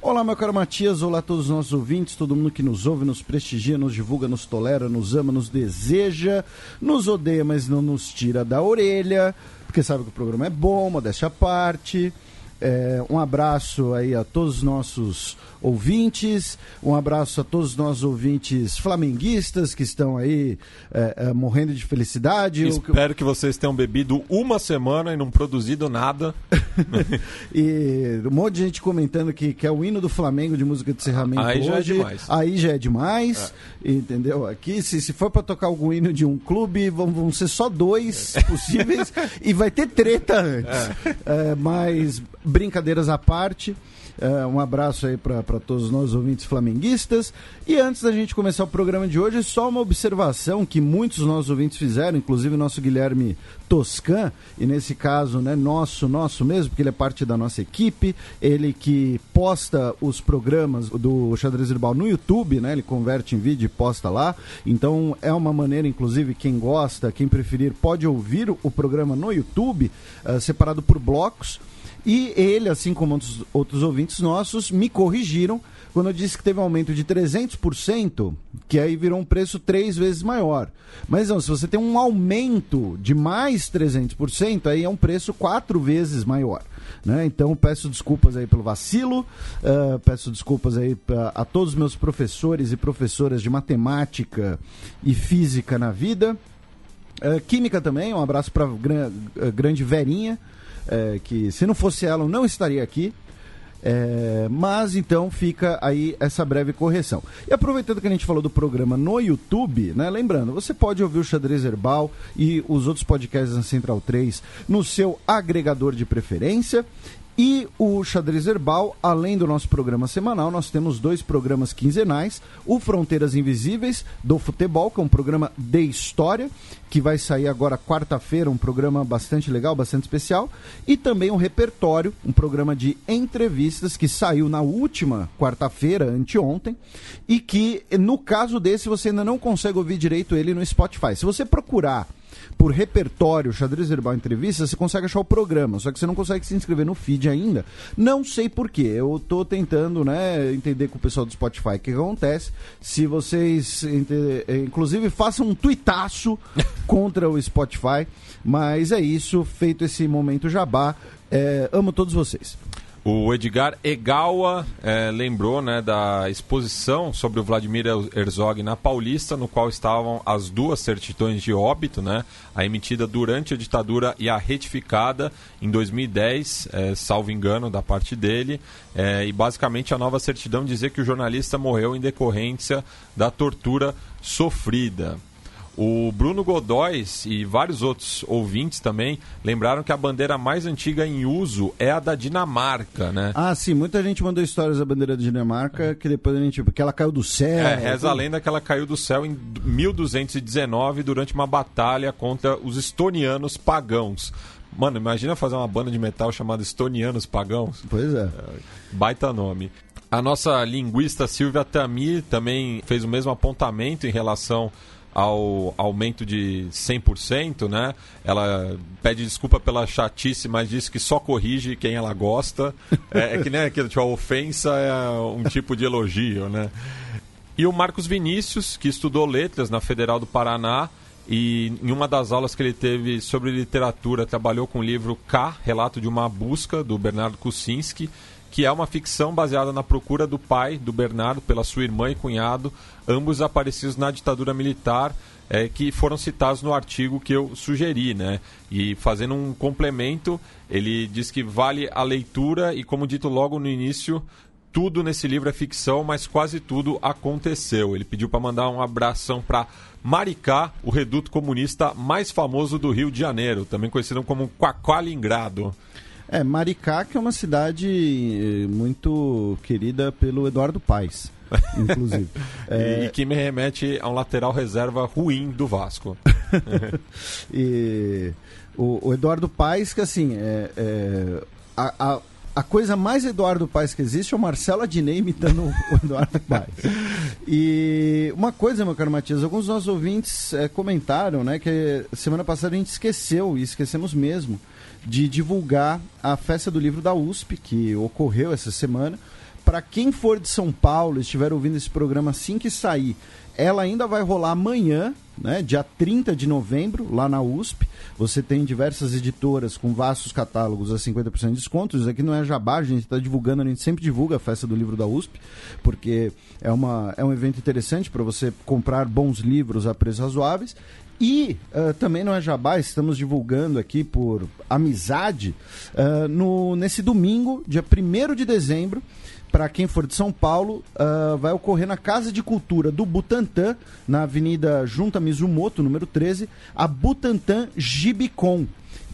Olá, meu caro Matias, olá a todos os nossos ouvintes, todo mundo que nos ouve, nos prestigia, nos divulga, nos tolera, nos ama, nos deseja, nos odeia, mas não nos tira da orelha, porque sabe que o programa é bom, modéstia à parte. É, um abraço aí a todos os nossos ouvintes, um abraço a todos os nossos ouvintes flamenguistas que estão aí é, é, morrendo de felicidade. Espero que vocês tenham bebido uma semana e não produzido nada. e um monte de gente comentando que, que é o hino do Flamengo de música de encerramento aí hoje. Já é demais. Aí já é demais, é. entendeu? Aqui, se, se for para tocar algum hino de um clube, vão, vão ser só dois possíveis e vai ter treta antes. É, mas brincadeiras à parte. Uh, um abraço aí para todos os nossos ouvintes flamenguistas. E antes da gente começar o programa de hoje, só uma observação que muitos dos nossos ouvintes fizeram, inclusive o nosso Guilherme Toscan, e nesse caso, né, nosso, nosso mesmo, porque ele é parte da nossa equipe, ele que posta os programas do Xadrez Herbal no YouTube, né, ele converte em vídeo e posta lá. Então é uma maneira, inclusive, quem gosta, quem preferir, pode ouvir o programa no YouTube, uh, separado por blocos. E ele, assim como outros, outros ouvintes nossos, me corrigiram quando eu disse que teve um aumento de 300%, que aí virou um preço três vezes maior. Mas não, se você tem um aumento de mais 300%, aí é um preço quatro vezes maior. Né? Então peço desculpas aí pelo vacilo, uh, peço desculpas aí pra, a todos os meus professores e professoras de matemática e física na vida. Uh, química também, um abraço para a grande Verinha, é, que se não fosse ela eu não estaria aqui. É, mas então fica aí essa breve correção. E aproveitando que a gente falou do programa no YouTube, né? Lembrando, você pode ouvir o Xadrez Herbal e os outros podcasts da Central 3 no seu agregador de preferência. E o Xadrez Herbal, além do nosso programa semanal, nós temos dois programas quinzenais: o Fronteiras Invisíveis, do futebol, que é um programa de história, que vai sair agora quarta-feira, um programa bastante legal, bastante especial, e também o Repertório, um programa de entrevistas que saiu na última quarta-feira, anteontem, e que, no caso desse, você ainda não consegue ouvir direito ele no Spotify. Se você procurar por repertório Xadrez Herbal Entrevista, você consegue achar o programa, só que você não consegue se inscrever no feed ainda. Não sei porquê. Eu estou tentando né, entender com o pessoal do Spotify o que acontece. Se vocês, inclusive, façam um tuitaço contra o Spotify. Mas é isso, feito esse momento jabá. É, amo todos vocês. O Edgar Egawa é, lembrou né, da exposição sobre o Vladimir Herzog na Paulista, no qual estavam as duas certidões de óbito, né, a emitida durante a ditadura e a retificada em 2010, é, salvo engano da parte dele. É, e basicamente a nova certidão dizia que o jornalista morreu em decorrência da tortura sofrida. O Bruno Godóis e vários outros ouvintes também lembraram que a bandeira mais antiga em uso é a da Dinamarca, né? Ah, sim, muita gente mandou histórias da bandeira da Dinamarca é. que depois a gente. porque ela caiu do céu. É, reza a lenda que ela caiu do céu em 1219 durante uma batalha contra os estonianos pagãos. Mano, imagina fazer uma banda de metal chamada Estonianos Pagãos. Pois é. é baita nome. A nossa linguista Silvia Tamir também fez o mesmo apontamento em relação ao aumento de 100%, né? Ela pede desculpa pela chatice, mas diz que só corrige quem ela gosta. É, é que nem aquilo, tipo, a ofensa é um tipo de elogio, né? E o Marcos Vinícius, que estudou letras na Federal do Paraná, e em uma das aulas que ele teve sobre literatura, trabalhou com o livro K, Relato de uma Busca, do Bernardo Kucinski, que é uma ficção baseada na procura do pai do Bernardo pela sua irmã e cunhado, ambos aparecidos na ditadura militar, é, que foram citados no artigo que eu sugeri, né? E fazendo um complemento, ele diz que vale a leitura e, como dito logo no início, tudo nesse livro é ficção, mas quase tudo aconteceu. Ele pediu para mandar um abração para Maricá, o reduto comunista mais famoso do Rio de Janeiro, também conhecido como Quaqualingrado. É, Maricá, que é uma cidade eh, muito querida pelo Eduardo Paes, inclusive. é... E que me remete a um lateral reserva ruim do Vasco. e o, o, Eduardo Paes, que assim, é, é a, a a coisa mais Eduardo Paes que existe é o Marcelo Adnei imitando o Eduardo Paes. E uma coisa, meu caro Matias, alguns dos nossos ouvintes é, comentaram né, que semana passada a gente esqueceu, e esquecemos mesmo, de divulgar a festa do livro da USP, que ocorreu essa semana. Para quem for de São Paulo estiver ouvindo esse programa assim que sair, ela ainda vai rolar amanhã, né, dia 30 de novembro, lá na USP. Você tem diversas editoras com vastos catálogos a 50% de desconto. Isso aqui não é jabá, a gente está divulgando, a gente sempre divulga a festa do livro da USP, porque é, uma, é um evento interessante para você comprar bons livros a preços razoáveis. E uh, também não é jabá, estamos divulgando aqui por amizade, uh, no, nesse domingo, dia 1 de dezembro, para quem for de São Paulo, uh, vai ocorrer na Casa de Cultura do Butantã, na Avenida Junta Mizumoto, número 13, a Butantã Gibicon,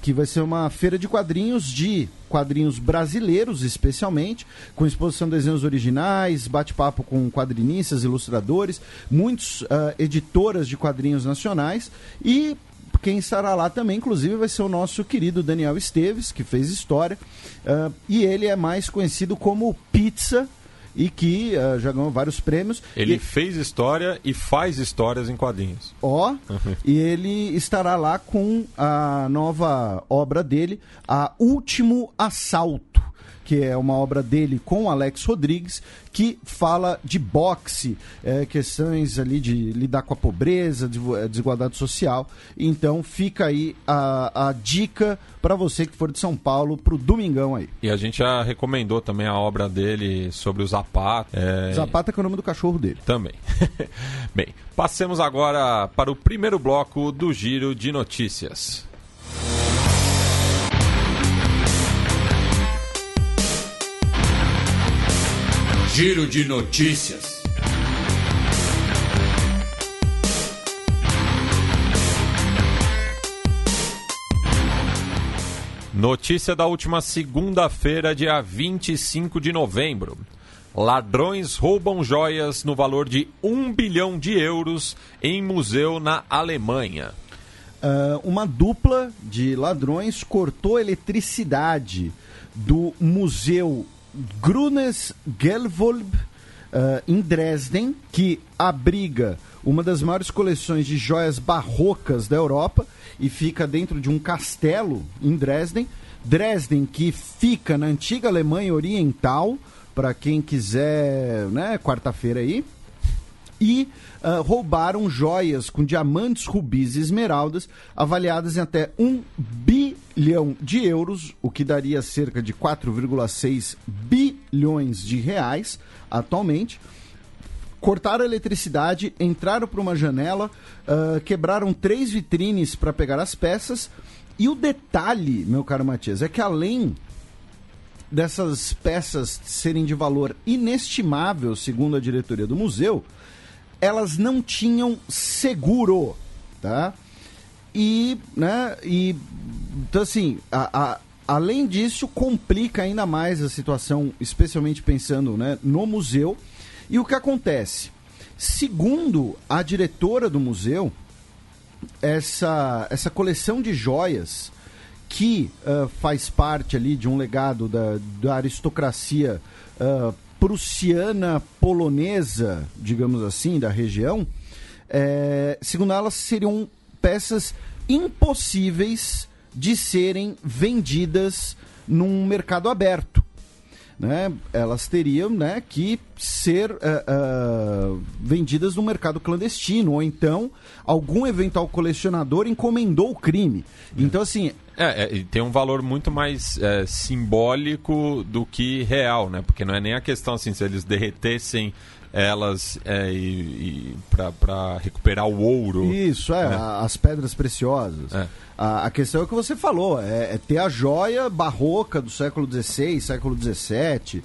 que vai ser uma feira de quadrinhos de quadrinhos brasileiros, especialmente, com exposição de desenhos originais, bate-papo com quadrinistas, ilustradores, muitos uh, editoras de quadrinhos nacionais e quem estará lá também, inclusive, vai ser o nosso querido Daniel Esteves, que fez história. Uh, e ele é mais conhecido como Pizza e que uh, já ganhou vários prêmios. Ele e... fez história e faz histórias em quadrinhos. Ó, oh, e ele estará lá com a nova obra dele, A Último Assalto que é uma obra dele com Alex Rodrigues, que fala de boxe, é, questões ali de lidar com a pobreza, de, é, desigualdade social. Então fica aí a, a dica para você que for de São Paulo pro domingão aí. E a gente já recomendou também a obra dele sobre o Zapata. É... Zapata que é o nome do cachorro dele. Também. Bem, passemos agora para o primeiro bloco do Giro de Notícias. Giro de Notícias. Notícia da última segunda-feira, dia 25 de novembro. Ladrões roubam joias no valor de 1 bilhão de euros em museu na Alemanha. Uh, uma dupla de ladrões cortou eletricidade do museu Grunes Gelvolb, uh, em Dresden, que abriga uma das maiores coleções de joias barrocas da Europa e fica dentro de um castelo em Dresden. Dresden, que fica na antiga Alemanha Oriental, para quem quiser, né, quarta-feira aí. E uh, roubaram joias com diamantes, rubis e esmeraldas, avaliadas em até um bilhão de euros, o que daria cerca de 4,6 bilhões de reais atualmente. Cortaram a eletricidade, entraram por uma janela, uh, quebraram três vitrines para pegar as peças. E o detalhe, meu caro Matias, é que além dessas peças serem de valor inestimável, segundo a diretoria do museu, elas não tinham seguro, tá? E, né, e, então assim, a, a, além disso, complica ainda mais a situação, especialmente pensando né, no museu. E o que acontece? Segundo a diretora do museu, essa, essa coleção de joias que uh, faz parte ali de um legado da, da aristocracia uh, prussiana polonesa, digamos assim, da região, é, segundo ela, seriam peças impossíveis de serem vendidas num mercado aberto. né, elas teriam né, que ser uh, uh, vendidas no mercado clandestino, ou então algum eventual colecionador encomendou o crime. É. Então, assim. É, é, tem um valor muito mais é, simbólico do que real, né? Porque não é nem a questão assim, se eles derretessem elas é, e, e para recuperar o ouro. Isso, é, né? as pedras preciosas. É. A, a, questão é o que você falou, é, é, ter a joia barroca do século XVI, século XVII.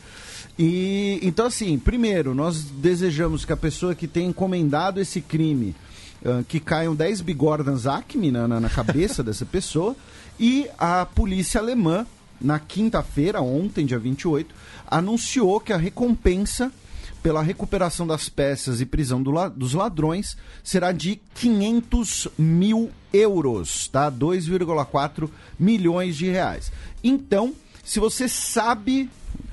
E, então, assim, primeiro, nós desejamos que a pessoa que tem encomendado esse crime, uh, que caiam 10 bigornas acme na, na, na cabeça dessa pessoa, e a polícia alemã, na quinta-feira, ontem, dia 28, anunciou que a recompensa pela recuperação das peças e prisão do dos ladrões será de 500 mil euros, tá? 2,4 milhões de reais. Então, se você sabe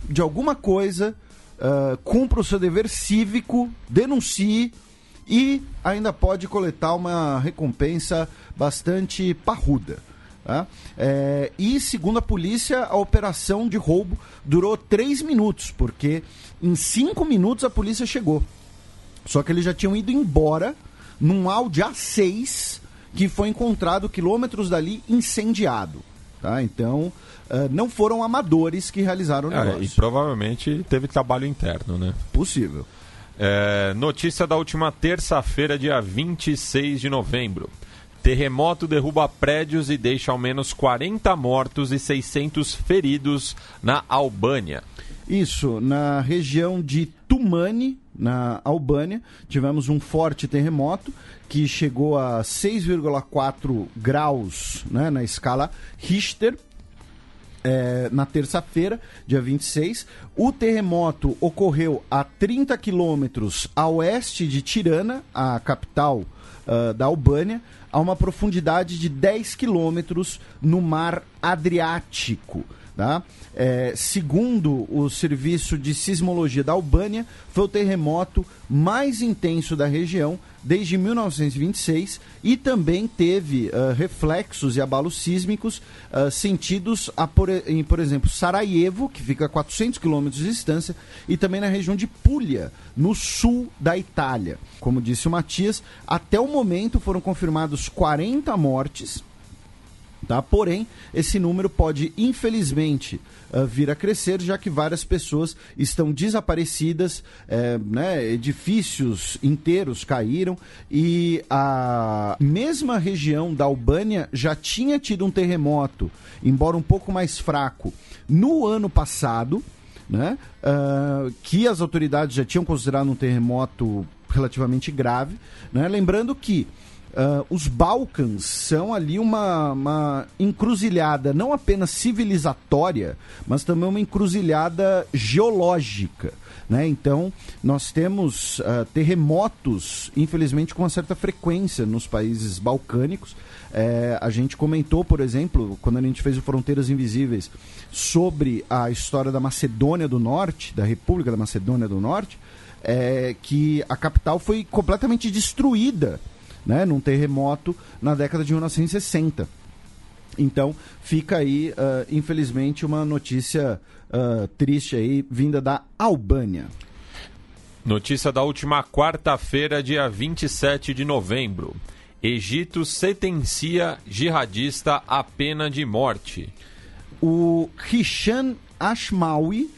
de alguma coisa, uh, cumpra o seu dever cívico, denuncie e ainda pode coletar uma recompensa bastante parruda. Tá? É, e segundo a polícia, a operação de roubo durou três minutos, porque em cinco minutos a polícia chegou. Só que eles já tinham ido embora num Audi A6 que foi encontrado quilômetros dali incendiado. Tá? Então, uh, não foram amadores que realizaram o negócio. É, e provavelmente teve trabalho interno, né? Possível. É, notícia da última terça-feira, dia 26 de novembro. Terremoto derruba prédios e deixa ao menos 40 mortos e 600 feridos na Albânia. Isso, na região de Tumani, na Albânia, tivemos um forte terremoto que chegou a 6,4 graus né, na escala Richter. É, na terça-feira, dia 26. O terremoto ocorreu a 30 quilômetros a oeste de Tirana, a capital uh, da Albânia, a uma profundidade de 10 quilômetros no mar Adriático. Tá? É, segundo o Serviço de Sismologia da Albânia, foi o terremoto mais intenso da região desde 1926 e também teve uh, reflexos e abalos sísmicos uh, sentidos a, por, em, por exemplo, Sarajevo, que fica a 400 quilômetros de distância, e também na região de Puglia, no sul da Itália. Como disse o Matias, até o momento foram confirmados 40 mortes Tá? Porém, esse número pode, infelizmente, uh, vir a crescer, já que várias pessoas estão desaparecidas, é, né, edifícios inteiros caíram e a mesma região da Albânia já tinha tido um terremoto, embora um pouco mais fraco, no ano passado, né, uh, que as autoridades já tinham considerado um terremoto relativamente grave. Né? Lembrando que Uh, os Balcãs são ali uma, uma encruzilhada não apenas civilizatória, mas também uma encruzilhada geológica. Né? Então, nós temos uh, terremotos, infelizmente, com uma certa frequência nos países balcânicos. É, a gente comentou, por exemplo, quando a gente fez o Fronteiras Invisíveis, sobre a história da Macedônia do Norte, da República da Macedônia do Norte, é, que a capital foi completamente destruída né, num terremoto na década de 1960. Então, fica aí, uh, infelizmente, uma notícia uh, triste aí, vinda da Albânia. Notícia da última quarta-feira, dia 27 de novembro. Egito sentencia jihadista à pena de morte. O Hisham Ashmawi,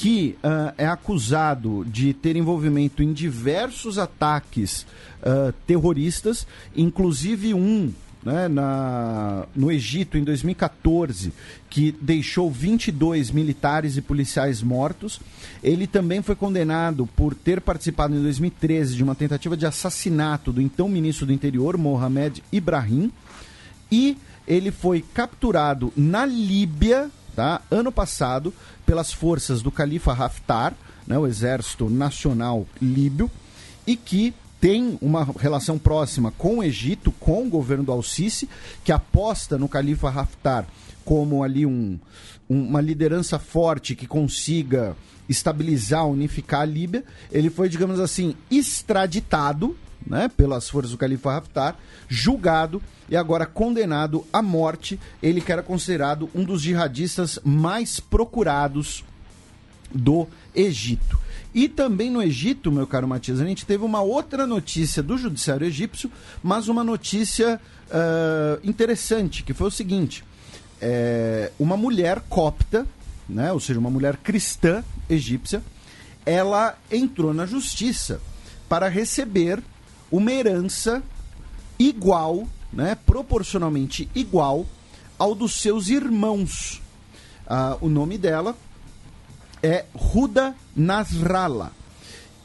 que uh, é acusado de ter envolvimento em diversos ataques uh, terroristas, inclusive um né, na, no Egito em 2014, que deixou 22 militares e policiais mortos. Ele também foi condenado por ter participado em 2013 de uma tentativa de assassinato do então ministro do Interior, Mohamed Ibrahim. E ele foi capturado na Líbia, tá, ano passado, pelas forças do Califa Haftar, né, o exército nacional líbio, e que tem uma relação próxima com o Egito, com o governo do Al-Sisi, que aposta no Califa Haftar como ali um, um, uma liderança forte que consiga estabilizar, unificar a Líbia. Ele foi, digamos assim, extraditado né, pelas forças do Califa Haftar, julgado e agora condenado à morte. Ele que era considerado um dos jihadistas mais procurados do Egito. E também no Egito, meu caro Matias, a gente teve uma outra notícia do judiciário egípcio, mas uma notícia uh, interessante, que foi o seguinte: é, uma mulher copta, né, ou seja, uma mulher cristã egípcia, ela entrou na justiça para receber uma herança igual, né, proporcionalmente igual ao dos seus irmãos. Uh, o nome dela é Ruda Nasrallah.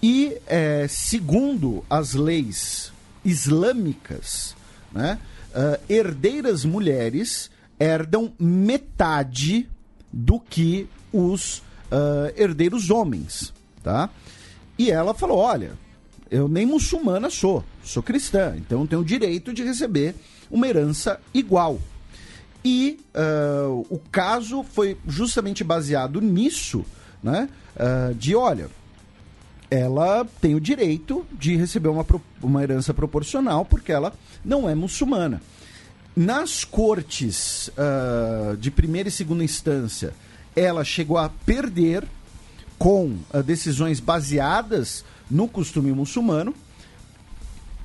E, é, segundo as leis islâmicas, né, uh, herdeiras mulheres herdam metade do que os uh, herdeiros homens, tá? E ela falou, olha, eu nem muçulmana sou, sou cristã, então tenho o direito de receber uma herança igual. E uh, o caso foi justamente baseado nisso, né? Uh, de olha, ela tem o direito de receber uma, uma herança proporcional porque ela não é muçulmana. Nas cortes uh, de primeira e segunda instância, ela chegou a perder com decisões baseadas no costume muçulmano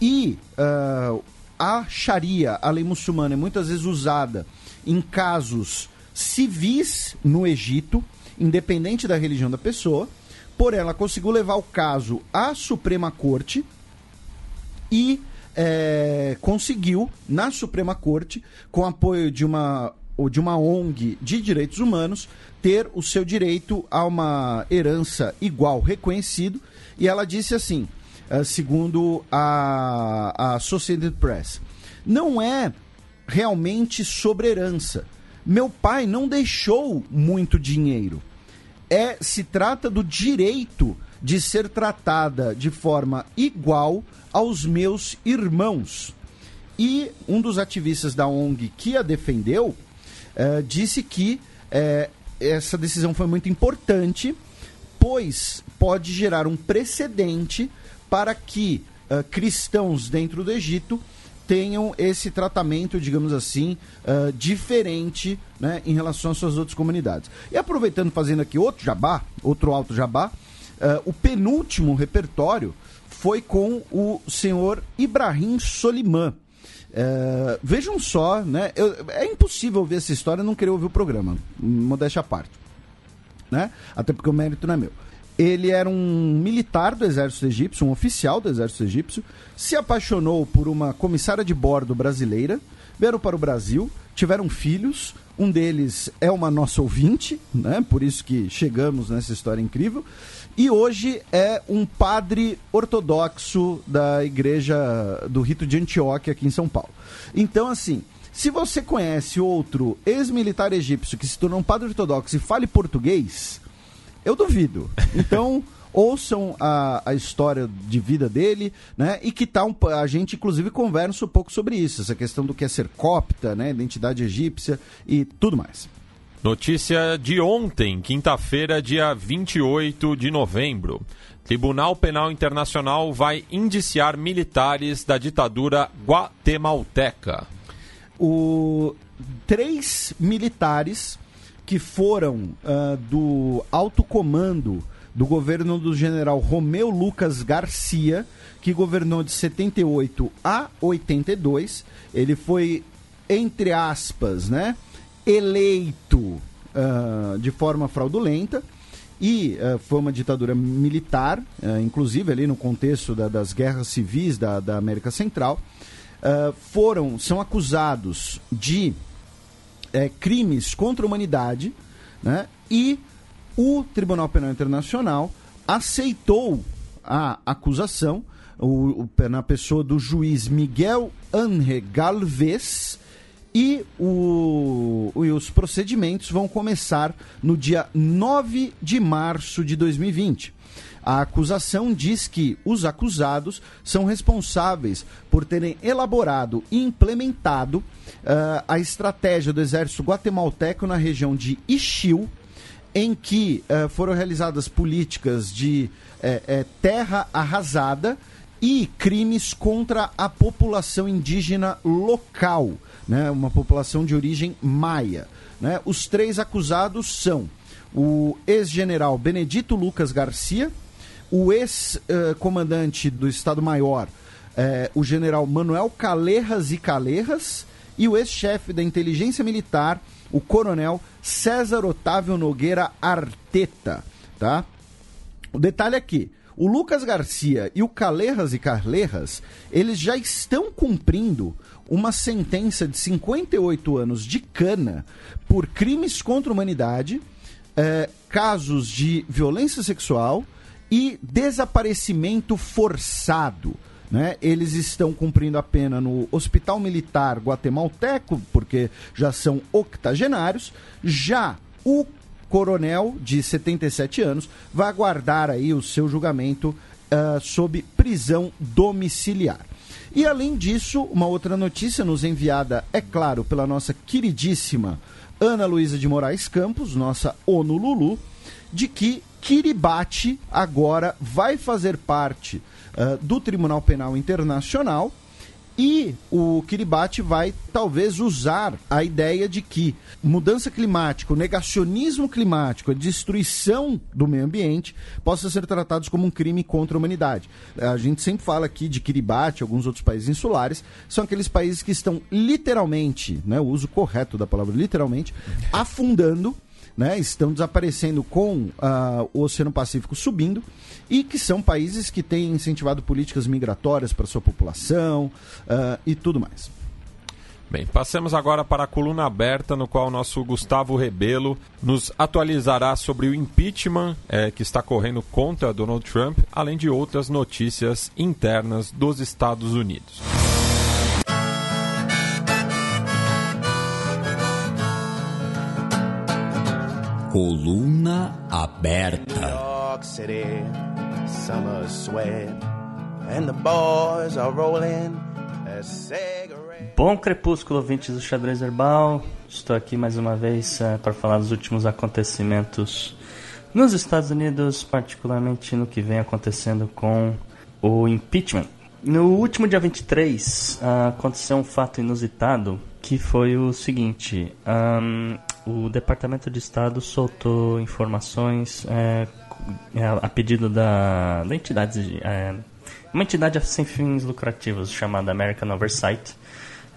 e uh, a Sharia, a lei muçulmana, é muitas vezes usada em casos civis no Egito independente da religião da pessoa, porém ela conseguiu levar o caso à Suprema Corte e é, conseguiu, na Suprema Corte, com apoio de uma, de uma ONG de direitos humanos, ter o seu direito a uma herança igual reconhecido. E ela disse assim, é, segundo a, a Associated Press, não é realmente sobre herança. Meu pai não deixou muito dinheiro é se trata do direito de ser tratada de forma igual aos meus irmãos. E um dos ativistas da ONG que a defendeu eh, disse que eh, essa decisão foi muito importante, pois pode gerar um precedente para que uh, cristãos dentro do Egito tenham esse tratamento, digamos assim, uh, diferente né, em relação às suas outras comunidades. E aproveitando, fazendo aqui outro jabá, outro alto jabá, uh, o penúltimo repertório foi com o senhor Ibrahim Soliman. Uh, vejam só, né? Eu, é impossível ouvir essa história e não querer ouvir o programa, modéstia à parte. Né? Até porque o mérito não é meu. Ele era um militar do exército egípcio, um oficial do exército egípcio, se apaixonou por uma comissária de bordo brasileira, vieram para o Brasil, tiveram filhos, um deles é uma nossa ouvinte, né? Por isso que chegamos nessa história incrível. E hoje é um padre ortodoxo da igreja do rito de Antioquia aqui em São Paulo. Então, assim, se você conhece outro ex-militar egípcio que se tornou um padre ortodoxo e fale português, eu duvido. Então, ouçam a, a história de vida dele, né? E que tal um, a gente inclusive conversa um pouco sobre isso, essa questão do que é ser copta, né? Identidade egípcia e tudo mais. Notícia de ontem, quinta-feira, dia 28 de novembro. Tribunal Penal Internacional vai indiciar militares da ditadura guatemalteca. O... Três militares que foram uh, do alto comando do governo do general Romeu Lucas Garcia, que governou de 78 a 82. Ele foi, entre aspas, né, eleito uh, de forma fraudulenta e uh, foi uma ditadura militar, uh, inclusive ali no contexto da, das guerras civis da, da América Central. foram, são acusados de é, crimes contra a humanidade, né? E o Tribunal Penal Internacional aceitou a acusação o, o, na pessoa do juiz Miguel Anre Galvez e, o, e os procedimentos vão começar no dia 9 de março de 2020. A acusação diz que os acusados são responsáveis por terem elaborado e implementado uh, a estratégia do exército guatemalteco na região de Ixil, em que uh, foram realizadas políticas de uh, terra arrasada e crimes contra a população indígena local, né, uma população de origem maia. Né? Os três acusados são o ex-general Benedito Lucas Garcia, o ex-comandante do Estado-Maior, eh, o general Manuel Calerras e Calerras, e o ex-chefe da inteligência militar, o coronel César Otávio Nogueira Arteta, tá? O detalhe aqui, o Lucas Garcia e o Calerras e Carlerras, eles já estão cumprindo uma sentença de 58 anos de cana por crimes contra a humanidade, eh, casos de violência sexual e desaparecimento forçado. Né? Eles estão cumprindo a pena no Hospital Militar Guatemalteco, porque já são octogenários. Já o coronel, de 77 anos, vai aguardar aí o seu julgamento uh, sob prisão domiciliar. E além disso, uma outra notícia nos enviada, é claro, pela nossa queridíssima Ana Luísa de Moraes Campos, nossa ONU Lulu, de que Kiribati agora vai fazer parte uh, do Tribunal Penal Internacional e o Kiribati vai talvez usar a ideia de que mudança climática, negacionismo climático, a destruição do meio ambiente possa ser tratados como um crime contra a humanidade. A gente sempre fala aqui de Kiribati, alguns outros países insulares, são aqueles países que estão literalmente, né, o uso correto da palavra literalmente, afundando né, estão desaparecendo com uh, o Oceano Pacífico subindo e que são países que têm incentivado políticas migratórias para sua população uh, e tudo mais. Bem, passemos agora para a coluna aberta, no qual o nosso Gustavo Rebelo nos atualizará sobre o impeachment é, que está correndo contra Donald Trump, além de outras notícias internas dos Estados Unidos. Coluna aberta. Bom crepúsculo, ouvintes do Xadrez Herbal. Estou aqui mais uma vez uh, para falar dos últimos acontecimentos nos Estados Unidos, particularmente no que vem acontecendo com o impeachment. No último dia 23, uh, aconteceu um fato inusitado que foi o seguinte: um, o Departamento de Estado soltou informações é, é, a pedido da, da entidade, é, uma entidade sem fins lucrativos chamada American Oversight,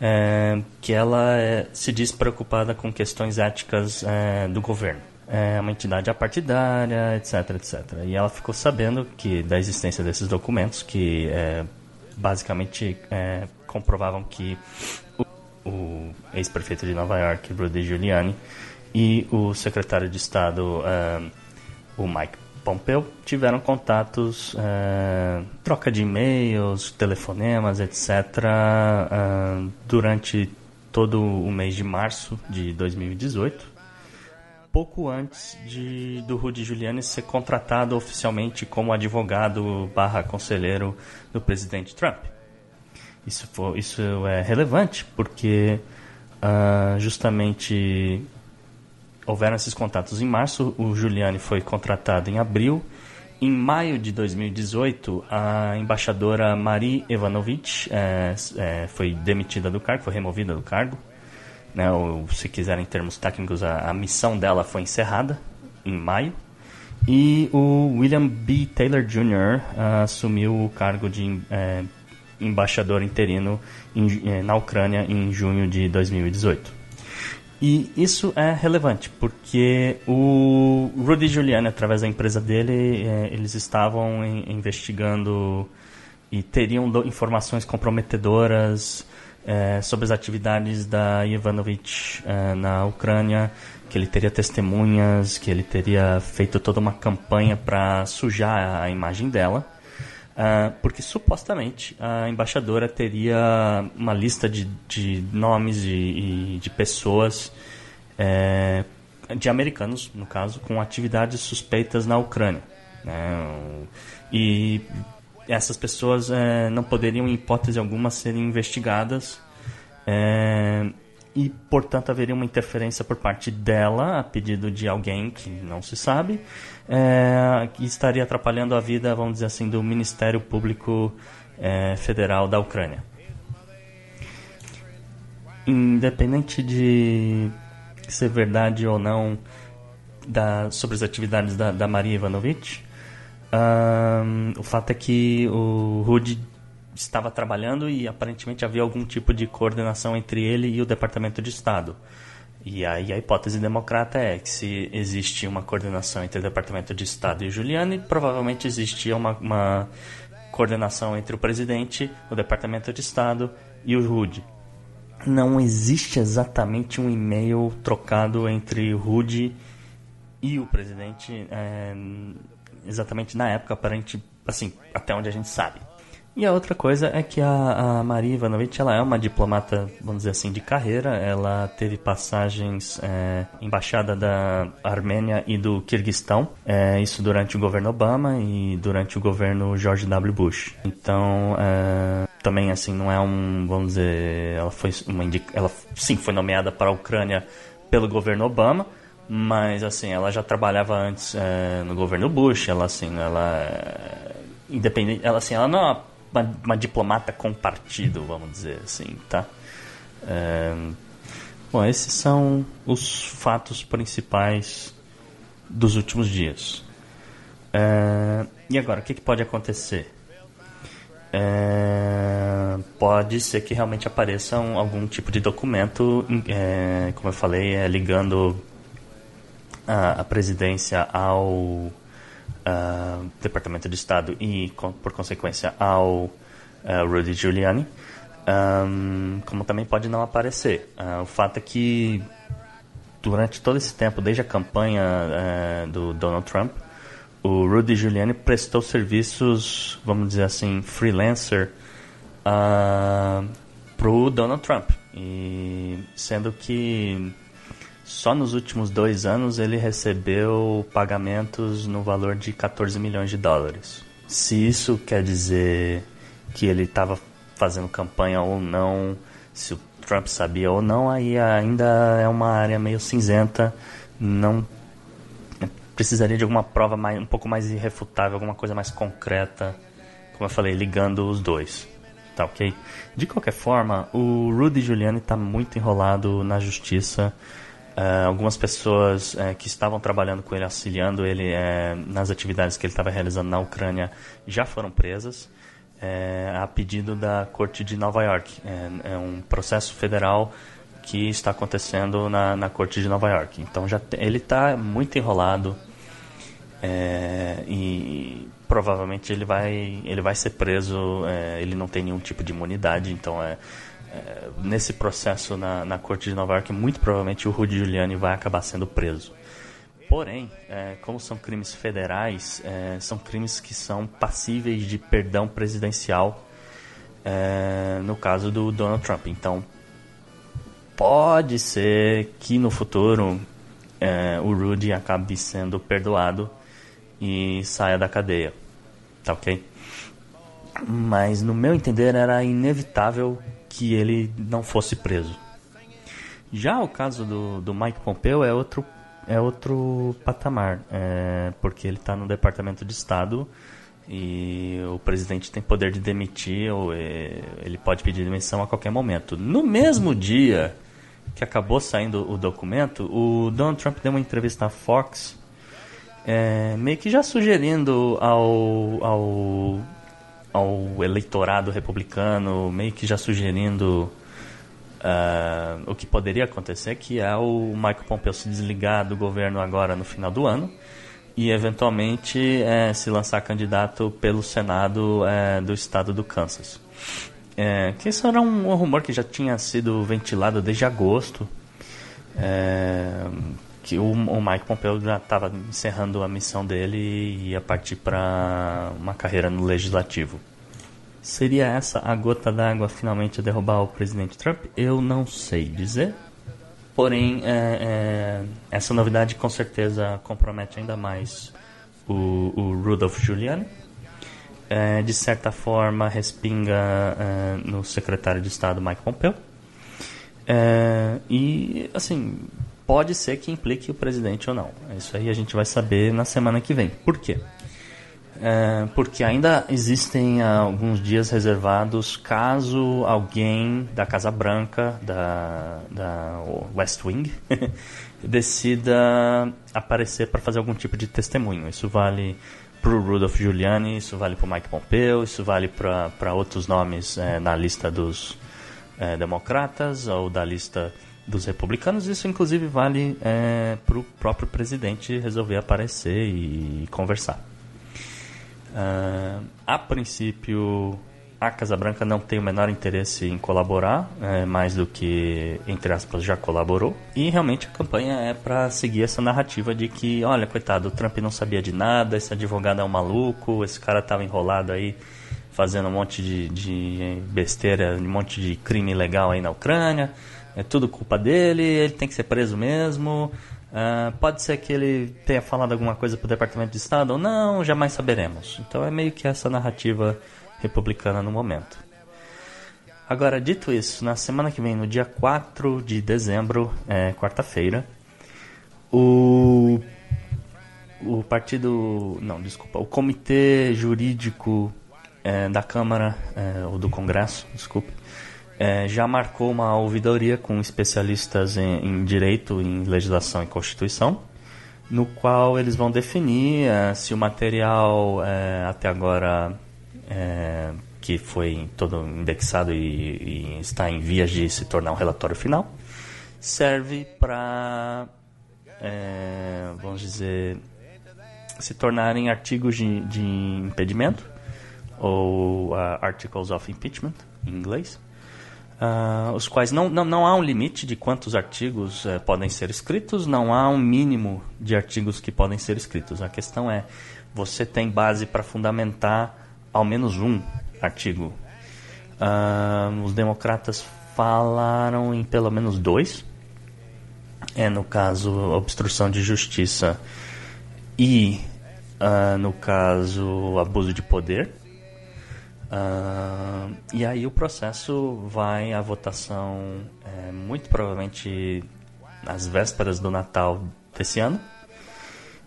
é, que ela é, se diz preocupada com questões éticas é, do governo. É uma entidade apartidária, etc, etc. E ela ficou sabendo que da existência desses documentos que basicamente comprovavam que o ex-prefeito de Nova York, Rudy Giuliani, e o secretário de Estado, uh, o Mike Pompeo, tiveram contatos, uh, troca de e-mails, telefonemas, etc., uh, durante todo o mês de março de 2018 pouco antes de, do Rudy Giuliani ser contratado oficialmente como advogado barra conselheiro do presidente Trump. Isso, for, isso é relevante porque uh, justamente houveram esses contatos em março, o Giuliani foi contratado em abril. Em maio de 2018, a embaixadora Marie Ivanovich é, é, foi demitida do cargo, foi removida do cargo. Né, ou, se quiserem, em termos técnicos, a, a missão dela foi encerrada em maio. E o William B. Taylor Jr. Uh, assumiu o cargo de é, embaixador interino em, é, na Ucrânia em junho de 2018. E isso é relevante, porque o Rudy Giuliani, através da empresa dele, é, eles estavam investigando e teriam informações comprometedoras é, sobre as atividades da Ivanovich na Ucrânia, que ele teria testemunhas, que ele teria feito toda uma campanha para sujar a imagem dela. Uh, porque supostamente a embaixadora teria uma lista de, de nomes e, e de pessoas, é, de americanos, no caso, com atividades suspeitas na Ucrânia. Né? E essas pessoas é, não poderiam, em hipótese alguma, serem investigadas. É, e, portanto, haveria uma interferência por parte dela, a pedido de alguém que não se sabe, é, que estaria atrapalhando a vida, vamos dizer assim, do Ministério Público é, Federal da Ucrânia. Independente de ser verdade ou não, da, sobre as atividades da, da Maria Ivanovich, um, o fato é que o Rudy estava trabalhando e aparentemente havia algum tipo de coordenação entre ele e o Departamento de Estado. E aí a hipótese democrata é que se existe uma coordenação entre o Departamento de Estado e Giuliani, provavelmente existia uma, uma coordenação entre o presidente, o Departamento de Estado e o Rudy. Não existe exatamente um e-mail trocado entre o Rudy e o presidente é, exatamente na época, aparente, assim, até onde a gente sabe. E a outra coisa é que a, a Maria Ivanovich ela é uma diplomata, vamos dizer assim, de carreira. Ela teve passagens é, embaixada da Armênia e do Kirguistão, é, isso durante o governo Obama e durante o governo George W. Bush. Então, é, também assim, não é um, vamos dizer, ela foi uma ela sim foi nomeada para a Ucrânia pelo governo Obama, mas assim, ela já trabalhava antes é, no governo Bush, ela assim, ela é independente, ela assim, ela não é uma uma, diplomata com partido, vamos dizer assim, tá? É, bom, esses são os fatos principais dos últimos dias. É, e agora, o que, que pode acontecer? É, pode ser que realmente apareça um, algum tipo de documento, é, como eu falei, é, ligando a, a presidência ao uh, Departamento de Estado e, por consequência, ao uh, Rudy Giuliani, um, como também pode não aparecer. Uh, o fato é que durante todo esse tempo, desde a campanha uh, do Donald Trump, o Rudy Giuliani prestou serviços, vamos dizer assim, freelancer uh, para o Donald Trump. E sendo que só nos últimos dois anos ele recebeu pagamentos no valor de 14 milhões de dólares. Se isso quer dizer que ele estava fazendo campanha ou não, se o Trump sabia ou não, aí ainda é uma área meio cinzenta. Não precisaria de alguma prova mais, um pouco mais irrefutável, alguma coisa mais concreta, como eu falei, ligando os dois. Tá ok? De qualquer forma, o Rudy Giuliani está muito enrolado na justiça. Uh, algumas pessoas uh, que estavam trabalhando com ele, auxiliando ele uh, nas atividades que ele estava realizando na Ucrânia, já foram presas a pedido da Corte de Nova York. É, um processo federal que está acontecendo na, na Corte de Nova York. Então já te, ele está muito enrolado e provavelmente ele vai ele vai ser preso. ele não tem nenhum tipo de imunidade, então é, nesse processo na, na corte de Nova York, muito provavelmente o Rudy Giuliani vai acabar sendo preso. Porém, é, como são crimes federais, é, são crimes que são passíveis de perdão presidencial é, no caso do Donald Trump. Então, pode ser que no futuro é, o Rudy acabe sendo perdoado e saia da cadeia. Tá ok? Mas, no meu entender, era inevitável que ele não fosse preso. Já o caso do, do Mike Pompeo é outro, é outro patamar, é, porque ele está no Departamento de Estado e o presidente tem poder de demitir ou é, ele pode pedir demissão a qualquer momento. No mesmo dia que acabou saindo o documento, o Donald Trump deu uma entrevista à Fox, é, meio que já sugerindo ao, ao ao eleitorado republicano, meio que já sugerindo uh, o que poderia acontecer, que é o Michael Pompeo se desligar do governo agora no final do ano e eventualmente é, se lançar candidato pelo Senado é, do estado do Kansas. É, que isso era um, um, rumor que já tinha sido ventilado desde agosto. É, que o, o Mike Pompeo já estava encerrando a missão dele e ia partir para uma carreira no legislativo. Seria essa a gota d'água finalmente a derrubar o presidente Trump? Eu não sei dizer. Porém, é, é, essa novidade com certeza compromete ainda mais o, o Rudolph Giuliani. É, de certa forma, respinga é, no secretário de Estado Mike Pompeo. É, e, assim, pode ser que implique o presidente ou não. Isso aí a gente vai saber na semana que vem. Por quê? É, porque ainda existem alguns dias reservados caso alguém da Casa Branca, da, da West Wing, decida aparecer para fazer algum tipo de testemunho. Isso vale para o Rudolph Giuliani, isso vale para o Mike Pompeo, isso vale para outros nomes é, na lista dos é, democratas ou da lista dos republicanos. Isso, inclusive, vale é, para o próprio presidente resolver aparecer e conversar. Uh, a princípio, a Casa Branca não tem o menor interesse em colaborar, é, mais do que, entre aspas, já colaborou. E realmente a campanha é para seguir essa narrativa de que, olha, coitado, o Trump não sabia de nada, esse advogado é um maluco, esse cara estava enrolado aí fazendo um monte de, de besteira, um monte de crime ilegal aí na Ucrânia. É tudo culpa dele, ele tem que ser preso mesmo. Uh, pode ser que ele tenha falado alguma coisa para o Departamento de Estado ou não, jamais saberemos. Então é meio que essa narrativa republicana no momento. Agora, dito isso, na semana que vem, no dia 4 de dezembro, é, quarta-feira, o, o partido. Não, desculpa, o Comitê Jurídico é, da Câmara, é, ou do Congresso, desculpe, é, já marcou uma ouvidoria com especialistas em, em, direito, em legislação e constituição, no qual eles vão definir é, se o material é, até agora é, que foi todo indexado e, e, está em vias de se tornar um relatório final serve para é, vamos dizer se tornarem artigos de, de impedimento ou uh, articles of impeachment em inglês uh, os quais não, não, não há um limite de quantos artigos uh, podem ser escritos, não há um mínimo de artigos que podem ser escritos. A questão é, você tem base para fundamentar ao menos um artigo. Uh, os democratas falaram em pelo menos dois. É no caso obstrução de justiça e uh, no caso abuso de poder. Uh, e aí o processo vai à votação é, muito provavelmente às vésperas do Natal desse ano.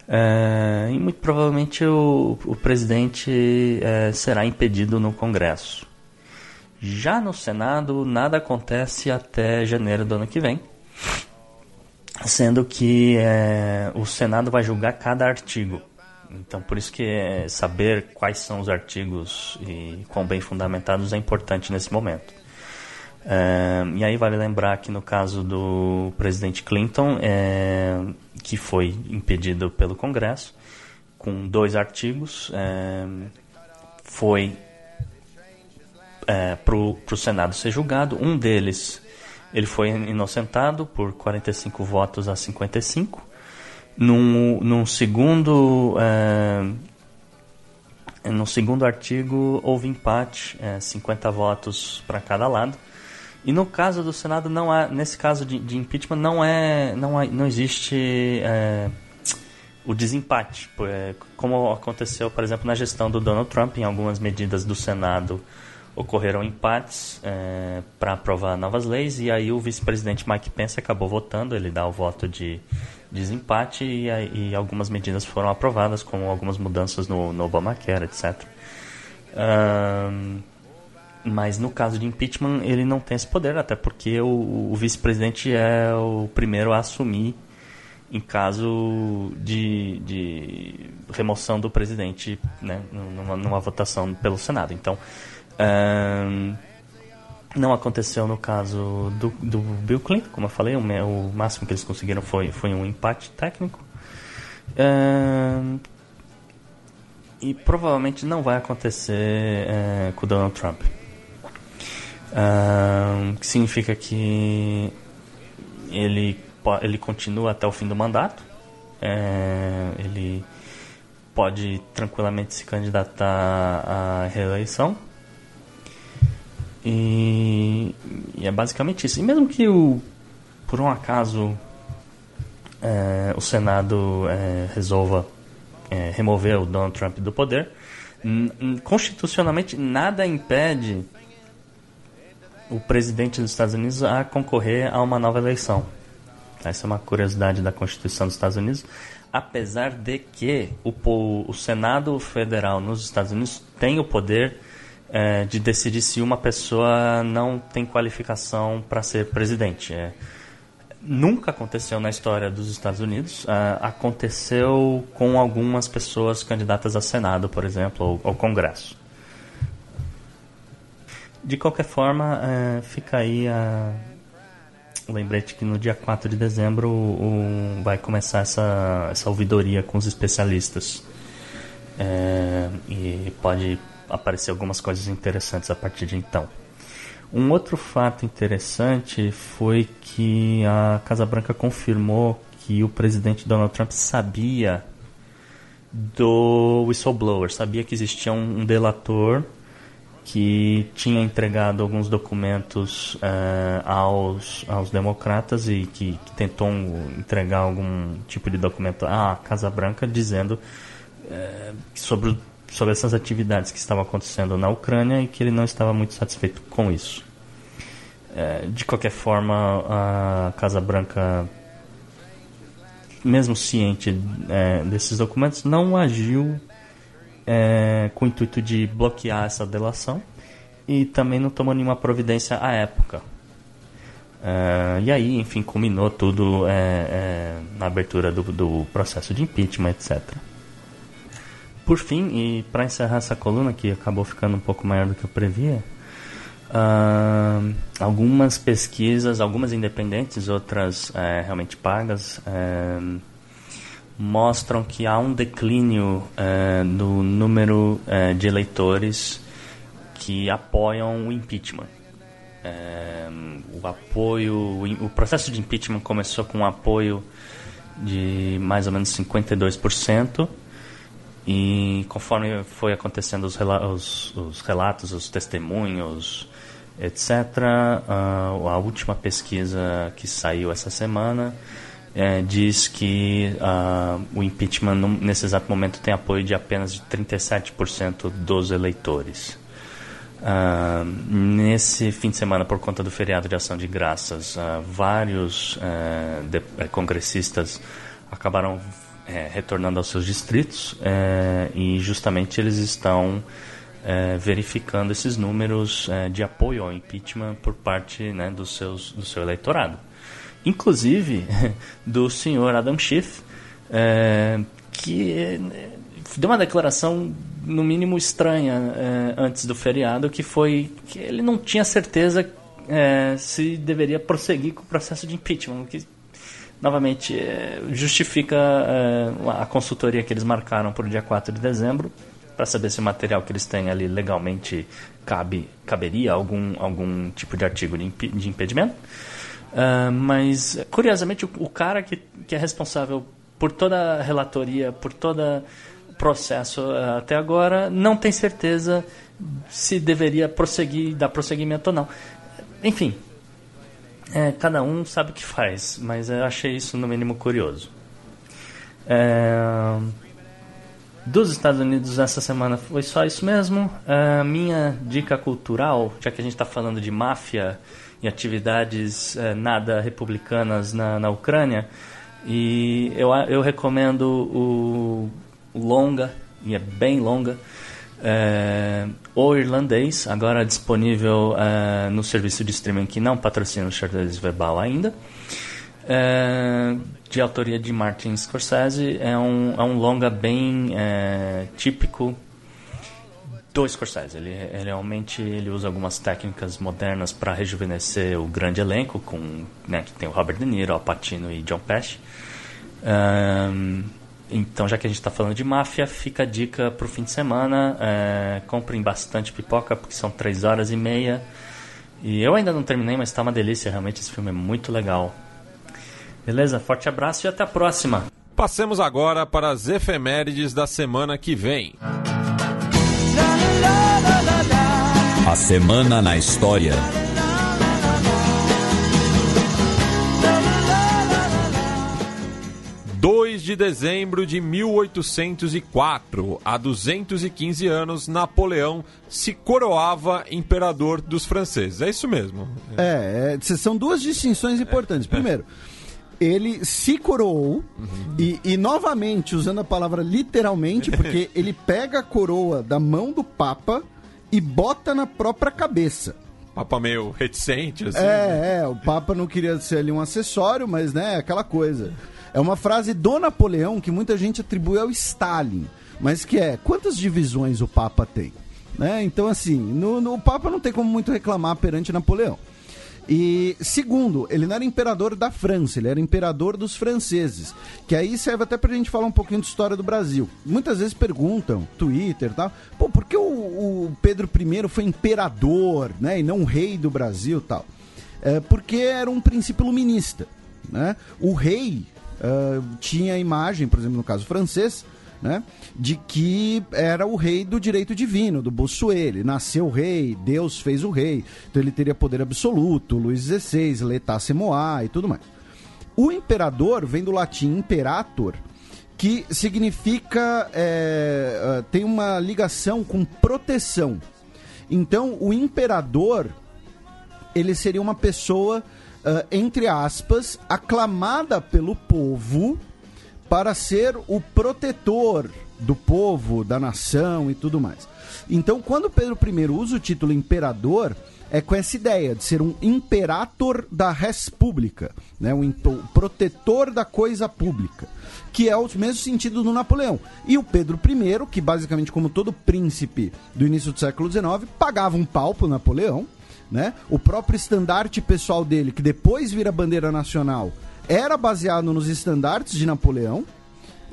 É, e muito provavelmente o, o presidente é, será impedido no Congresso. Já no Senado, nada acontece até janeiro do ano que vem, sendo que é, o Senado vai julgar cada artigo. Então, por isso que é, saber quais são os artigos e quão bem fundamentados é importante nesse momento. É, e aí vale lembrar que no caso do presidente Clinton, é, que foi impedido pelo Congresso, com dois artigos, é, foi é, para o Senado ser julgado. Um deles ele foi inocentado por 45 votos a 55 num, num segundo é, no segundo artigo houve empate, é, 50 votos para cada lado. E no caso do Senado não há, nesse caso de, de impeachment não é, não, há, não existe é, o desempate, é, como aconteceu, por exemplo, na gestão do Donald Trump, em algumas medidas do Senado ocorreram empates é, para aprovar novas leis e aí o vice-presidente Mike Pence acabou votando, ele dá o voto de desempate e, e algumas medidas foram aprovadas, como algumas mudanças no, no Obamacare, etc. Um, mas no caso de impeachment ele não tem esse poder, até porque o, o vice-presidente é o primeiro a assumir em caso de, de remoção do presidente né, numa, numa votação pelo Senado. Então, um, não aconteceu no caso do, do Bill Clinton, como eu falei, o, o, máximo que eles conseguiram foi, foi um empate técnico. E provavelmente não vai acontecer é, com o Donald Trump. Um, que significa que ele, ele continua até o fim do mandato. É, ele pode tranquilamente se candidatar à reeleição e, e, é basicamente isso. E mesmo que o, por um acaso é, o Senado é, resolva é, remover o Donald Trump do poder, constitucionalmente nada impede o presidente dos Estados Unidos a concorrer a uma nova eleição. Essa é uma curiosidade da Constituição dos Estados Unidos. Apesar de que o, o Senado Federal nos Estados Unidos tem o poder é, de decidir se uma pessoa não tem qualificação para ser presidente. É, nunca aconteceu na história dos Estados Unidos. Uh, aconteceu com algumas pessoas candidatas a Senado, por exemplo, ou ao Congresso. De qualquer forma, uh, fica aí a lembrete que no dia 4 de dezembro o, vai começar essa, essa ouvidoria com os especialistas. É, e pode aparecer algumas coisas interessantes a partir de então. Um outro fato interessante foi que a Casa Branca confirmou que o presidente Donald Trump sabia do whistleblower, sabia que existia um, delator que tinha entregado alguns documentos uh, aos, aos democratas e que, que, tentou entregar algum tipo de documento à Casa Branca dizendo uh, sobre sobre essas atividades que estavam acontecendo na Ucrânia e que ele não estava muito satisfeito com isso. É, de qualquer forma, a Casa Branca, mesmo ciente é, desses documentos, não agiu é, com o intuito de bloquear essa delação e também não tomou nenhuma providência à época. É, e aí, enfim, culminou tudo é, é, na abertura do, do processo de impeachment, etc. Por fim, e para encerrar essa coluna, que acabou ficando um pouco maior do que eu previa, uh, algumas pesquisas, algumas independentes, outras é, realmente pagas, é, mostram que há um declínio é, número é, de eleitores que apoiam o impeachment. É, o apoio, o processo de impeachment começou com um apoio de mais ou menos 52%. E conforme foi acontecendo os, rela os, os relatos, os testemunhos, etc., uh, a última pesquisa que saiu essa semana é, diz que uh, o impeachment, nesse exato momento, tem apoio de apenas de 37% dos eleitores. Uh, nesse fim de semana, por conta do feriado de ação de graças, vários de, eh, congressistas acabaram é, retornando aos seus distritos é, e justamente eles estão é, verificando esses números é, de apoio ao impeachment por parte né, dos seus, do seu eleitorado. Inclusive do senhor Adam Schiff, é, que é, deu uma declaração no mínimo estranha antes do feriado, que foi que ele não tinha certeza se deveria prosseguir com o processo de impeachment, que novamente, é, justifica é, a consultoria que eles marcaram para o dia 4 de dezembro, para saber se o material que eles têm ali legalmente cabe, caberia algum, algum tipo de artigo de, imp, de impedimento. Uh, mas, curiosamente, o, cara que, que é responsável por toda a relatoria, por todo o processo uh, até agora, não tem certeza se deveria prosseguir, dar prosseguimento ou não. Enfim, é, cada um sabe o que faz, mas eu achei isso no mínimo curioso. É, dos Estados Unidos essa semana foi só isso mesmo. É, minha dica cultural, já que a gente está falando de máfia e atividades é, nada republicanas na, na Ucrânia, e eu, eu recomendo o longa, e é bem longa, é, o Irlandês, agora disponível é, no serviço de streaming que não patrocina o xadrez verbal ainda. É, de autoria de Martin Scorsese, é um, é um longa bem é, típico do Scorsese. Ele, ele, realmente ele usa algumas técnicas modernas para rejuvenescer o grande elenco, com, né, que tem o Robert De Niro, Al Pacino e John Pesci. Um, então, já que a gente está falando de máfia, fica a dica para o fim de semana. É, comprem bastante pipoca, porque são três horas e meia. E eu ainda não terminei, mas está uma delícia. Realmente, esse filme é muito legal. Beleza? Forte abraço e até a próxima. Passemos agora para as efemérides da semana que vem. A Semana na História. De dezembro de 1804, há 215 anos, Napoleão se coroava imperador dos franceses. É isso mesmo. É, é são duas distinções importantes. Primeiro, ele se coroou e, e, novamente, usando a palavra literalmente, porque ele pega a coroa da mão do Papa e bota na própria cabeça. Papa meio reticente, assim. É, né? é, o Papa não queria ser ali um acessório, mas né, aquela coisa. É uma frase do Napoleão que muita gente atribui ao Stalin, mas que é, quantas divisões o Papa tem? Né? Então, assim, no, no, o Papa não tem como muito reclamar perante Napoleão. E segundo, ele não era imperador da França, ele era imperador dos franceses. Que aí serve até pra gente falar um pouquinho de história do Brasil. Muitas vezes perguntam, Twitter e tal, pô, por que o, o, Pedro I foi imperador, né, e não rei do Brasil tal? É, porque era um princípio iluminista. Né? O rei uh, tinha a imagem, por exemplo, no caso francês, né? De que era o rei do direito divino, do Bossuet. Nasceu rei, Deus fez o rei. Então ele teria poder absoluto, Luís XVI, Letá Semoá e tudo mais. O imperador vem do latim imperator, que significa é, tem uma ligação com proteção. Então o imperador ele seria uma pessoa uh, entre aspas aclamada pelo povo para ser o protetor do povo, da nação e tudo mais. Então, quando Pedro I usa o título imperador, é com essa ideia de ser um imperator da res pública, né? um protetor da coisa pública, que é o mesmo sentido do Napoleão. E o Pedro I, que basicamente, como todo príncipe do início do século XIX, pagava um pau pro Napoleão, né? O próprio estandarte pessoal dele, que depois vira bandeira nacional, era baseado nos estandartes de Napoleão.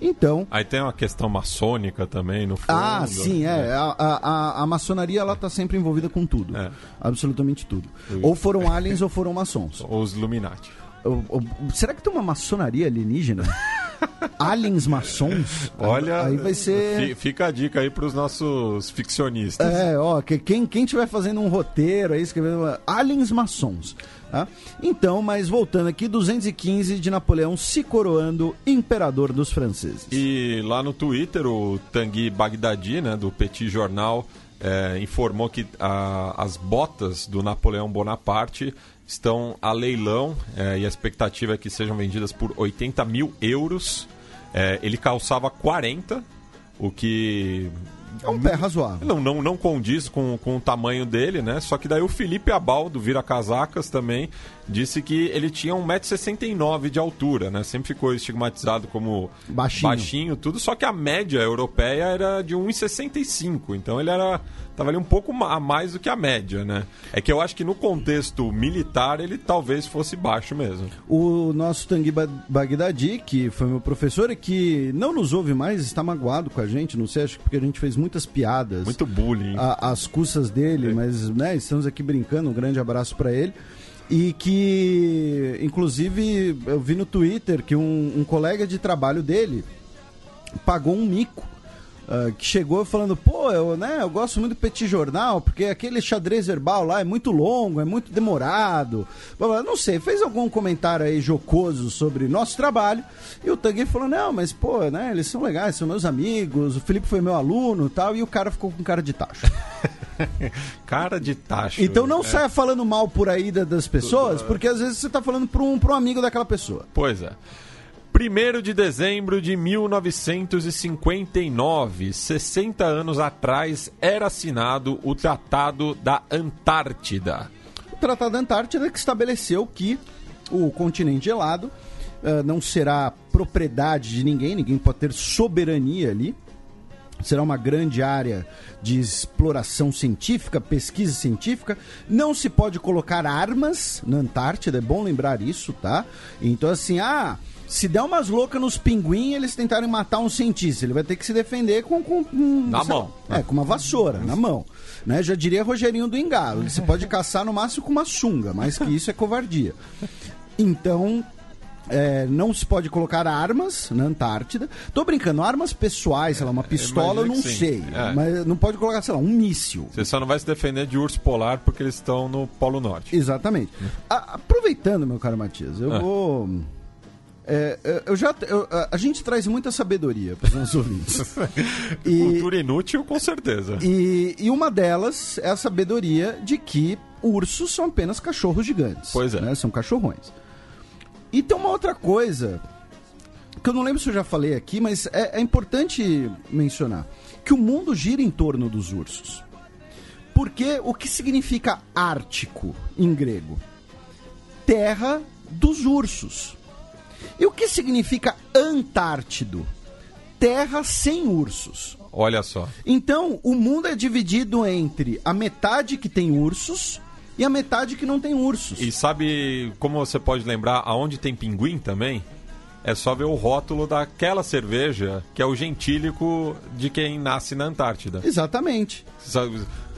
Então. Aí tem uma questão maçônica também no fundo. Ah, sim, é. é. A, a, a, maçonaria ela tá sempre envolvida com tudo. É. Absolutamente tudo. Ou foram aliens ou foram maçons. Ou os Illuminati. será que tem uma maçonaria alienígena? aliens maçons? Olha, aí vai ser. Fica a dica aí para os nossos ficcionistas. É, ó, que quem quem tiver fazendo um roteiro aí escrevendo aliens maçons. Tá? Então, mas voltando aqui, 215 de Napoleão se coroando imperador dos franceses. E lá no Twitter, o Tanguy Bagdadi, né, do Petit Jornal, é, informou que a, as botas do Napoleão Bonaparte estão a leilão é, e a expectativa é que sejam vendidas por 80 mil euros. É, ele calçava 40, o que é um pé razoável. Não, não, não condiz com, com o tamanho dele, né? Só que daí o Felipe Abal, do Vira Casacas, também disse que ele tinha 1,69m de altura, né? Sempre ficou estigmatizado como baixinho. baixinho, tudo. Só que a média europeia era de 1,65. Então ele era tava ali um pouco a mais do que a média, né? É que eu acho que no contexto militar ele talvez fosse baixo mesmo. O nosso Tanguy Bagdadi, que foi meu professor e que não nos ouve mais, está magoado com a gente, não sei, acho que porque a gente fez muitas piadas. Muito bullying. às custas dele, é. mas né, estamos aqui brincando, um grande abraço para ele e que, inclusive, eu vi no Twitter que um, um colega de trabalho dele pagou um mico Uh, que chegou falando, pô, eu, né, eu gosto muito do Petit Jornal, porque aquele xadrez verbal lá é muito longo, é muito demorado. Não sei, fez algum comentário aí jocoso sobre nosso trabalho. E o Tanguy falou, não, mas pô, né, eles são legais, são meus amigos, o Felipe foi meu aluno tal, e o cara ficou com cara de tacho. cara de tacho. Então não é. saia falando mal por aí das pessoas, porque às vezes você tá falando para um, pra um amigo daquela pessoa. Pois é. 1 de dezembro de 1959, 60 anos atrás, era assinado o Tratado da Antártida. O Tratado da Antártida que estabeleceu que o continente gelado uh, não será propriedade de ninguém, ninguém pode ter soberania ali. Será uma grande área de exploração científica, pesquisa científica. Não se pode colocar armas na Antártida, é bom lembrar isso, tá? Então, assim, ah, se der umas loucas nos pinguins, eles tentarem matar um cientista. Ele vai ter que se defender com. com, com na mão. Lá, é, com uma vassoura, na mão. Né? Já diria Rogerinho do Engalo. Ele se pode caçar no máximo com uma sunga, mas que isso é covardia. Então, é, não se pode colocar armas na Antártida. Tô brincando, armas pessoais, sei lá, uma pistola, eu não sei. É. Mas não pode colocar, sei lá, um míssil. Você só não vai se defender de urso polar porque eles estão no Polo Norte. Exatamente. A, aproveitando, meu caro Matias, eu é. vou é, é, eu já, eu, a gente traz muita sabedoria para os nossos ouvintes. e, Cultura inútil, com certeza. E, e uma delas é a sabedoria de que ursos são apenas cachorros gigantes. Pois é. Né? São cachorrões. E tem uma outra coisa, que eu não lembro se eu já falei aqui, mas é, é importante mencionar, que o mundo gira em torno dos ursos. Porque o que significa Ártico em grego? Terra dos ursos. E o que significa Antártido? Terra sem ursos. Olha só. Então, o mundo é dividido entre a metade que tem ursos e a metade que não tem ursos. E sabe como você pode lembrar aonde tem pinguim também? É só ver o rótulo daquela cerveja que é o gentílico de quem nasce na Antártida. Exatamente. Se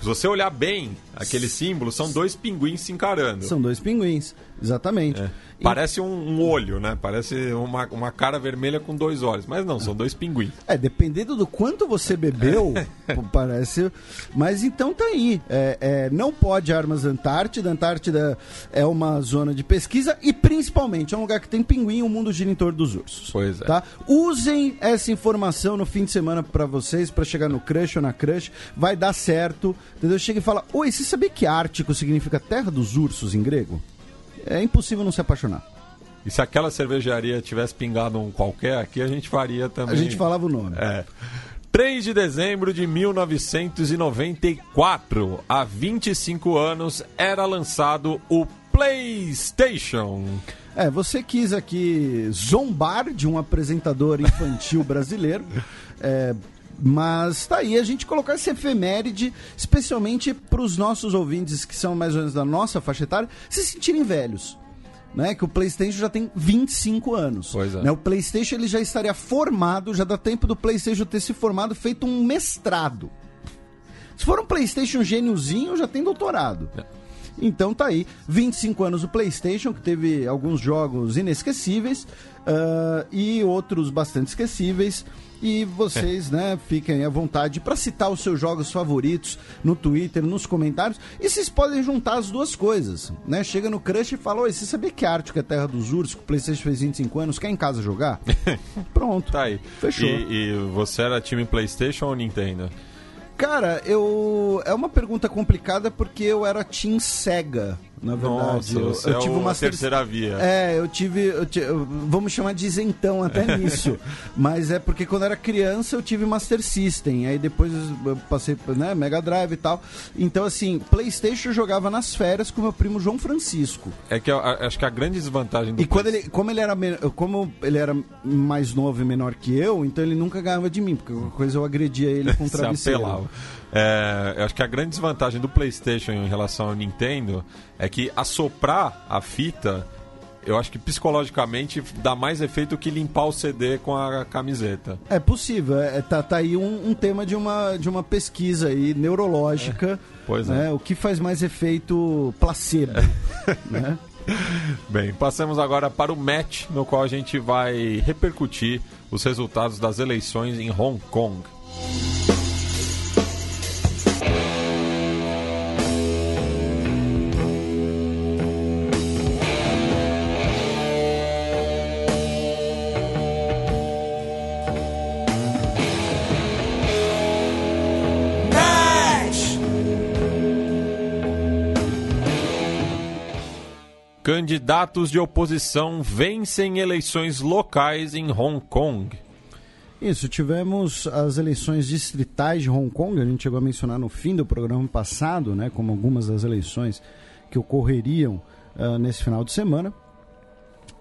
você olhar bem aquele símbolo, são dois pinguins se encarando. São dois pinguins, exatamente. É. Parece um, um, olho, né? Parece uma, uma cara vermelha com dois olhos. Mas não, são dois pinguins. É, dependendo do quanto você bebeu, parece. Mas então tá aí. É, é, não pode armas Antártida. Antártida é uma zona de pesquisa e principalmente é um lugar que tem pinguim o mundo gira em torno dos ursos. Pois é. Tá? Usem essa informação no fim de semana para vocês, para chegar no crush ou na crush. Vai dar certo. Entendeu? Chega e fala: Oi, você sabia que Ártico significa terra dos ursos em grego? É impossível não se apaixonar. E se aquela cervejaria tivesse pingado um qualquer aqui, a gente faria também. A gente falava o nome. É. 3 de dezembro de 1994, há 25 anos, era lançado o PlayStation. É, você quis aqui zombar de um apresentador infantil brasileiro. É, mas tá aí a gente colocar essa efeméride, especialmente para os nossos ouvintes que são mais ou menos da nossa faixa etária, se sentirem velhos. Né, que o PlayStation já tem 25 anos. Pois é. Né, o PlayStation ele já estaria formado, já dá tempo do PlayStation ter se formado, feito um mestrado. Se for um PlayStation gêniozinho, já tem doutorado. É. Então tá aí, 25 anos o PlayStation, que teve alguns jogos inesquecíveis uh, e outros bastante esquecíveis. E vocês, né, fiquem à vontade para citar os seus jogos favoritos no Twitter, nos comentários. E vocês podem juntar as duas coisas, né? Chega no Crush e fala: Oi, você sabia que Ártico é terra dos ursos, que o PlayStation fez 25 anos? Quer em casa jogar? Pronto. Tá aí. Fechou. E, e você era time PlayStation ou Nintendo? Cara, eu. É uma pergunta complicada porque eu era Team Sega na verdade. Nossa, eu, eu é tive uma terceira via. É, eu tive, eu tive, vamos chamar de isentão até nisso. Mas é porque quando era criança eu tive Master System, aí depois eu passei, né, Mega Drive e tal. Então assim, PlayStation eu jogava nas férias com meu primo João Francisco. É que eu, acho que a grande desvantagem do E quando ele, como ele era como ele era mais novo e menor que eu, então ele nunca ganhava de mim, porque qualquer coisa eu agredia ele com travesseiro. É, eu acho que a grande desvantagem do PlayStation em relação ao Nintendo é que assoprar a fita, eu acho que psicologicamente dá mais efeito que limpar o CD com a camiseta. É possível, é, tá, tá aí um, um, tema de uma, de uma pesquisa aí neurológica. É, pois né? é. O que faz mais efeito placebo, né? Bem, passamos agora para o match, no qual a gente vai repercutir os resultados das eleições em Hong Kong. Candidatos de oposição vencem eleições locais em Hong Kong. Isso, tivemos as eleições distritais de Hong Kong, a gente chegou a mencionar no fim do programa passado, né, como algumas das eleições que ocorreriam uh, nesse final de semana.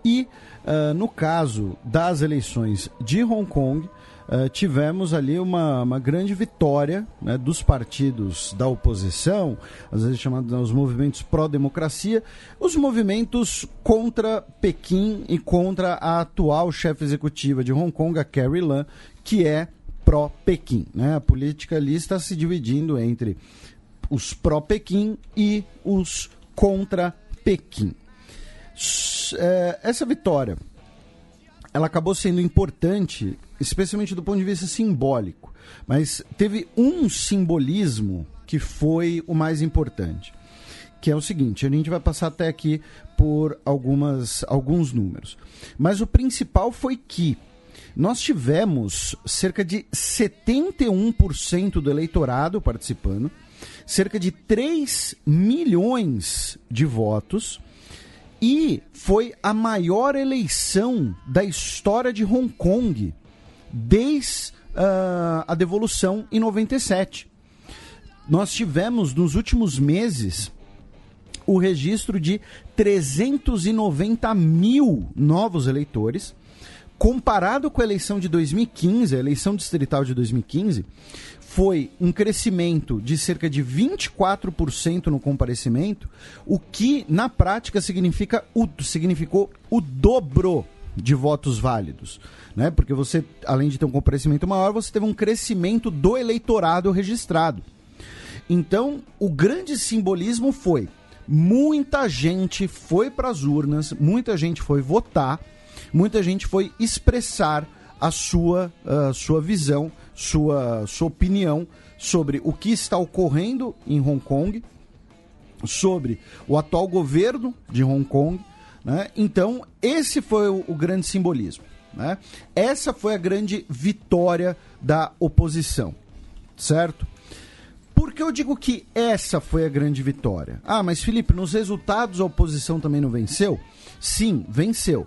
E uh, no caso das eleições de Hong Kong, uh, tivemos ali uma, uma grande vitória né, dos partidos da oposição, às vezes chamados os movimentos pró-democracia, os movimentos contra Pequim e contra a atual chefe executiva de Hong Kong, a Carrie Lam, que é pró-Pequim. Né? A política ali está se dividindo entre os pró-Pequim e os contra Pequim. É, essa vitória ela acabou sendo importante especialmente do ponto de vista simbólico. Mas teve um simbolismo que foi o mais importante, que é o seguinte: a gente vai passar até aqui por algumas, alguns números. Mas o principal foi que nós tivemos cerca de 71% do eleitorado participando, cerca de 3 milhões de votos E foi a maior eleição da história de Hong Kong desde uh, a devolução em 97. Nós tivemos nos últimos meses o registro de 390 mil novos eleitores. Comparado com a eleição de 2015, a eleição distrital de 2015, foi um crescimento de cerca de 24% no comparecimento, o que na prática significa o, significou o dobro de votos válidos. Né? Porque você, além de ter um comparecimento maior, você teve um crescimento do eleitorado registrado. Então, o grande simbolismo foi muita gente foi para as urnas, muita gente foi votar, muita gente foi expressar a sua, sua visão, sua, sua opinião sobre o que está ocorrendo em Hong Kong, sobre o atual governo de Hong Kong. Né? Então, esse foi o, o grande simbolismo. Né? Essa foi a grande vitória da oposição, certo? Por que eu digo que essa foi a grande vitória? Ah, mas Felipe, nos resultados a oposição também não venceu? Sim, venceu.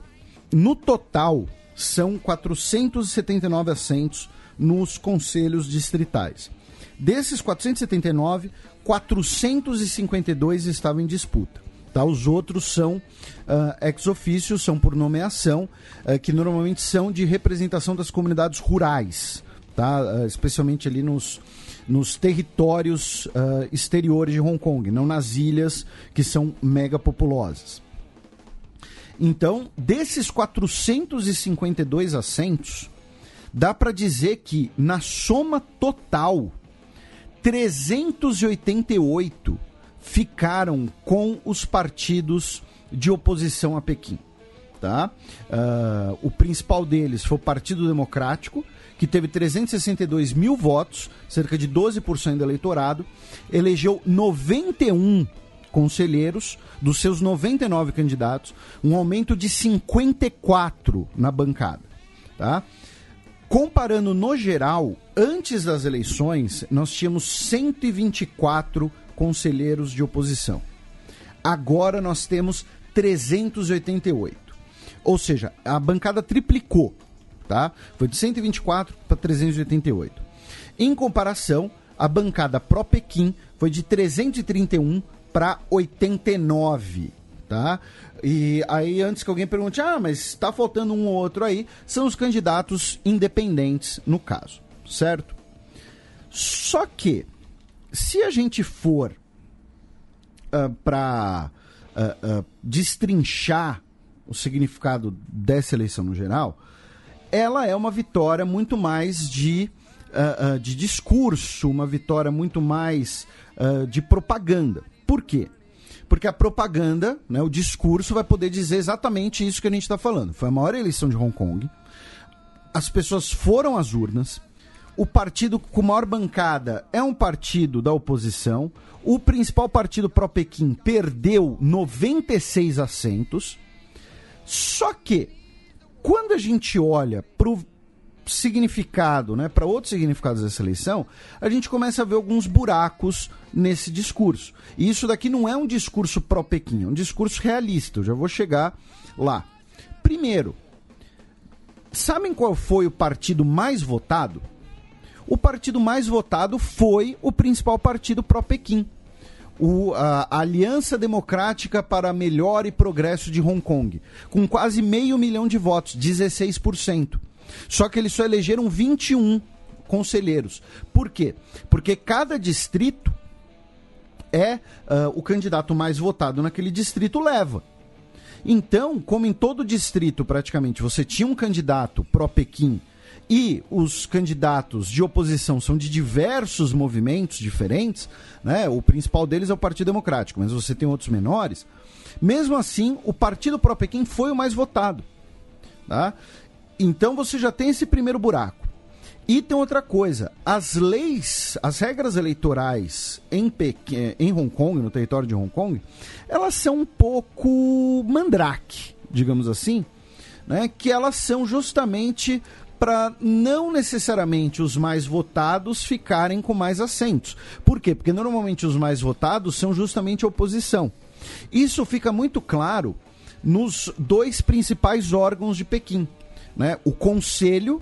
No total, são 479 assentos nos conselhos distritais. Desses 479, 452 estavam em disputa. Tá? Os outros são uh, ex ofício, são por nomeação, uh, que normalmente são de representação das comunidades rurais, tá? Uh, especialmente ali nos, nos territórios exteriores de Hong Kong, não nas ilhas que são mega populosas. Então, desses 452 assentos, dá para dizer que na soma total 388 ficaram com os partidos de oposição a Pequim. Tá? Uh, o principal deles foi o Partido Democrático, que teve 362 mil votos, cerca de 12% do eleitorado, elegeu 91 conselheiros dos seus 99 candidatos, um aumento de 54 na bancada. Tá? Comparando no geral, antes das eleições, nós tínhamos 124 conselheiros de oposição. Agora nós temos 388. Ou seja, a bancada triplicou tá? Foi de 124 para 388. Em comparação, a bancada pró-Pequim foi de 331 para 89, tá? E aí, antes que alguém pergunte, ah, mas está faltando um ou outro aí, são os candidatos independentes no caso, certo? Só que, se a gente for uh, ah, para uh, uh, ah, destrinchar o significado dessa eleição no geral, ela é uma vitória muito mais de, de discurso, uma vitória muito mais de propaganda. Por quê? Porque a propaganda, né, o discurso, vai poder dizer exatamente isso que a gente está falando. Foi a maior eleição de Hong Kong. As pessoas foram às urnas. O partido com maior bancada é um partido da oposição. O principal partido pró-Pequim perdeu 96 assentos. Só que quando a gente olha significado, né, para outros significados dessa eleição, a gente começa a ver alguns buracos nesse discurso. E isso daqui não é um discurso pró-Pequim, é um discurso realista. Eu já vou chegar lá. Primeiro, sabem qual foi o partido mais votado? O partido mais votado foi o principal partido pró-Pequim, o, a, a Aliança Democrática para Melhor e Progresso de Hong Kong, com quase meio milhão de votos, 16%. Só que eles só elegeram 21 conselheiros. Por quê? Porque cada distrito é uh, o candidato mais votado naquele distrito leva. Então, como em todo distrito praticamente você tinha um candidato pró-Pequim e os candidatos de oposição são de diversos movimentos diferentes, né? o principal deles é o Partido Democrático, mas você tem outros menores. Mesmo assim, o Partido Pro Pequim foi o mais votado. Tá? Então você já tem esse primeiro buraco. E tem outra coisa: as leis, as regras eleitorais em, Pequim, em Hong Kong, no território de Hong Kong, elas são um pouco mandrake, digamos assim, né? que elas são justamente para não necessariamente os mais votados ficarem com mais assentos. Por quê? Porque normalmente os mais votados são justamente a oposição. Isso fica muito claro nos dois principais órgãos de Pequim, né? O Conselho,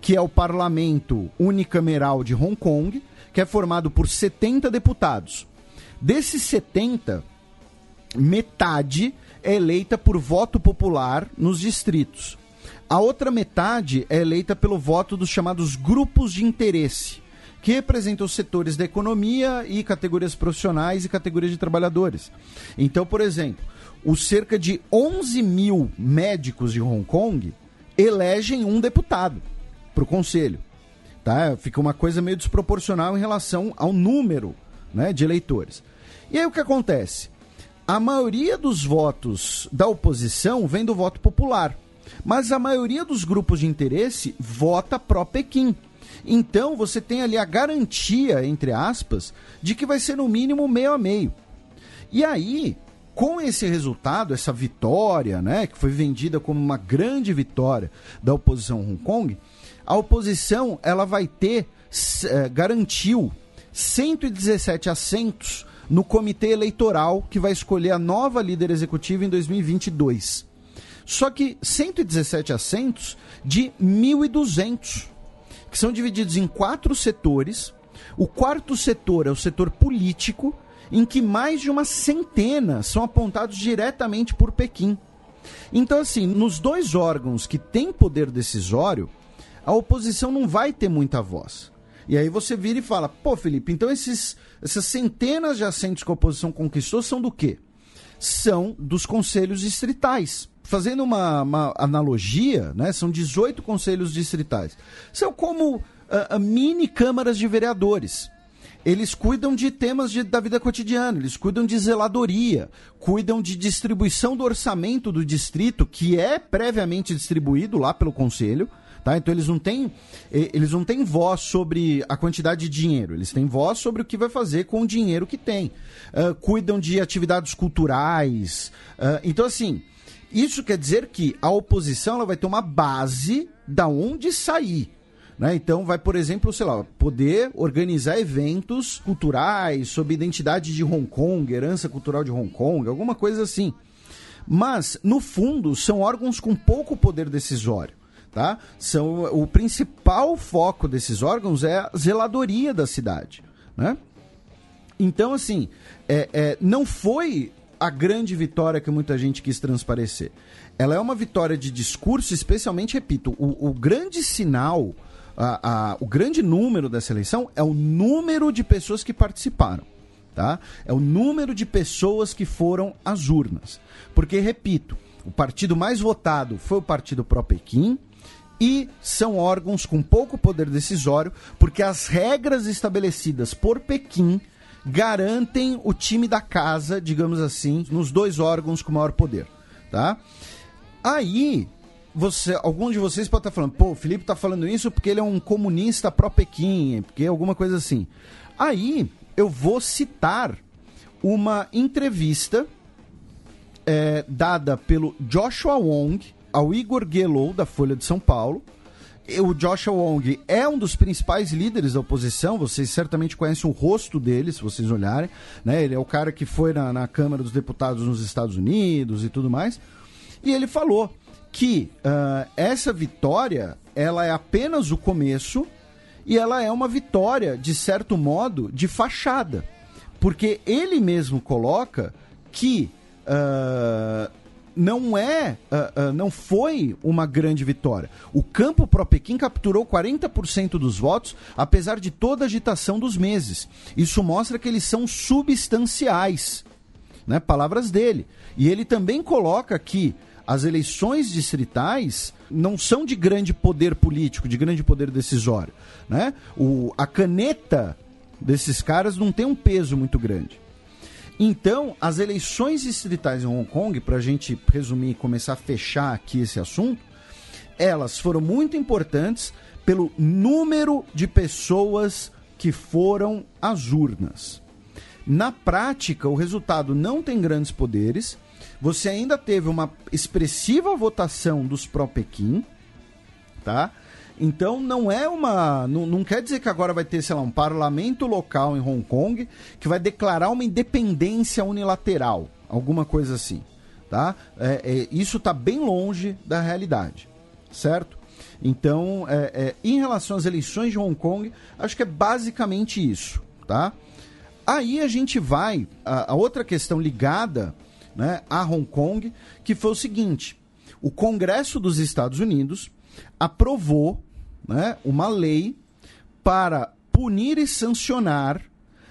que é o parlamento unicameral de Hong Kong, que é formado por 70 deputados. Desses 70, metade é eleita por voto popular nos distritos. A outra metade é eleita pelo voto dos chamados grupos de interesse, que representam os setores da economia e categorias profissionais e categorias de trabalhadores. Então, por exemplo, os cerca de 11 mil médicos de Hong Kong elegem um deputado para o conselho. Tá? Fica uma coisa meio desproporcional em relação ao número né, de eleitores. E aí o que acontece? A maioria dos votos da oposição vem do voto popular. Mas a maioria dos grupos de interesse vota pró-Pequim. Então você tem ali a garantia, entre aspas, de que vai ser no mínimo meio a meio. E aí, com esse resultado, essa vitória, né, que foi vendida como uma grande vitória da oposição Hong Kong, a oposição ela vai ter é, garantiu 117 assentos no comitê eleitoral que vai escolher a nova líder executiva em 2022. Só que 117 assentos de 1.200, que são divididos em quatro setores. O quarto setor é o setor político, em que mais de uma centena são apontados diretamente por Pequim. Então, assim, nos dois órgãos que têm poder decisório, a oposição não vai ter muita voz. E aí você vira e fala: pô, Felipe, então esses, essas centenas de assentos que a oposição conquistou são do quê? São dos conselhos distritais fazendo uma, uma, analogia, né, são 18 conselhos distritais. São como uh, mini câmaras de vereadores. Eles cuidam de temas de, da vida cotidiana, eles cuidam de zeladoria, cuidam de distribuição do orçamento do distrito, que é previamente distribuído lá pelo conselho. Tá? Então eles não têm eles não têm voz sobre a quantidade de dinheiro, eles têm voz sobre o que vai fazer com o dinheiro que tem. Uh, cuidam de atividades culturais. Uh, então, assim, isso quer dizer que a oposição ela vai ter uma base da onde sair. Né? Então, vai, por exemplo, sei lá, poder organizar eventos culturais sobre identidade de Hong Kong, herança cultural de Hong Kong, alguma coisa assim. Mas, no fundo, são órgãos com pouco poder decisório. Tá? São, o principal foco desses órgãos é a zeladoria da cidade. Né? Então, assim, é, é, não foi a grande vitória que muita gente quis transparecer. Ela é uma vitória de discurso, especialmente, repito, o, o grande sinal, a, a, o grande número dessa eleição é o número de pessoas que participaram. Tá? É o número de pessoas que foram às urnas. Porque, repito, o partido mais votado foi o partido pró-Pequim, e são órgãos com pouco poder decisório, porque as regras estabelecidas por Pequim garantem o time da casa, digamos assim, nos dois órgãos com maior poder, tá? Aí, você, algum de vocês pode estar falando, pô, o Felipe está falando isso porque ele é um comunista pró-Pequim, porque alguma coisa assim. Aí, eu vou citar uma entrevista é, dada pelo Joshua Wong ao Igor Guelou, da Folha de São Paulo, o Joshua Wong é um dos principais líderes da oposição, vocês certamente conhecem o rosto dele, se vocês olharem. Né? Ele é o cara que foi na, na Câmara dos Deputados nos Estados Unidos e tudo mais. E ele falou que uh, essa vitória ela é apenas o começo e ela é uma vitória, de certo modo, de fachada. Porque ele mesmo coloca que uh, não é, uh, uh, não foi uma grande vitória. O campo pro Pequim capturou 40% dos votos, apesar de toda a agitação dos meses. Isso mostra que eles são substanciais, né? Palavras dele. E ele também coloca que as eleições distritais não são de grande poder político, de grande poder decisório, né? O, a caneta desses caras não tem um peso muito grande. Então, as eleições distritais em Hong Kong, para a gente resumir e começar a fechar aqui esse assunto, elas foram muito importantes pelo número de pessoas que foram às urnas. Na prática, o resultado não tem grandes poderes. Você ainda teve uma expressiva votação dos pró-Pequim, tá? Então não é uma. Não, não quer dizer que agora vai ter, sei lá, um parlamento local em Hong Kong que vai declarar uma independência unilateral, alguma coisa assim. tá? É, é, isso está bem longe da realidade, certo? Então, é, é, em relação às eleições de Hong Kong, acho que é basicamente isso, tá? Aí a gente vai a, a outra questão ligada né, a Hong Kong, que foi o seguinte: o Congresso dos Estados Unidos aprovou né, uma lei para punir e sancionar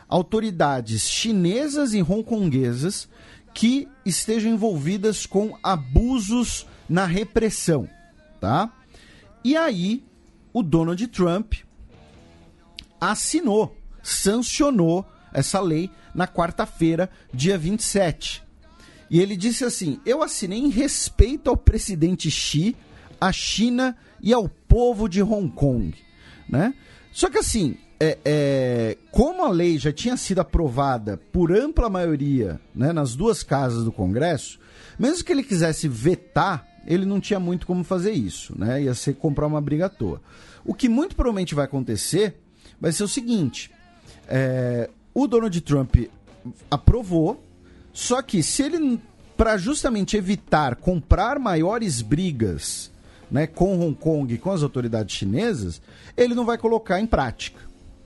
autoridades chinesas e hongkonguesas que estejam envolvidas com abusos na repressão, tá? E aí o Donald Trump assinou, sancionou essa lei na quarta-feira, dia 27. E ele disse assim: Eu assinei em respeito ao presidente Xi, à China e ao povo de Hong Kong. Né? Só que assim, é, é, como a lei já tinha sido aprovada por ampla maioria né, nas duas casas do Congresso, mesmo que ele quisesse vetar, ele não tinha muito como fazer isso, né? Ia ser comprar uma briga à toa. O que muito provavelmente vai acontecer vai ser o seguinte: é, o Donald Trump aprovou, só que se ele, para justamente evitar comprar maiores brigas né, com Hong Kong e com as autoridades chinesas, ele não vai colocar em prática.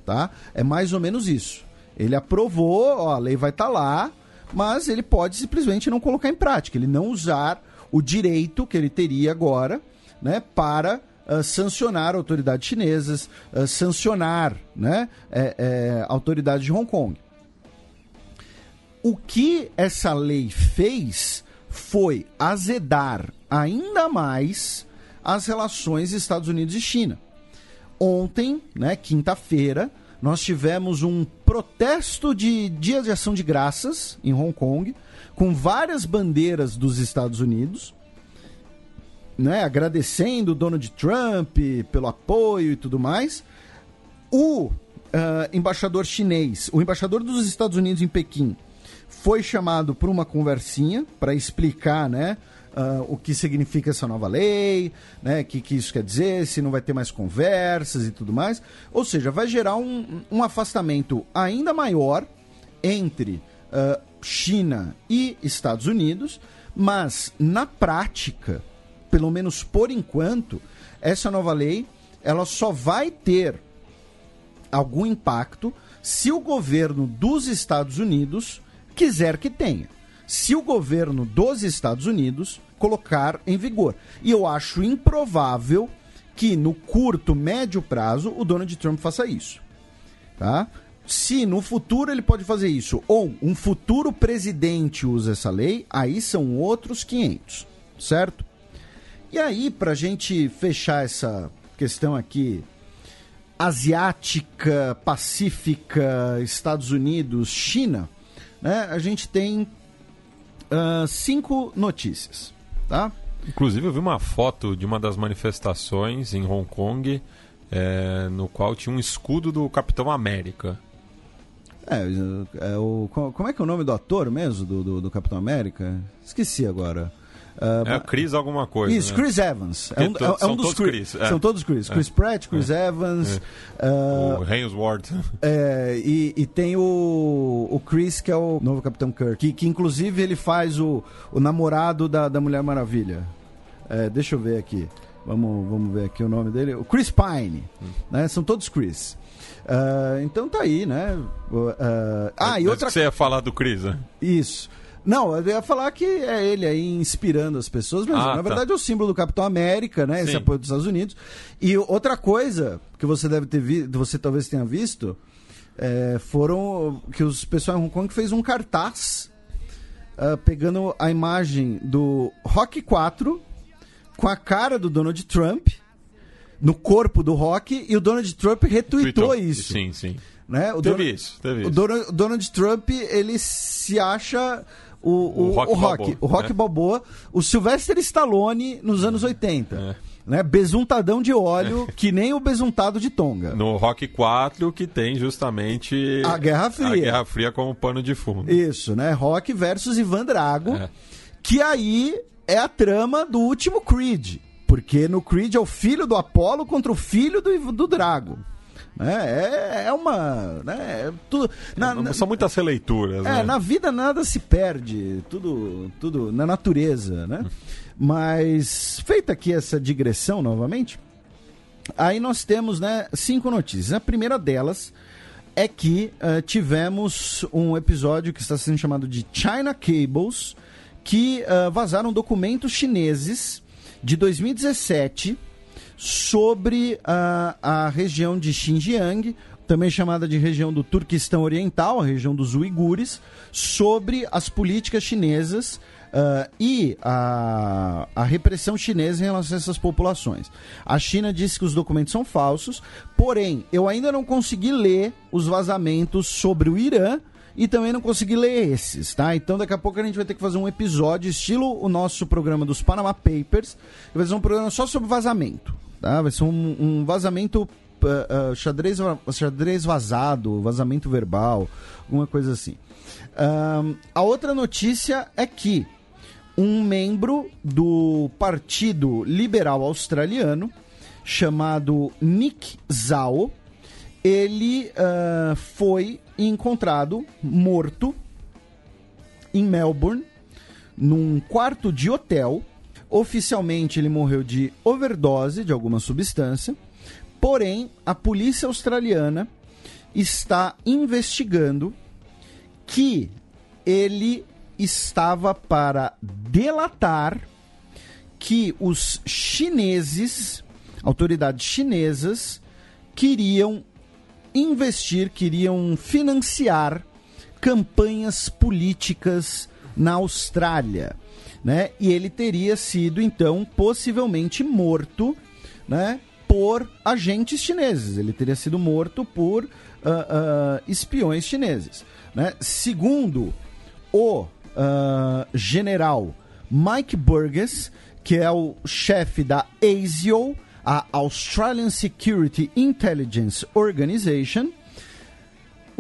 Tá? É mais ou menos isso. Ele aprovou, ó, a lei vai estar tá lá, mas ele pode simplesmente não colocar em prática, ele não usar o direito que ele teria agora né, para uh, sancionar autoridades chinesas, uh, sancionar né, é, é, autoridades de Hong Kong o que essa lei fez foi azedar ainda mais as relações Estados Unidos e China. Ontem, né, quinta-feira, nós tivemos um protesto de Dia de Ação de Graças em Hong Kong, com várias bandeiras dos Estados Unidos, né, agradecendo Donald Trump pelo apoio e tudo mais. O uh, embaixador chinês, o embaixador dos Estados Unidos em Pequim, foi chamado para uma conversinha para explicar, né? Uh, o que significa essa nova lei, né? O que, que isso quer dizer, se não vai ter mais conversas e tudo mais. Ou seja, vai gerar um, um afastamento ainda maior entre uh, China e Estados Unidos, mas na prática, pelo menos por enquanto, essa nova lei ela só vai ter algum impacto se o governo dos Estados Unidos quiser que tenha. Se o governo dos Estados Unidos colocar em vigor. E eu acho improvável que no curto, médio prazo o Donald Trump faça isso. Tá? Se no futuro ele pode fazer isso, ou um futuro presidente usa essa lei, aí são outros 500, certo? E aí, para a gente fechar essa questão aqui asiática, pacífica, Estados Unidos, China, né, a gente tem uh, cinco notícias, tá? Inclusive eu vi uma foto de uma das manifestações em Hong Kong, é, no qual tinha um escudo do Capitão América. É, é o, como é que é o nome do ator mesmo, do, do, do Capitão América? Esqueci agora. Uh, é Chris alguma coisa. Isso, né? Chris Evans. É um, é, é um dos Chris. Chris. É. São todos Chris. Chris Pratt, Chris é. Evans. Uh, o Hainsworth. É, e, e, tem o, o Chris, que é o novo Capitão Kirk. Que, que inclusive ele faz o, o namorado da, da Mulher Maravilha. É, deixa eu ver aqui. Vamos, vamos ver aqui o nome dele. O Chris Pine. Hum. Né? São todos Chris. Uh, então tá aí, né? Uh, ah, e outra... que você ia falar do Chris, né? Isso. Não, eu ia falar que é ele aí inspirando as pessoas, mas ah, na tá. verdade é o símbolo do Capitão América, né? Sim. Esse apoio dos Estados Unidos. E outra coisa que você deve ter visto, você talvez tenha visto, é, foram que os pessoal em Hong Kong fez um cartaz uh, pegando a imagem do Rock 4 com a cara do Donald Trump no corpo do Rock e o Donald Trump retweetou isso. Sim, sim. Né? O teve Donald, isso, teve o Donald, Donald Trump, ele se acha o, o, o Rock, o rock, o rock né? Balboa, o Sylvester Stallone nos anos 80. É. Né? Besuntadão de óleo, é. que nem o besuntado de Tonga. No Rock 4, que tem justamente a Guerra Fria. A Guerra Fria como pano de fundo. Isso, né? Rock versus Ivan Drago, é. que aí é a trama do último Creed. Porque no Creed é o filho do Apollo contra o filho do, do Drago. Né? É, é uma. Né? É tudo, na, na, São muitas releituras. É, né? na vida nada se perde, tudo, tudo na natureza. Né? Mas, feita aqui essa digressão novamente, aí nós temos né, cinco notícias. A primeira delas é que uh, tivemos um episódio que está sendo chamado de China Cables, que uh, vazaram documentos chineses de 2017 sobre uh, a região de Xinjiang, também chamada de região do Turquistão Oriental, a região dos uigures, sobre as políticas chinesas Uh, e a, a repressão chinesa em relação a essas populações. A China disse que os documentos são falsos, porém, eu ainda não consegui ler os vazamentos sobre o Irã e também não consegui ler esses, tá? Então daqui a pouco a gente vai ter que fazer um episódio, estilo o nosso programa dos Panama Papers, vai ser um programa só sobre vazamento, tá? Vai ser um, um vazamento uh, uh, xadrez, xadrez vazado, vazamento verbal, alguma coisa assim. a outra notícia é que um membro do Partido Liberal Australiano, chamado Nick Zhao, ele uh, foi encontrado morto em Melbourne, num quarto de hotel. Oficialmente ele morreu de overdose de alguma substância, porém a polícia australiana está investigando que ele estava para delatar que os chineses, autoridades chinesas, queriam investir, queriam financiar campanhas políticas na Austrália, né? E ele teria sido então possivelmente morto, né? Por agentes chineses. Ele teria sido morto por uh, uh, espiões chineses, né? Segundo o uh, general Mike Burgess, que é o chefe da ASIO, a Australian Security Intelligence Organization.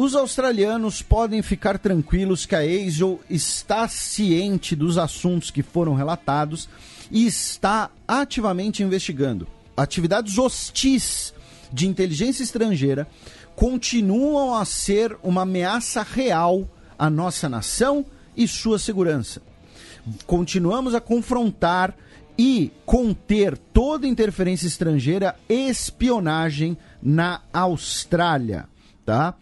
Os australianos podem ficar tranquilos que a ASIO está ciente dos assuntos que foram relatados e está ativamente investigando. Atividades hostis de inteligência estrangeira continuam a ser uma ameaça real à nossa nação e sua segurança. Continuamos a confrontar e conter toda interferência estrangeira e espionagem na Austrália, tá?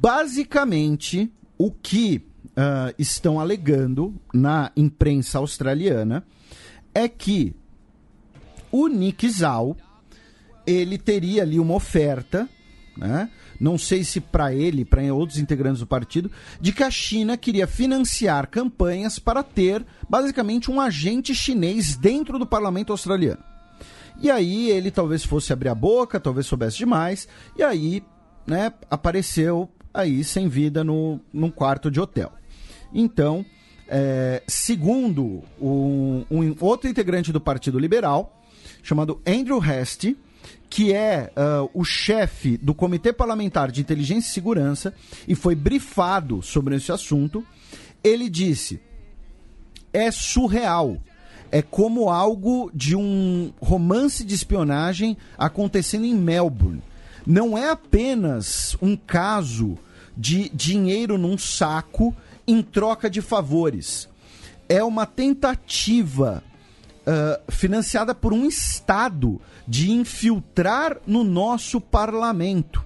Basicamente, o que uh, estão alegando na imprensa australiana é que o Nick Zau ele teria ali uma oferta, né? não sei se para ele, para outros integrantes do partido, de que a China queria financiar campanhas para ter basicamente um agente chinês dentro do parlamento australiano. E aí ele talvez fosse abrir a boca, talvez soubesse demais, e aí né, apareceu aí sem vida no, num quarto de hotel. Então, é, segundo um, um outro integrante do Partido Liberal, chamado Andrew Heste, que é uh, o chefe do Comitê Parlamentar de Inteligência e Segurança e foi brifado sobre esse assunto, ele disse: é surreal. É como algo de um romance de espionagem acontecendo em Melbourne. Não é apenas um caso de dinheiro num saco em troca de favores. É uma tentativa uh, financiada por um Estado de infiltrar no nosso parlamento,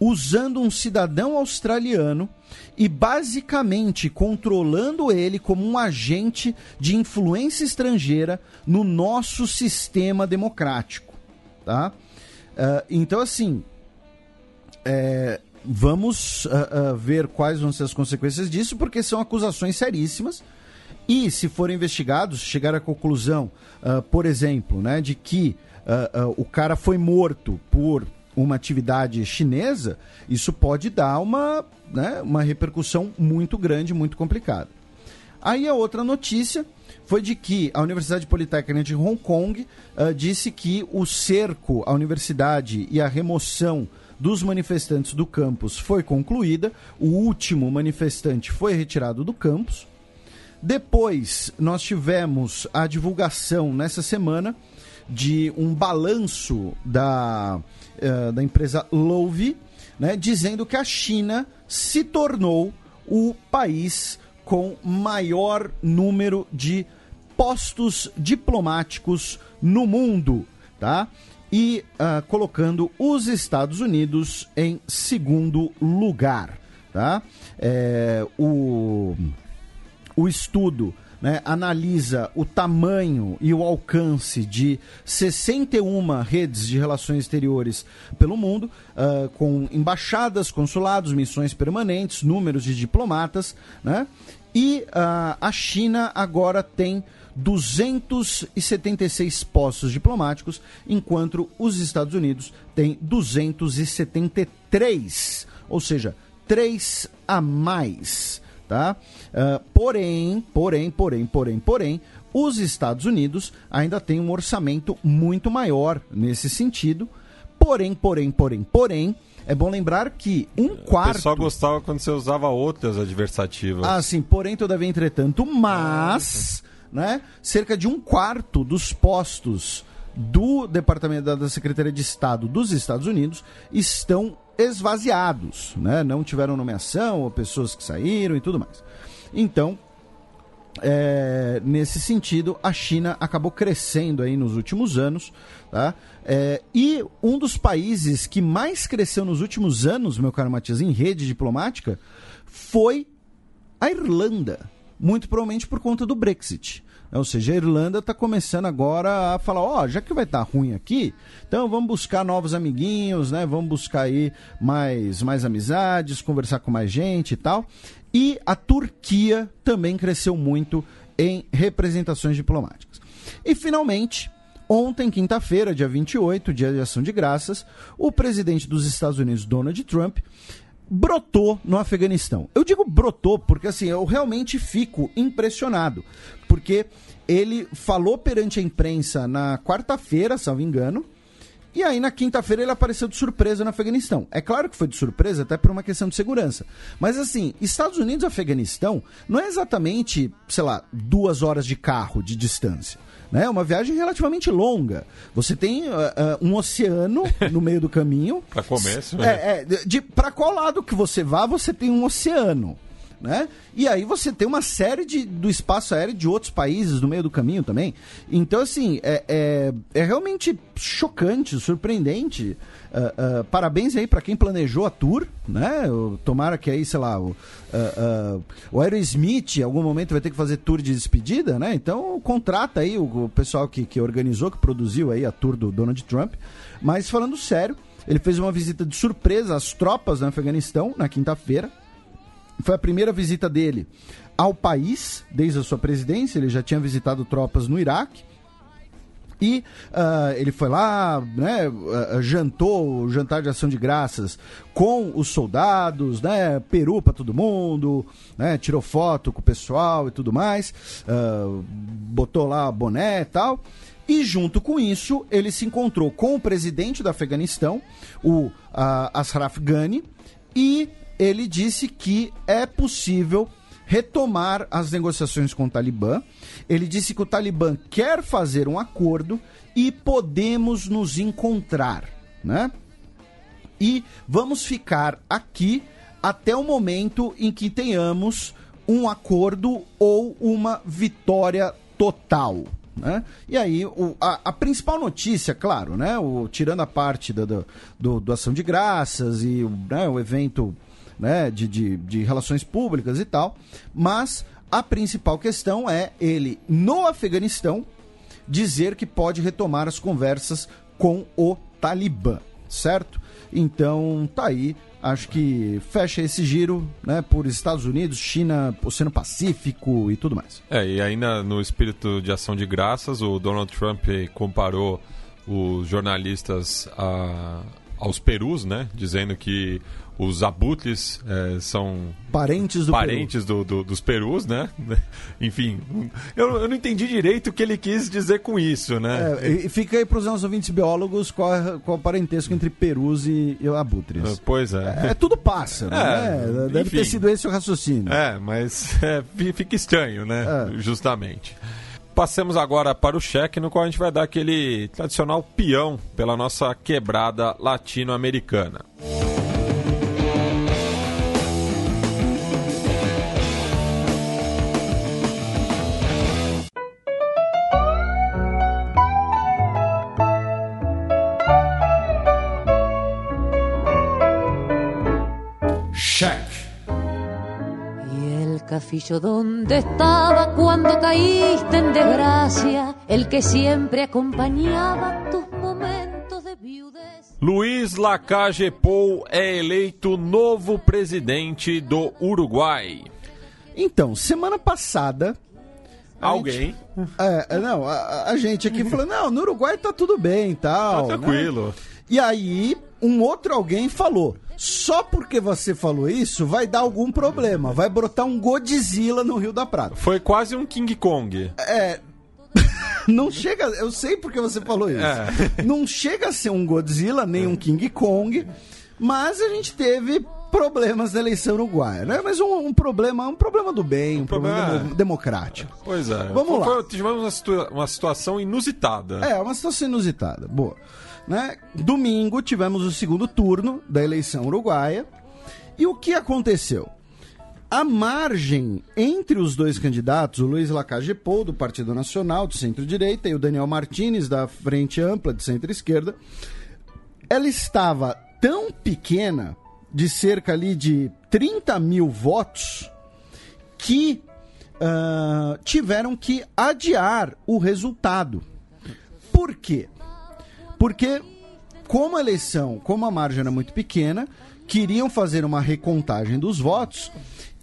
usando um cidadão australiano e basicamente controlando ele como um agente de influência estrangeira no nosso sistema democrático. Tá? Uh, então, assim, é, vamos uh, uh, ver quais vão ser as consequências disso, porque são acusações seríssimas e, se forem investigados, chegar à conclusão, uh, por exemplo, né, de que o cara foi morto por uma atividade chinesa, isso pode dar uma, né, uma repercussão muito grande, muito complicada. Aí a outra notícia foi de que a Universidade Politécnica de Hong Kong disse que o cerco à universidade e a remoção dos manifestantes do campus foi concluída. O último manifestante foi retirado do campus. Depois, nós tivemos a divulgação nessa semana de um balanço da, uh, da empresa Love, né, dizendo que a China se tornou o país com maior número de postos diplomáticos no mundo, tá? E uh, colocando os Estados Unidos em segundo lugar, tá? É, o, o estudo né, analisa o tamanho e o alcance de 61 redes de relações exteriores pelo mundo, uh, com embaixadas, consulados, missões permanentes, números de diplomatas, né? E uh, a China agora tem 276 postos diplomáticos, enquanto os Estados Unidos têm 273, ou seja, três a mais tá? Uh, porém, porém, porém, porém, porém, os Estados Unidos ainda têm um orçamento muito maior nesse sentido. Porém, porém, porém, porém, é bom lembrar que um quarto. Pessoal gostava quando você usava outras adversativas. Ah, sim, porém, todavia, entretanto, mas, né, cerca de um quarto dos postos do Departamento da Secretaria de Estado dos Estados Unidos estão esvaziados, né? não tiveram nomeação, ou pessoas que saíram e tudo mais. Então, é, nesse sentido, a China acabou crescendo aí nos últimos anos, tá? É, e um dos países que mais cresceu nos últimos anos, meu caro Matias, em rede diplomática, foi a Irlanda. Muito provavelmente por conta do Brexit. Ou seja, a Irlanda está começando agora a falar, ó, oh, já que vai estar tá ruim aqui, então vamos buscar novos amiguinhos, né? Vamos buscar aí mais, mais amizades, conversar com mais gente e tal. E a Turquia também cresceu muito em representações diplomáticas. E finalmente, Ontem, quinta-feira, dia 28, dia de ação de graças, o presidente dos Estados Unidos, Donald Trump, brotou no Afeganistão. Eu digo brotou porque assim, eu realmente fico impressionado, porque ele falou perante a imprensa na quarta-feira, salvo engano, e aí na quinta-feira ele apareceu de surpresa no Afeganistão. É claro que foi de surpresa, até por uma questão de segurança. Mas assim, Estados Unidos e Afeganistão não é exatamente, sei lá, duas horas de carro de distância né? Uma viagem relativamente longa. Você tem uh, uh, um oceano no meio do caminho. para começo, né? É, é, de, para qual lado que você vá, você tem um oceano. Né? E aí você tem uma série de, do espaço aéreo de outros países no meio do caminho também. Então, assim, é, é, é realmente chocante, surpreendente. Uh, uh, parabéns aí para quem planejou a tour, né? Tomara que aí, sei lá, o, uh, o Aerosmith em algum momento vai ter que fazer tour de despedida, né? Então contrata aí o, o pessoal que, que organizou, que produziu aí a tour do Donald Trump. Mas falando sério, ele fez uma visita de surpresa às tropas no Afeganistão na quinta-feira foi a primeira visita dele ao país desde a sua presidência. Ele já tinha visitado tropas no Iraque. E uh, ele foi lá, né, uh, jantou jantar de ação de graças com os soldados, né, peru para todo mundo, né, tirou foto com o pessoal e tudo mais, uh, botou lá boné e tal. E junto com isso, ele se encontrou com o presidente do Afeganistão, o Ashraf Ghani, e ele disse que é possível retomar as negociações com o Talibã. Ele disse que o Talibã quer fazer um acordo e podemos nos encontrar, né? E vamos ficar aqui até o momento em que tenhamos um acordo ou uma vitória total. Né? E aí, o, a, a, principal notícia, claro, né? O, tirando a parte do, do, do Ação de Graças e né, o evento né, de, de, de relações públicas e tal, mas a principal questão é ele, no Afeganistão, dizer que pode retomar as conversas com o Talibã, certo? Então, tá aí. Acho que fecha esse giro, né, por Estados Unidos, China, Oceano Pacífico e tudo mais. É, e ainda no espírito de ação de graças, o Donald Trump comparou os jornalistas a, aos perus, né, dizendo que os abutres é, são parentes, do parentes Peru. do, do, dos perus, né? Enfim, eu, eu, não entendi direito o que ele quis dizer com isso, né? É, e fica aí para os nossos ouvintes biólogos qual, é, qual o parentesco entre perus e, e abutres. Ah, pois é. É, é tudo pássaro, é, né? Deve enfim, ter sido esse o raciocínio. É, mas fica estranho, né? Justamente. Passemos agora para o cheque, no qual a gente vai dar aquele tradicional peão pela nossa quebrada latino-americana. Cheque. Y el cafillo donde estaba cuando caíste en desgracia, el que siempre acompañaba tus momentos de viudez. Luiz Lacalle Pou é eleito novo presidente do Uruguai. Então, semana passada. a Alguém. gente- é, é, não, a, a gente aqui falou: não, no Uruguai tá tudo bem e tal. Tá né? tranquilo. E aí, um outro alguém falou: só porque você falou isso, vai dar algum problema. Vai brotar um Godzilla no Rio da Prata. Foi quase um King Kong. Não chega. Eu sei porque você falou isso. É. Não chega a ser um Godzilla, nem um King Kong, mas a gente teve problemas na eleição uruguaia, né? Mas um, um problema, um problema do bem, um, problema, problema- demo- democrático. Pois é. Vamos Foi- lá. foi- tivemos uma, situa- uma situação inusitada. É, uma situação inusitada. Boa. Né? Domingo tivemos o segundo turno da eleição uruguaia. E o que aconteceu? A margem entre os dois candidatos, o Luiz Lacalle Pou, do Partido Nacional, do centro-direita, e o Daniel Martins, da Frente Ampla, de centro-esquerda, ela estava tão pequena, de cerca ali de 30 mil votos, que ah, tiveram que adiar o resultado. Por quê? Porque, como a eleição, como a margem era muito pequena, queriam fazer uma recontagem dos votos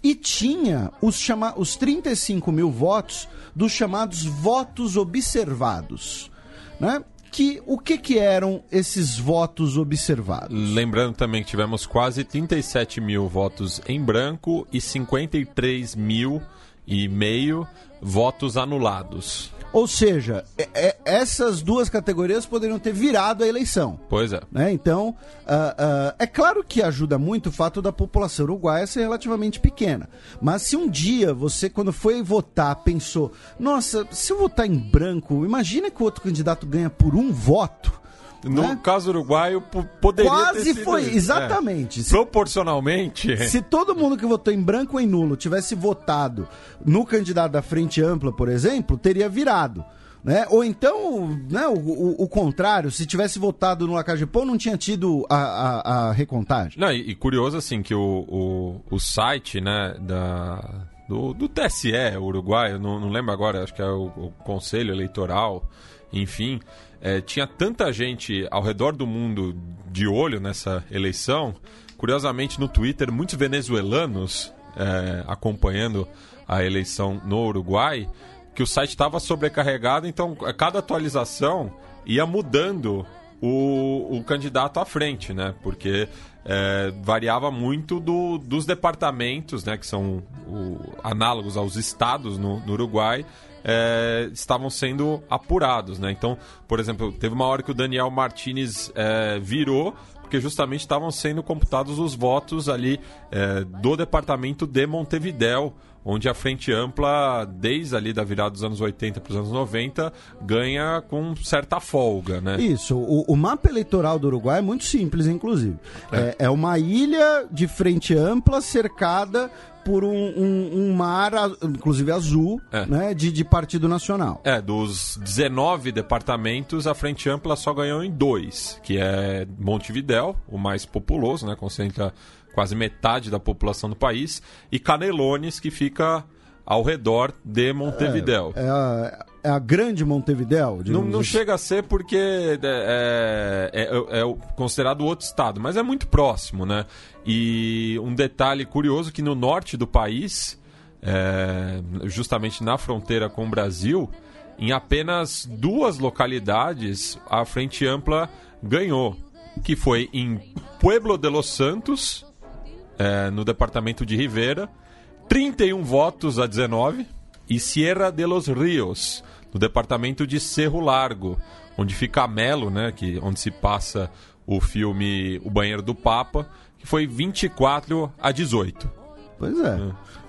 e tinha os, chama os 35 mil votos dos chamados votos observados. Né? Que, o que, que eram esses votos observados? Lembrando também que tivemos quase 37 mil votos em branco e 53 mil e meio votos anulados. Ou seja, é- é- essas duas categorias poderiam ter virado a eleição. Pois é. né? Então, ah, ah, é claro que ajuda muito o fato da população uruguaia ser relativamente pequena. Mas se um dia você, quando foi votar, pensou: nossa, se eu votar em branco, imagina que o outro candidato ganha por um voto. No né? caso uruguaio, po- poderia ter Quase sido foi, isso. exatamente. É. Se- Proporcionalmente, Se todo mundo que votou em branco ou em nulo tivesse votado no candidato da Frente Ampla, por exemplo, teria virado. Né? Ou então, né, o, o- o contrário, se tivesse votado no Lacajepão, não tinha tido a, a- a recontagem. Não, e, e curioso assim que o, o, o site né, da, do, do TSE Uruguai, eu não, não lembro agora, acho que é o, o Conselho Eleitoral, enfim, é, tinha tanta gente ao redor do mundo de olho nessa eleição. Curiosamente, no Twitter, muitos venezuelanos é, acompanhando a eleição no Uruguai, que o site estava sobrecarregado, então a cada atualização ia mudando o, o candidato à frente, né? Porque é, variava muito do- dos departamentos, né? Que são o- análogos aos estados no, no Uruguai, é, estavam sendo apurados, né? Então, por exemplo, teve uma hora que o Daniel Martinez é, virou porque justamente estavam sendo computados os votos ali é, do departamento de Montevidéu, onde a Frente Ampla, desde ali da virada dos anos 80 para os anos 90, ganha com certa folga, né? Isso, o, o mapa eleitoral do Uruguai é muito simples, inclusive. É, é uma ilha de frente ampla cercada por um, um- um mar, inclusive azul, É. né, de, de Partido Nacional. É, dos 19 departamentos, a Frente Ampla só ganhou em dois, que é Montevidéu, o mais populoso, né, concentra quase metade da população do país, e Canelones, que fica ao redor de Montevidéu. É a, é a grande Montevidéu? Não, não chega a ser porque é, é- é- é o- considerado outro estado, mas é muito próximo, né? E um detalhe curioso que no norte do país, é, justamente na fronteira com o Brasil, em apenas duas localidades a Frente Ampla ganhou, que foi em Pueblo de los Santos, é, no departamento de Rivera, 31 votos a 19, e Sierra de los Rios, no departamento de Cerro Largo, onde fica Melo, né, que, onde se passa o filme O Banheiro do Papa, que foi 24 a 18. Pois é.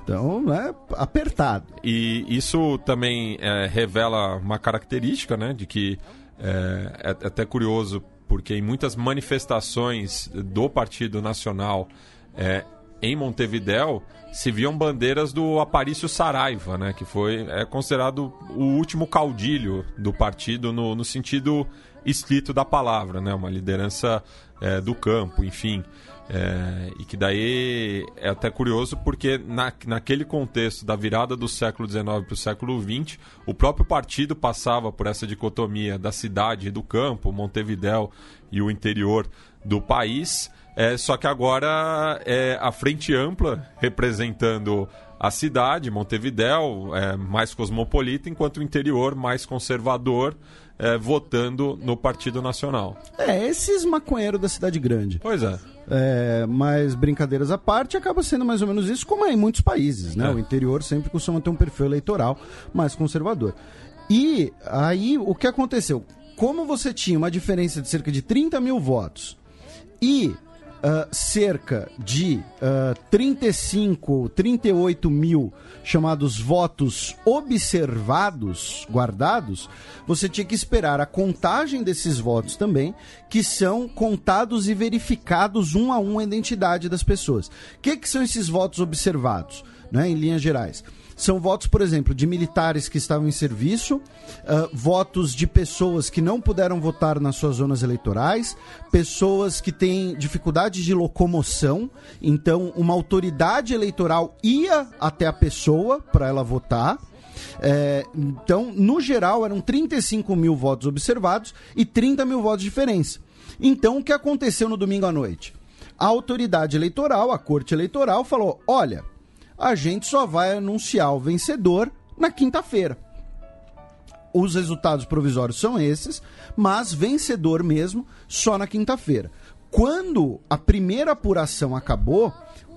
Então, né, apertado. E isso também é, revela uma característica, né, de que é, é até curioso, porque em muitas manifestações do Partido Nacional é, em Montevidéu se viam bandeiras do Aparício Saraiva, né, que foi é considerado o último caudilho do partido no, no sentido estrito da palavra, né, uma liderança é, do campo, enfim. É, e que daí é até curioso porque na, naquele contexto da virada do século XIX para o século XX, o próprio partido passava por essa dicotomia da cidade e do campo, Montevidéu e o interior do país. É, só que agora é a frente ampla representando a cidade, Montevidéu, é mais cosmopolita, enquanto o interior mais conservador, é, votando no Partido Nacional. É, esses maconheiros da cidade grande. Pois é. É, mas brincadeiras à parte, acaba sendo mais ou menos isso, como é em muitos países, né? É. O interior sempre costuma ter um perfil eleitoral mais conservador. E aí, o que aconteceu? Como você tinha uma diferença de cerca de 30 mil votos e ah, cerca de uh, 35, 38 mil chamados votos observados, guardados, você tinha que esperar a contagem desses votos também, que são contados e verificados um a um a identidade das pessoas. O que, que são esses votos observados, né, em linhas gerais? São votos, por exemplo, de militares que estavam em serviço, uh, votos de pessoas que não puderam votar nas suas zonas eleitorais, pessoas que têm dificuldade de locomoção, então uma autoridade eleitoral ia até a pessoa para ela votar. É, então, no geral, eram 35 mil votos observados e 30 mil votos de diferença. Então, o que aconteceu no domingo à noite? A autoridade eleitoral, a corte eleitoral, falou: olha a gente só vai anunciar o vencedor na quinta-feira. Os resultados provisórios são esses, mas vencedor mesmo só na quinta-feira. Quando a primeira apuração acabou,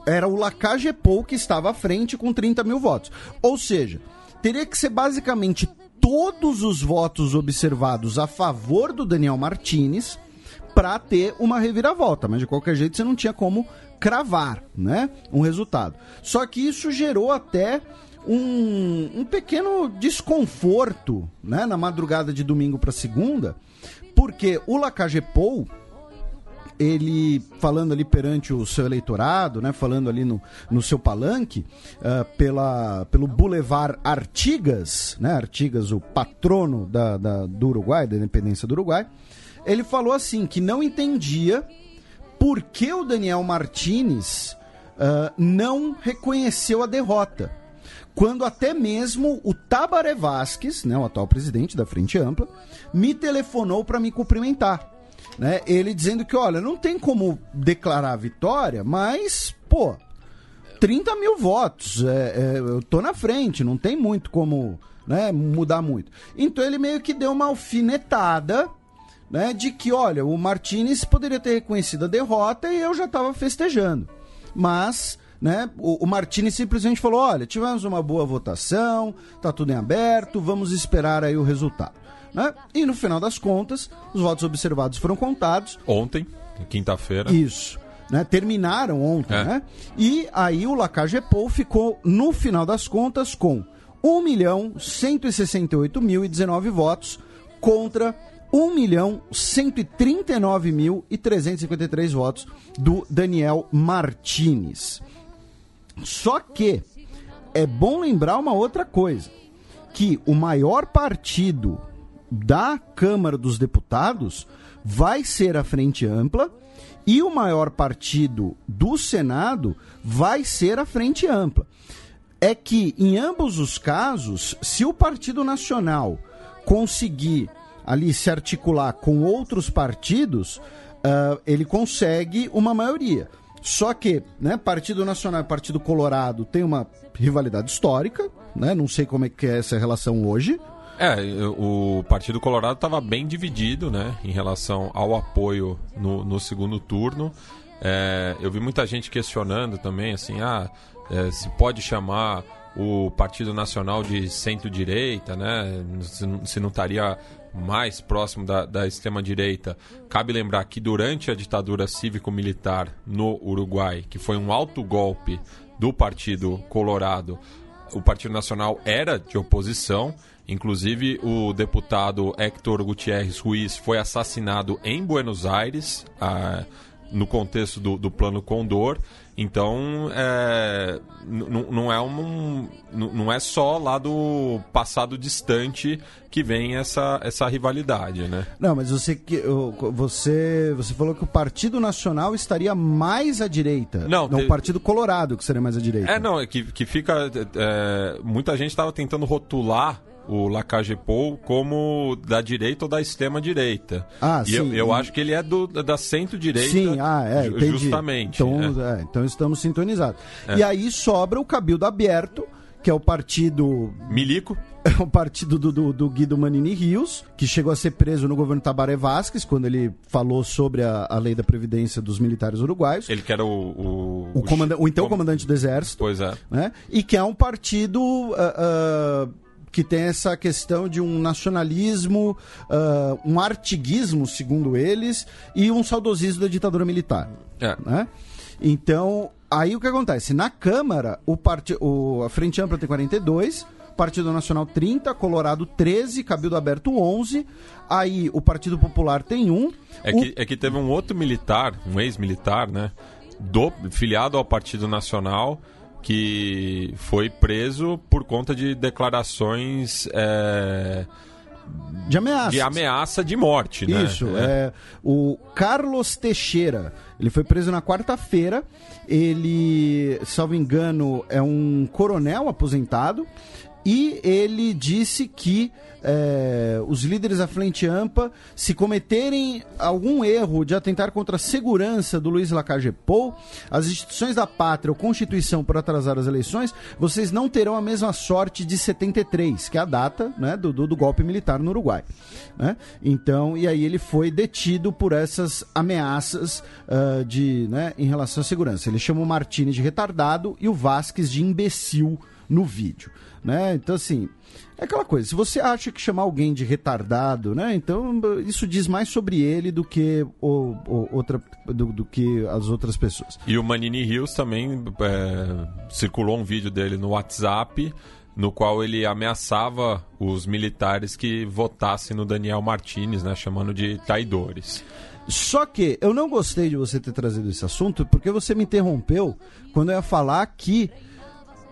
era o Lacagepou que estava à frente com 30 mil votos. Ou seja, teria que ser basicamente todos os votos observados a favor do Daniel Martinez para ter uma reviravolta, mas de qualquer jeito você não tinha como cravar, né, um resultado. Só que isso gerou até um, um pequeno desconforto, né, na madrugada de domingo para segunda, porque o Lacagepou ele falando ali perante o seu eleitorado, né, falando ali no, no seu palanque, uh, pela, pelo Boulevard Artigas, né, Artigas, o patrono da, da, do Uruguai, da independência do Uruguai, ele falou assim que não entendia por que o Daniel Martinez uh, não reconheceu a derrota. Quando até mesmo o Tabaré Vasquez, né, o atual presidente da Frente Ampla, me telefonou para me cumprimentar. Né? Ele dizendo que, olha, não tem como declarar a vitória, mas, pô, 30 mil votos, é, é, eu tô na frente, não tem muito como né, mudar muito. Então ele meio que deu uma alfinetada né, de que, olha, o Martinez poderia ter reconhecido a derrota e eu já estava festejando. Mas, né, o, o simplesmente falou: olha, tivemos uma boa votação, tá tudo em aberto, vamos esperar aí o resultado. Né? E no final das contas, os votos observados foram contados. Ontem, quinta-feira. Isso. Né, terminaram ontem, É. né? E aí o Lacagepou ficou, no final das contas, com 1 milhão 168 mil e 19 votos contra 1 milhão 139 mil e 353 votos do Daniel Martinez. Só que é bom lembrar uma outra coisa, que o maior partido da Câmara dos Deputados vai ser a Frente Ampla e o maior partido do Senado vai ser a Frente Ampla. É que em ambos os casos, se o Partido Nacional conseguir ali se articular com outros partidos, ah, ele consegue uma maioria. Só que, né, Partido Nacional e Partido Colorado tem uma rivalidade histórica, né? Não sei como é que é essa relação hoje. É, o Partido Colorado estava bem dividido, né, em relação ao apoio no, no segundo turno. É, eu vi muita gente questionando também, assim, ah, é, se pode chamar o Partido Nacional de centro-direita, né, se não estaria mais próximo da, da extrema-direita. Cabe lembrar que durante a ditadura cívico-militar no Uruguai, que foi um alto golpe do Partido Colorado, o Partido Nacional era de oposição. Inclusive, o deputado Héctor Gutierrez Ruiz foi assassinado em Buenos Aires, ah, no contexto do, do Plano Condor. Então, é, não é um, não é só lá do passado distante que vem essa, essa rivalidade, né? Não, mas você você você falou que o Partido Nacional estaria mais à direita. Não, não te... o Partido Colorado que seria mais à direita. É, não, é que, que fica é, muita gente estava tentando rotular o Lacagepou como da direita ou da extrema-direita. Ah, e sim. Eu, eu acho que ele é do, da centro-direita. Sim, ah, é, entendi. justamente. Então, é. É, então estamos sintonizados. É. E aí sobra o Cabildo Aberto, que é o partido. Milico. É o partido do, do, do, Guido Manini Rios, que chegou a ser preso no governo Tabaré Vasquez, quando ele falou sobre a, a lei da Previdência dos militares uruguaios. Ele que era o. O, o, comanda o então comandante do Exército. Pois é. Né? E que é um partido. Uh, uh, que tem essa questão de um nacionalismo, uh, um artiguismo, segundo eles, e um saudosismo da ditadura militar. É. Né? Então, aí o que acontece? Na Câmara, o part... o... a Frente Ampla tem 42, Partido Nacional 30, Colorado 13, Cabildo Aberto 11, aí o Partido Popular tem um. É, o... que, é que teve um outro militar, um ex-militar, né? Do, filiado ao Partido Nacional, que foi preso por conta de declarações. É, de ameaça. De ameaça de morte, né? Isso. É. é. o Carlos Teixeira. Ele foi preso na quarta-feira. Ele, salvo engano, é um coronel aposentado. E ele disse que é, os líderes da Frente Ampa, se cometerem algum erro de atentar contra a segurança do Luiz Lacage Pou, as instituições da pátria ou Constituição por atrasar as eleições, vocês não terão a mesma sorte de 73, que é a data né, do, do, do golpe militar no Uruguai. Né? Então, e aí ele foi detido por essas ameaças uh, de, né, em relação à segurança. Ele chamou o Martini de retardado e o Vasques de imbecil no vídeo. Né? Então, assim, é aquela coisa, se você acha que chamar alguém de retardado, né? Então isso diz mais sobre ele do que o, o outra do, do, que as outras pessoas. E o Manini Rios também é, circulou um vídeo dele no WhatsApp no qual ele ameaçava os militares que votassem no Daniel Martinez, né, chamando de traidores. Só que eu não gostei de você ter trazido esse assunto porque você me interrompeu quando eu ia falar que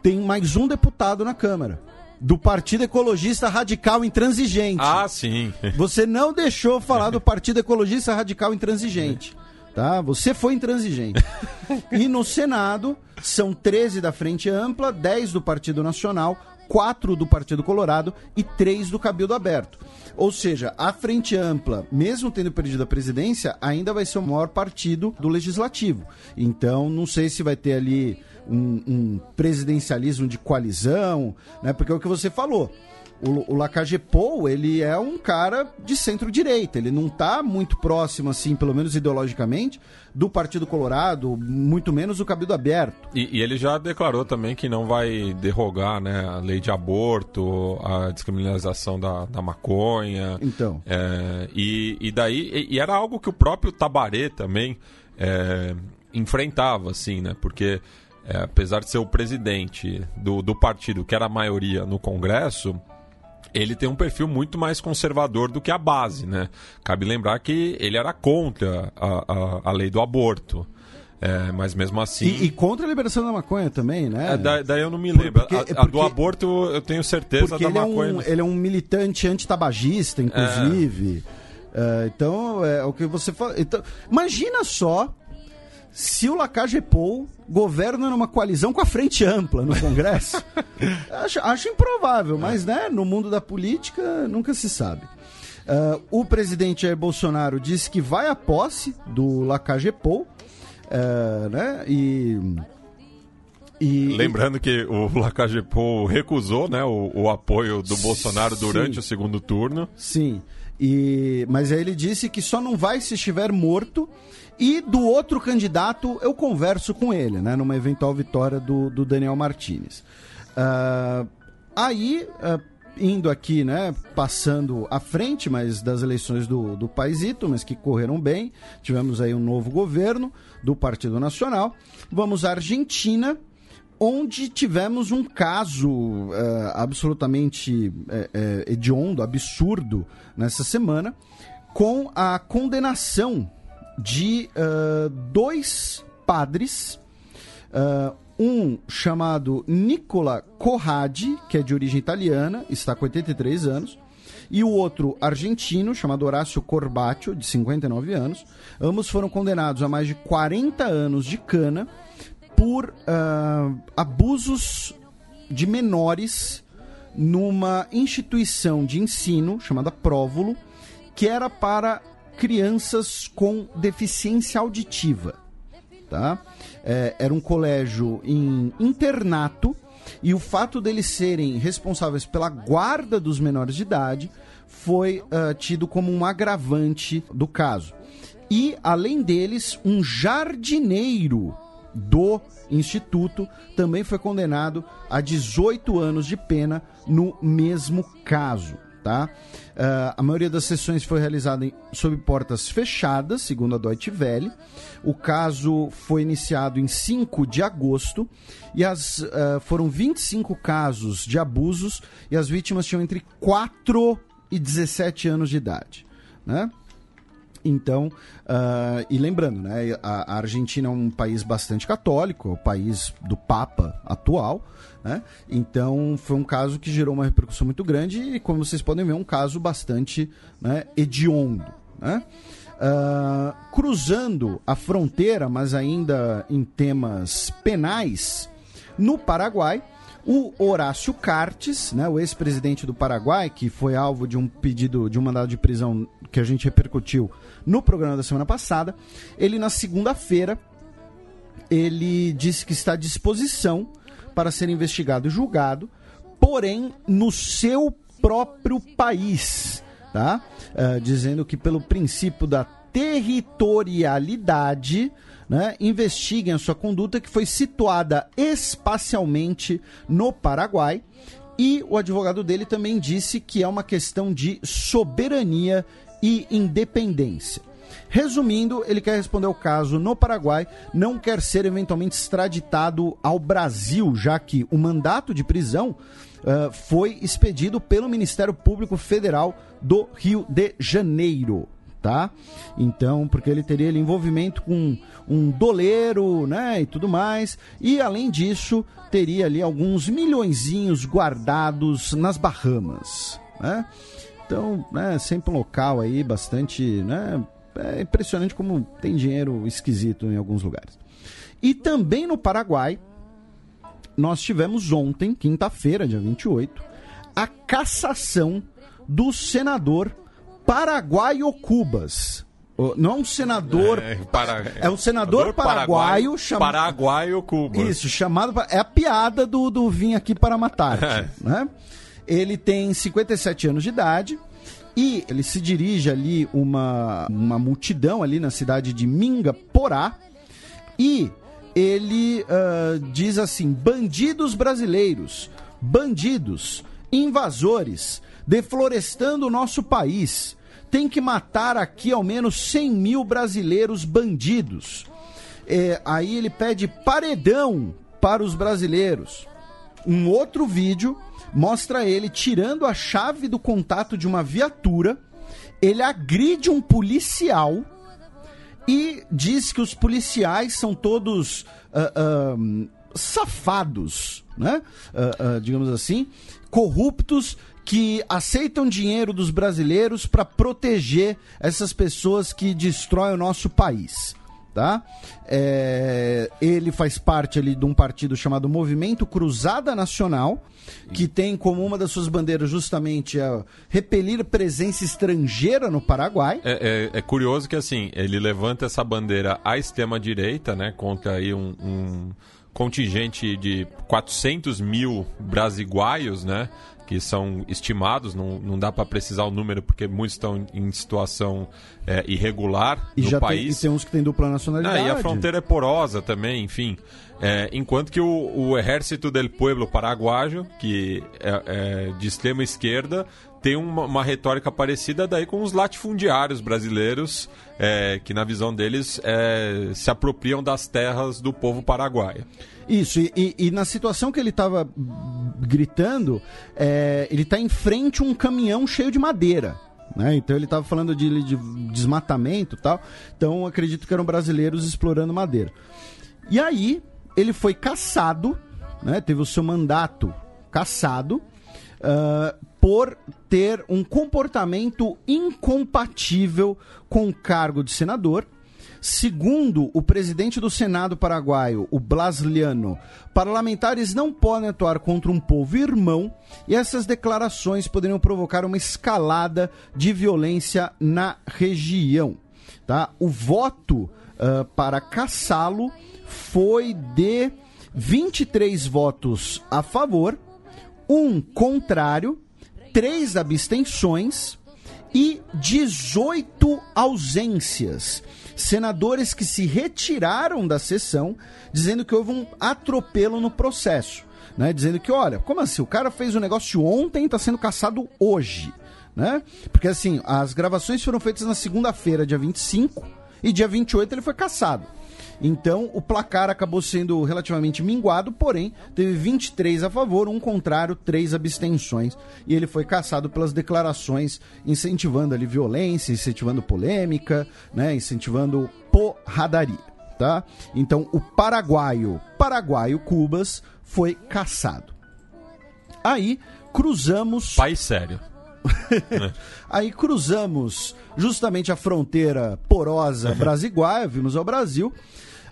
tem mais um deputado na Câmara do Partido Ecologista Radical Intransigente. Ah, sim. Você não deixou falar do Partido Ecologista Radical Intransigente. Tá? Você foi intransigente. e no Senado, são 13 da Frente Ampla, 10 do Partido Nacional, 4 do Partido Colorado e 3 do Cabildo Aberto. Ou seja, a Frente Ampla, mesmo tendo perdido a presidência, ainda vai ser o maior partido do legislativo. Então, não sei se vai ter ali um, um presidencialismo de coalizão, né? Porque é o que você falou. O, o Lacagepou, ele é um cara de centro-direita. Ele não está muito próximo, assim, pelo menos ideologicamente, do Partido Colorado, muito menos do Cabildo Aberto. E, e, ele já declarou também que não vai derrogar né, a lei de aborto, a descriminalização da, da maconha. Então. É, e, e daí, e, e, era algo que o próprio Tabaré também é, enfrentava, assim, né? Porque é, apesar de ser o presidente do, do partido, que era a maioria no Congresso, ele tem um perfil muito mais conservador do que a base, né? Cabe lembrar que ele era contra a, a, a lei do aborto. É, mas mesmo assim. E, e, contra a liberação da maconha também, né? É, daí, daí, eu não me lembro. Porque, a, a porque, do aborto eu tenho certeza da ele maconha. É um, ele é um militante antitabagista, inclusive. É. então, é o que você fala. Então, imagina só se o Lacagepou governa numa coalizão com a frente ampla no Congresso. acho, acho, improvável, mas né, no mundo da política nunca se sabe. Uh, o presidente Jair Bolsonaro disse que vai à posse do Lacagepou, uh, né? E e, Lembrando que o Lacagepou recusou né, o, o apoio do Bolsonaro durante sim, o segundo turno. Sim. E, mas aí ele disse que só não vai se estiver morto e do outro candidato eu converso com ele, né? Numa eventual vitória do, do Daniel Martinez. Uh, aí, uh, indo aqui, né? Passando à frente, mas das eleições do, do Paisito, mas que correram bem. Tivemos aí um novo governo do Partido Nacional. Vamos à Argentina onde tivemos um caso eh, absolutamente eh, eh, hediondo, absurdo, nessa semana, com a condenação de eh, dois padres, eh, um chamado Nicola Corradi, que é de origem italiana, está com 83 anos, e o outro argentino, chamado Horácio Corbatio, de 59 anos. Ambos foram condenados a mais de 40 anos de cana por ah, abusos de menores numa instituição de ensino chamada Próvulo, que era para crianças com deficiência auditiva. Tá? É, era um colégio em internato e o fato deles serem responsáveis pela guarda dos menores de idade foi ah, tido como um agravante do caso. E, além deles, um jardineiro do instituto também foi condenado a 18 anos de pena no mesmo caso. Tá? Ah, a maioria das sessões foi realizada em, sob portas fechadas, segundo a Deutsche Welle. O caso foi iniciado em 5 de agosto e as, ah, foram 25 casos de abusos e as vítimas tinham entre 4 e 17 anos de idade. Né? Então, ah, e lembrando, né, a, a Argentina é um país bastante católico, é o país do Papa atual, né? Então, foi um caso que gerou uma repercussão muito grande e, como vocês podem ver, um caso bastante né, hediondo, né? Ah, cruzando a fronteira, mas ainda em temas penais, no Paraguai, o Horácio Cartes, né, o ex-presidente do Paraguai, que foi alvo de um pedido de um mandado de prisão que a gente repercutiu no programa da semana passada, ele na segunda-feira ele disse que está à disposição para ser investigado e julgado, porém no seu próprio país, tá? Ah, dizendo que pelo princípio da territorialidade, né, investiguem a sua conduta que foi situada espacialmente no Paraguai. E o advogado dele também disse que é uma questão de soberania e independência. Resumindo, ele quer responder o caso no Paraguai, não quer ser eventualmente extraditado ao Brasil, já que o mandato de prisão ah, foi expedido pelo Ministério Público Federal do Rio de Janeiro. Tá? Então, porque ele teria envolvimento com um doleiro, né, e tudo mais. E além disso, teria ali alguns milhõezinhos guardados nas Bahamas, né? Então, né, sempre um local aí bastante, né, é impressionante como tem dinheiro esquisito em alguns lugares. E também no Paraguai, nós tivemos ontem, quinta-feira, dia 28, a cassação do senador Paraguaio Cubas. Não é um senador. É, para- é um senador paraguaio Paraguai, chamado. Paraguaio Cuba. Isso, chamado. É a piada do, do Vim aqui para matar. É. né? Ele tem 57 anos de idade e ele se dirige ali uma, uma multidão ali na cidade de Minga Porá e ele ah, diz assim: bandidos brasileiros, bandidos, invasores, deflorestando o nosso país. Tem que matar aqui ao menos 100 mil brasileiros bandidos. É, aí ele pede paredão para os brasileiros. Um outro vídeo mostra ele tirando a chave do contato de uma viatura. Ele agride um policial e diz que os policiais são todos ah, ah, safados, né? Ah, digamos assim, corruptos que aceitam dinheiro dos brasileiros para proteger essas pessoas que destroem o nosso país. Tá? É, ele faz parte ali de um partido chamado Movimento Cruzada Nacional, que tem como uma das suas bandeiras justamente a repelir presença estrangeira no Paraguai. É, é- é curioso que assim, ele levanta essa bandeira à extrema-direita, né? Contra aí um, um contingente de 400 mil brasiguaios, né? Que são estimados, não, não dá para precisar o número porque muitos estão em situação é, irregular E no já tem, país. e tem uns que têm dupla nacionalidade. Ah, e a fronteira é porosa também, enfim. É, enquanto que o, o Exército del Pueblo Paraguaio, que é, é de extrema esquerda, tem uma, uma, retórica parecida daí com os latifundiários brasileiros, é, que na visão deles é, se apropriam das terras do povo paraguaio. Isso, e, e, e na situação que ele estava gritando, é, ele está em frente a um caminhão cheio de madeira. Né? Então ele estava falando de, de desmatamento tal. Então acredito que eram brasileiros explorando madeira. E aí ele foi caçado, né? teve o seu mandato caçado. Uh, por ter um comportamento incompatível com o cargo de senador. Segundo o presidente do Senado paraguaio, o Blasliano, parlamentares não podem atuar contra um povo irmão e essas declarações poderiam provocar uma escalada de violência na região. Tá? O voto uh, para caçá-lo foi de 23 votos a favor, um contrário três abstenções e 18 ausências. Senadores que se retiraram da sessão, dizendo que houve um atropelo no processo. Né? Dizendo que, olha, como assim? O cara fez o negócio ontem e está sendo caçado hoje. Né? Porque assim, as gravações foram feitas na segunda-feira, dia 25, e dia 28 ele foi caçado. Então, o placar acabou sendo relativamente minguado, porém, teve 23 a favor, um contrário, três abstenções. E ele foi caçado pelas declarações incentivando ali violência, incentivando polêmica, né, incentivando porradaria, tá? Então, o paraguaio, paraguaio Cubas, foi caçado. Aí, cruzamos... País sério. Aí cruzamos justamente a fronteira porosa brasiguaia, vimos ao Brasil,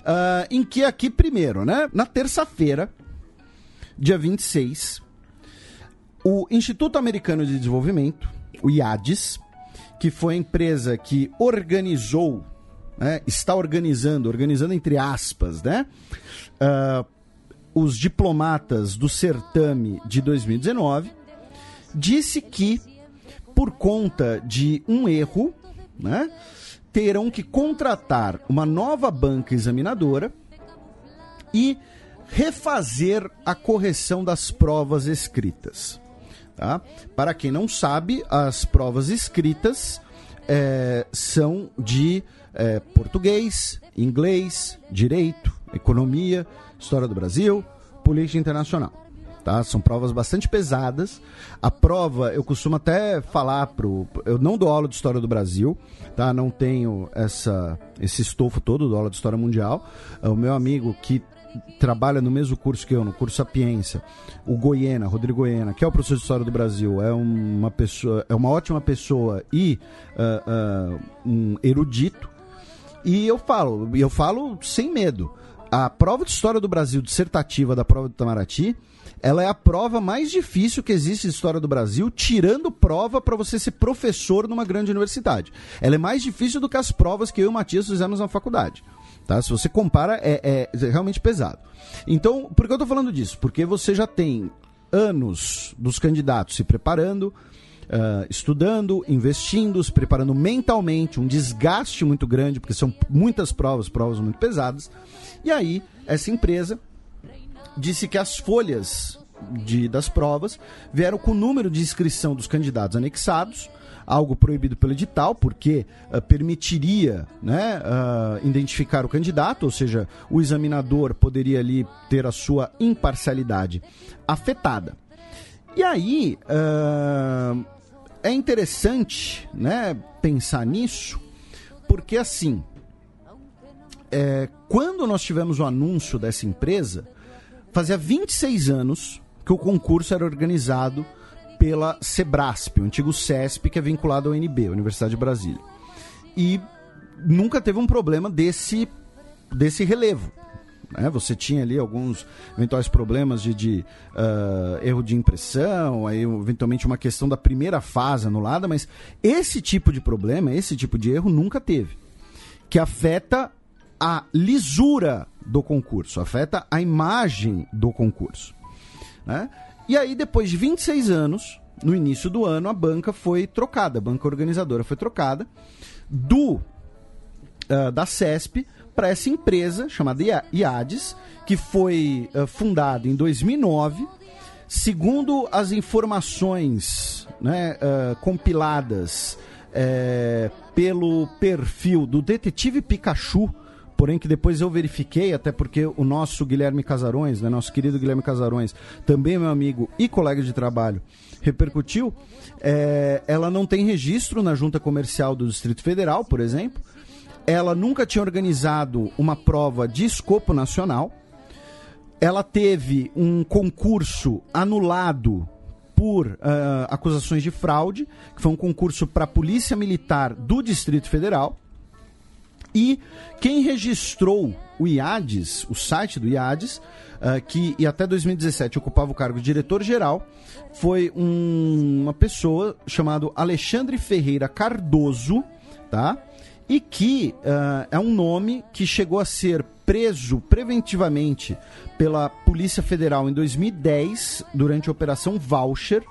uh, em que aqui primeiro, né, na terça-feira, dia 26, o Instituto Americano de Desenvolvimento, o IADES, que foi a empresa que organizou, né, está organizando, organizando entre aspas, né, uh, os diplomatas do certame de 2019, disse que por conta de um erro, né, terão que contratar uma nova banca examinadora e refazer a correção das provas escritas. Tá? Para quem não sabe, as provas escritas é, são de é, português, inglês, direito, economia, história do Brasil, política internacional tá? São provas bastante pesadas. A prova, eu costumo até falar pro. Eu não dou aula de história do Brasil, tá? Não tenho essa, esse estofo todo do aula de história mundial. O meu amigo que trabalha no mesmo curso que eu, no curso Sapiência, o Goiena, Rodrigo Goiena, que é o professor de História do Brasil, é uma pessoa, é uma ótima pessoa e uh, uh, um erudito. E eu falo, eu falo sem medo. A prova de História do Brasil dissertativa da prova do Itamaraty ela é a prova mais difícil que existe de história do Brasil, tirando prova para você ser professor numa grande universidade. Ela é mais difícil do que as provas que eu e o Matias fizemos na faculdade. Tá? Se você compara, é, é realmente pesado. Então, por que eu estou falando disso? Porque você já tem anos dos candidatos se preparando, Uh, estudando, investindo, se preparando mentalmente, um desgaste muito grande, porque são muitas provas, provas muito pesadas. E aí, essa empresa disse que as folhas de, das provas vieram com o número de inscrição dos candidatos anexados, algo proibido pelo edital, porque uh, permitiria né, uh, identificar o candidato, ou seja, o examinador poderia ali ter a sua imparcialidade afetada. E aí uh, é interessante né, pensar nisso, porque assim, é, quando nós tivemos o anúncio dessa empresa, Fazia 26 anos que o concurso era organizado pela Sebrasp, o antigo CESP, que é vinculado ao UNB, Universidade de Brasília. E nunca teve um problema desse, desse relevo. Né? Você tinha ali alguns eventuais problemas de, de uh, erro de impressão, aí eventualmente uma questão da primeira fase anulada, mas esse tipo de problema, esse tipo de erro nunca teve. Que afeta a lisura do concurso, afeta a imagem do concurso. Né? E aí, depois de 26 anos, no início do ano, a banca foi trocada, a banca organizadora foi trocada do uh, da CESP para essa empresa chamada IADES, que foi uh, fundada em 2009, segundo as informações né, uh, compiladas pelo perfil do detetive Pikachu, porém que depois eu verifiquei, até porque o nosso Guilherme Casarões, né, nosso querido Guilherme Casarões, também meu amigo e colega de trabalho, repercutiu, é, ela não tem registro na junta comercial do Distrito Federal, por exemplo, ela nunca tinha organizado uma prova de escopo nacional, ela teve um concurso anulado por uh, acusações de fraude, que foi um concurso para a Polícia Militar do Distrito Federal. E quem registrou o IADES, o site do IADES, uh, que e até 2017 ocupava o cargo de diretor-geral, foi um, uma pessoa chamada Alexandre Ferreira Cardoso, tá? E que uh, é um nome que chegou a ser preso preventivamente pela Polícia Federal em 2010, durante a Operação Voucher,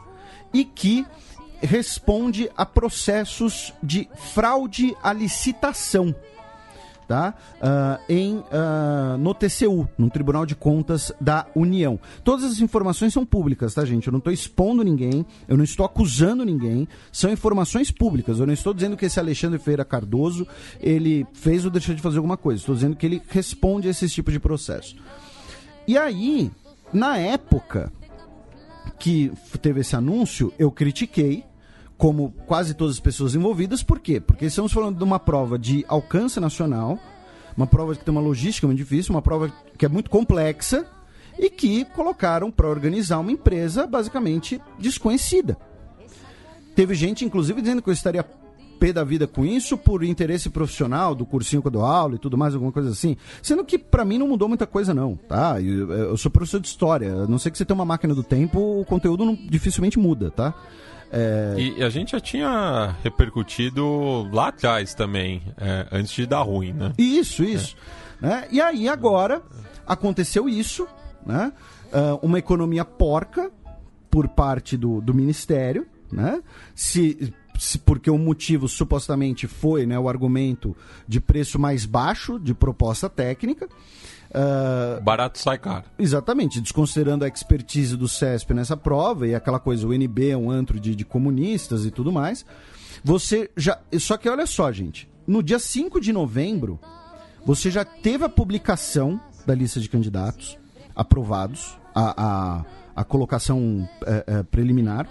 e que responde a processos de fraude à licitação tá? Uh, em, uh, no TCU, no Tribunal de Contas da União. Todas as informações são públicas, tá, gente? Eu não estou expondo ninguém, eu não estou acusando ninguém, são informações públicas. Eu não estou dizendo que esse Alexandre Feira Cardoso ele fez ou deixou de fazer alguma coisa. Estou dizendo que ele responde a esse tipo de processo. E aí, na época que teve esse anúncio, eu critiquei como quase todas as pessoas envolvidas. Por quê? Porque estamos falando de uma prova de alcance nacional, uma prova que tem uma logística muito difícil, uma prova que é muito complexa e que colocaram para organizar uma empresa basicamente desconhecida. Teve gente, inclusive, dizendo que eu estaria pé da vida com isso por interesse profissional do cursinho que eu dou aula e tudo mais, alguma coisa assim. Sendo que para mim não mudou muita coisa não, tá? Eu, eu, sou professor de história, a não sei que você tenha uma máquina do tempo, o conteúdo não, dificilmente muda, tá? É... E a gente já tinha repercutido lá atrás também, é, antes de dar ruim, né? Isso, isso. É. Né? E aí agora aconteceu isso, né? Uh, uma economia porca por parte do, do Ministério, né? Se, se, porque o motivo supostamente foi né, o argumento de preço mais baixo de proposta técnica. Uh, Barato sai caro. Exatamente, desconsiderando a expertise do CESP nessa prova e aquela coisa, o NB é um antro de, de comunistas e tudo mais. Você já. Só que olha só, gente. No dia 5 de novembro, você já teve a publicação da lista de candidatos aprovados, a, a, a colocação é, é, preliminar.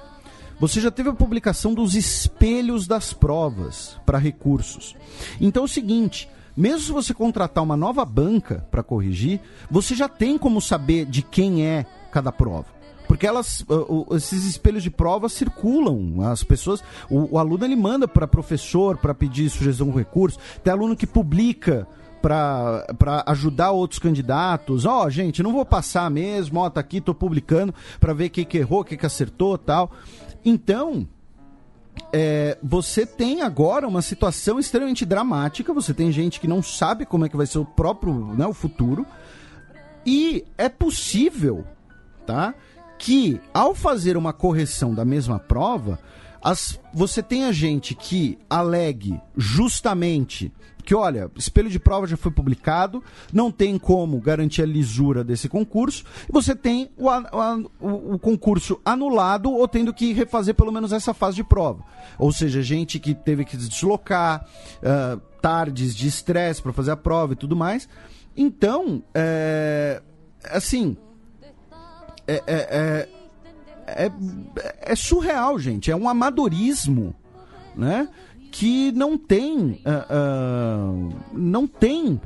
Você já teve a publicação dos espelhos das provas para recursos. Então é o seguinte: mesmo se você contratar uma nova banca para corrigir, você já tem como saber de quem é cada prova. Porque elas, esses espelhos de prova circulam, as pessoas, o, o aluno ele manda para professor para pedir sugestão de recurso, tem aluno que publica para ajudar outros candidatos. Ó, oh, gente, não vou passar mesmo, ó, oh, tá aqui, tô publicando para ver o que, que errou, o que, que acertou tal. Então, é, você tem agora uma situação extremamente dramática. Você tem gente que não sabe como é que vai ser o próprio né, o futuro. E é possível tá, que, ao fazer uma correção da mesma prova, as, você tenha gente que alegue justamente que, olha, espelho de prova já foi publicado, não tem como garantir a lisura desse concurso, você tem o, o, o, concurso anulado ou tendo que refazer pelo menos essa fase de prova. Ou seja, gente que teve que se deslocar, uh, tardes de estresse para fazer a prova e tudo mais. Então, é, assim, é, é, é, é surreal, gente. É um amadorismo, né? Que não tem, uh, uh, não tem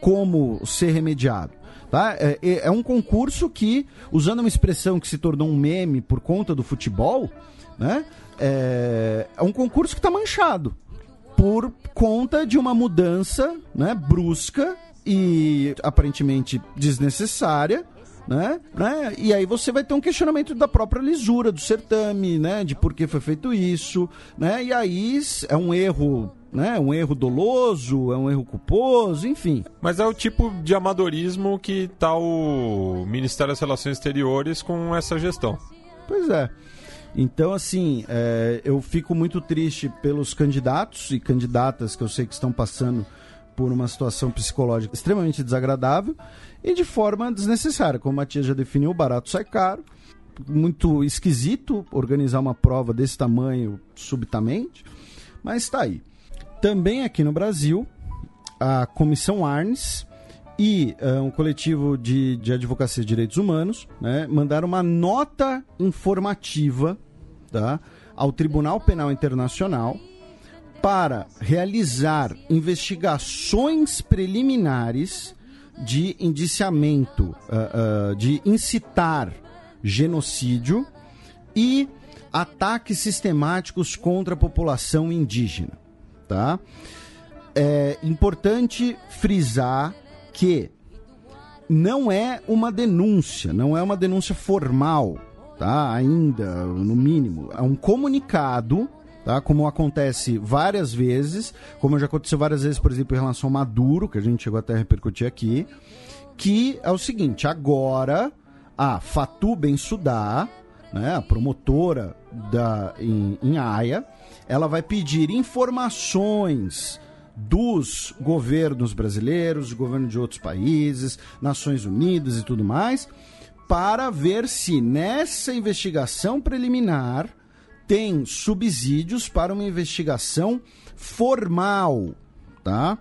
como ser remediado. Tá? É, é, é, um concurso que, usando uma expressão que se tornou um meme por conta do futebol, né? é, é um concurso que está manchado por conta de uma mudança né, brusca e aparentemente desnecessária né? né? E aí você vai ter um questionamento da própria lisura do certame, né? De por que foi feito isso, né? E aí é um erro né? Um erro doloso, é um erro culposo, enfim. Mas é o tipo de amadorismo que tá o Ministério das Relações Exteriores com essa gestão. Pois é. Então, assim, é, eu fico muito triste pelos candidatos e candidatas que eu sei que estão passando por uma situação psicológica extremamente desagradável e de forma desnecessária. Como a tia já definiu, barato sai caro. muito esquisito organizar uma prova desse tamanho subitamente, mas está aí. Também aqui no Brasil, a Comissão Arnes e uh, um coletivo de, de advocacia de direitos humanos né, mandaram uma nota informativa tá, ao Tribunal Penal Internacional para realizar investigações preliminares de indiciamento, uh, uh, de incitar genocídio e ataques sistemáticos contra a população indígena. Tá? É importante frisar que não é uma denúncia, não é uma denúncia formal, tá? Ainda, no mínimo, é um comunicado, tá? Como acontece várias vezes, como já aconteceu várias vezes, por exemplo, em relação ao Maduro, que a gente chegou até a repercutir aqui, que é o seguinte, agora a Fatu Bensudá, né, a promotora da, em, em Haia, ela vai pedir informações dos governos brasileiros, governo de outros países, Nações Unidas e tudo mais, para ver se nessa investigação preliminar tem subsídios para uma investigação formal, tá?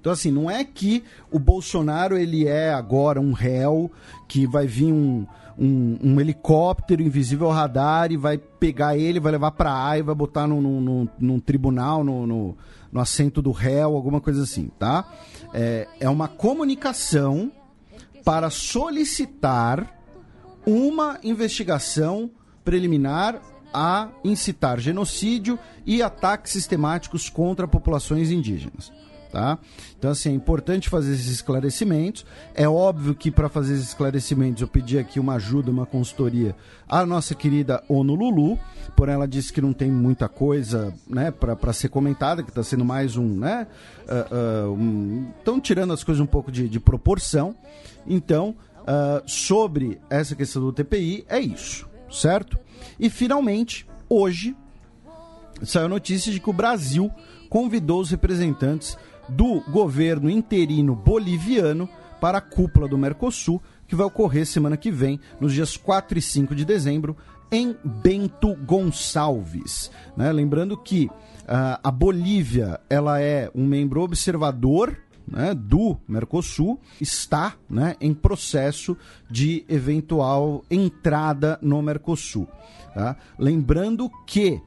Então assim, não é que o Bolsonaro ele é agora um réu que vai vir um, um, um, helicóptero invisível radar e vai pegar ele, vai levar para A e vai botar num, num, num tribunal, no, no, no assento do réu, alguma coisa assim, tá? É, é uma comunicação para solicitar uma investigação preliminar a incitar genocídio e ataques sistemáticos contra populações indígenas. Tá? Então, assim, é importante fazer esses esclarecimentos. É óbvio que para fazer esses esclarecimentos eu pedi aqui uma ajuda, uma consultoria à nossa querida ONU Lulu, porém ela disse que não tem muita coisa né, para ser comentada, que está sendo mais um. né? Estão uh, uh, um, tirando as coisas um pouco de, de proporção. Então, uh, sobre essa questão do TPI, é isso, certo? E finalmente, hoje, saiu notícia de que o Brasil convidou os representantes do governo interino boliviano para a cúpula do Mercosul, que vai ocorrer semana que vem, nos dias 4 e 5 de dezembro, em Bento Gonçalves. Né? Lembrando que uh, a Bolívia ela é um membro observador né, do Mercosul, está né, em processo de eventual entrada no Mercosul. Tá? Lembrando que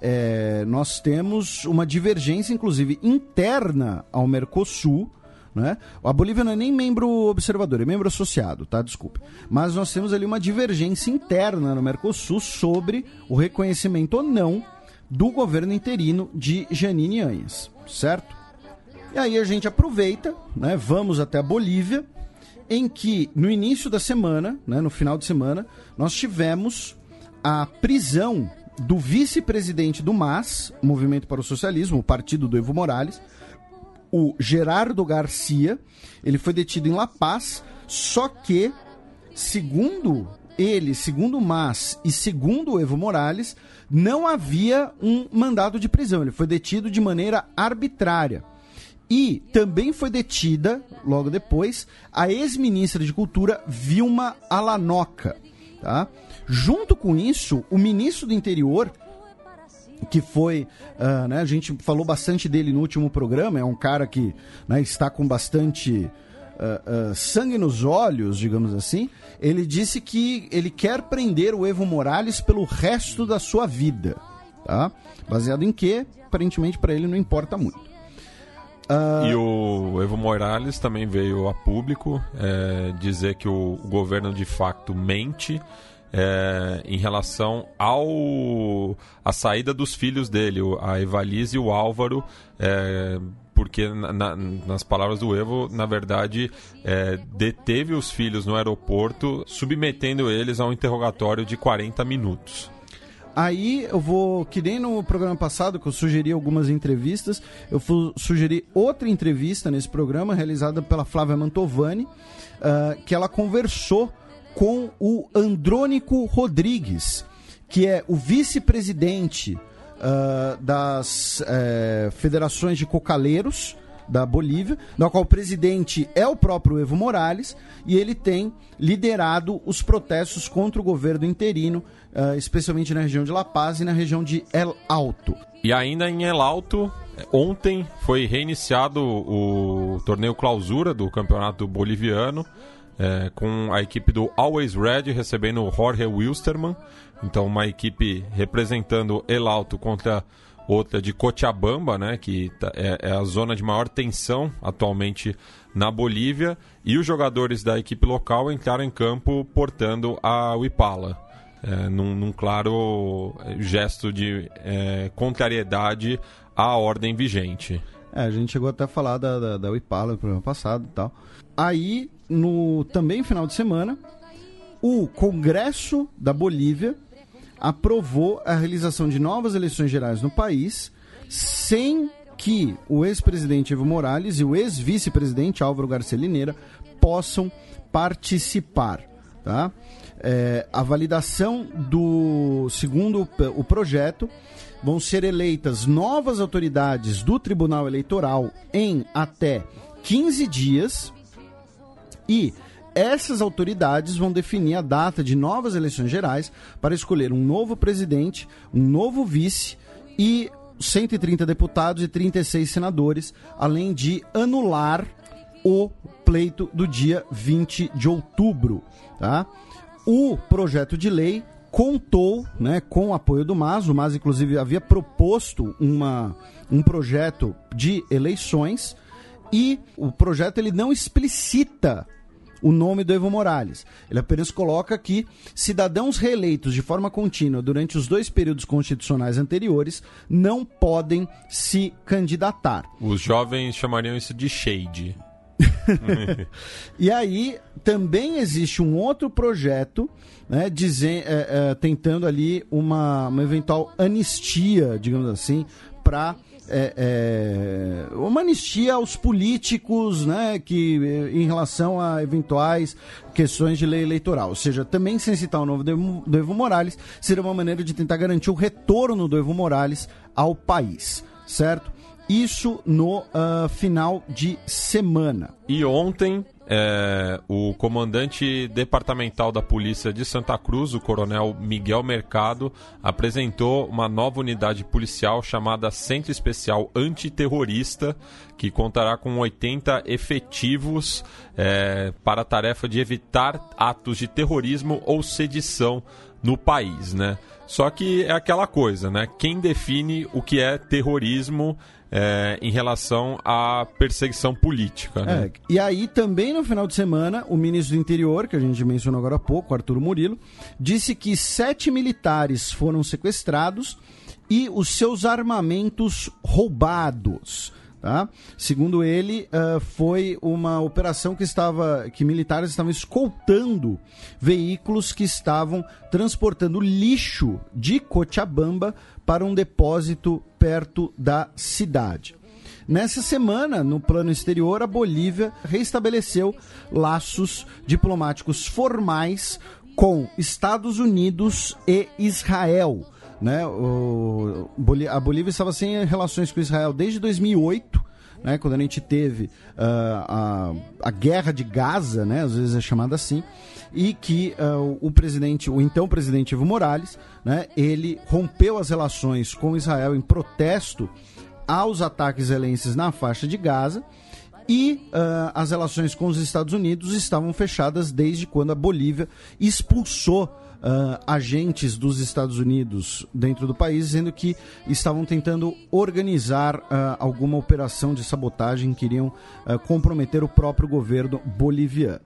é, nós temos uma divergência, inclusive, interna ao Mercosul. Né? A Bolívia não é nem membro observador, é membro associado, tá? Desculpe. Mas nós temos ali uma divergência interna no Mercosul sobre o reconhecimento ou não do governo interino de Janine Anhas, certo? E aí a gente aproveita, né? Vamos até a Bolívia, em que no início da semana, né, no final de semana, nós tivemos a prisão do vice-presidente do MAS, Movimento para o Socialismo, o partido do Evo Morales, o Gerardo Garcia. Ele foi detido em La Paz, só que, segundo ele, segundo o MAS e segundo o Evo Morales, não havia um mandado de prisão. Ele foi detido de maneira arbitrária. E também foi detida, logo depois, a ex-ministra de Cultura Vilma Alanoca. Tá? Junto com isso, o ministro do interior, que foi, uh, né, a gente falou bastante dele no último programa, é um cara que né, está com bastante uh, uh, sangue nos olhos, digamos assim. Ele disse que ele quer prender o Evo Morales pelo resto da sua vida, tá? Baseado em que, aparentemente, para ele não importa muito. E o Evo Morales também veio a público é, dizer que o governo de facto mente é, em relação ao a saída dos filhos dele, a Evalise e o Álvaro, é, porque na, nas palavras do Evo, na verdade, é, deteve os filhos no aeroporto, submetendo eles a um interrogatório de 40 minutos. Aí eu vou, que nem no programa passado, que eu sugeri algumas entrevistas, eu vou sugerir outra entrevista nesse programa, realizada pela Flávia Mantovani, uh, que ela conversou com o Andrônico Rodrigues, que é o vice-presidente uh, das uh, federações de cocaleiros da Bolívia, na qual o presidente é o próprio Evo Morales e ele tem liderado os protestos contra o governo interino, uh, especialmente na região de La Paz e na região de El Alto. E ainda em El Alto, ontem foi reiniciado o torneio clausura do campeonato boliviano. É, com a equipe do Always Red recebendo Jorge Wilstermann. Então, uma equipe representando El Alto contra outra de Cochabamba, né, que tá, é, é, a zona de maior tensão atualmente na Bolívia, e os jogadores da equipe local entraram em campo portando a Wipala, é, num, num, claro gesto de é, contrariedade à ordem vigente. É, a gente chegou até a falar da, da, da Wipala no programa passado e tal. Aí, no também final de semana, o Congresso da Bolívia aprovou a realização de novas eleições gerais no país, sem que o ex-presidente Evo Morales e o ex-vice-presidente Álvaro Garcia Lineira possam participar. Tá? É, a validação do segundo o projeto vão ser eleitas novas autoridades do Tribunal Eleitoral em até 15 dias e essas autoridades vão definir a data de novas eleições gerais para escolher um novo presidente, um novo vice e 130 deputados e 36 senadores, além de anular o pleito do dia 20 de outubro. Tá? O projeto de lei contou né, com o apoio do MAS. O MAS, inclusive, havia proposto uma, um projeto de eleições e o projeto ele não explicita o nome do Evo Morales. Ele apenas coloca que cidadãos reeleitos de forma contínua durante os dois períodos constitucionais anteriores não podem se candidatar. Os jovens chamariam isso de shade. e aí também existe um outro projeto né, dizer, é, é, tentando ali uma, uma eventual anistia, digamos assim, para é, é, uma anistia aos políticos, né, que em relação a eventuais questões de lei eleitoral. Ou seja, também sem citar o Evo, do Evo Morales, seria uma maneira de tentar garantir o retorno do Evo Morales ao país, certo? Isso no uh, final de semana. E ontem é, o comandante departamental da Polícia de Santa Cruz, o coronel Miguel Mercado, apresentou uma nova unidade policial chamada Centro Especial Antiterrorista, que contará com 80 efetivos é, para a tarefa de evitar atos de terrorismo ou sedição no país, né? Só que é aquela coisa, né? Quem define o que é terrorismo é, em relação à perseguição política. Né? É, e aí também no final de semana, o ministro do interior, que a gente mencionou agora há pouco, Arturo Murilo, disse que sete militares foram sequestrados e os seus armamentos roubados. Tá? Segundo ele, uh, foi uma operação que estava, que militares estavam escoltando veículos que estavam transportando lixo de Cochabamba para um depósito perto da cidade. Nessa semana, no plano exterior, a Bolívia reestabeleceu laços diplomáticos formais com Estados Unidos e Israel né? O, a Bolívia estava sem relações com Israel desde 2008, né? quando a gente teve uh, a, a guerra de Gaza, né? às vezes é chamada assim, e que uh, o presidente, o então presidente Evo Morales, né? ele rompeu as relações com Israel em protesto aos ataques israelenses na faixa de Gaza e uh, as relações com os Estados Unidos estavam fechadas desde quando a Bolívia expulsou uh, agentes dos Estados Unidos dentro do país, dizendo que estavam tentando organizar uh, alguma operação de sabotagem que iriam uh, comprometer o próprio governo boliviano.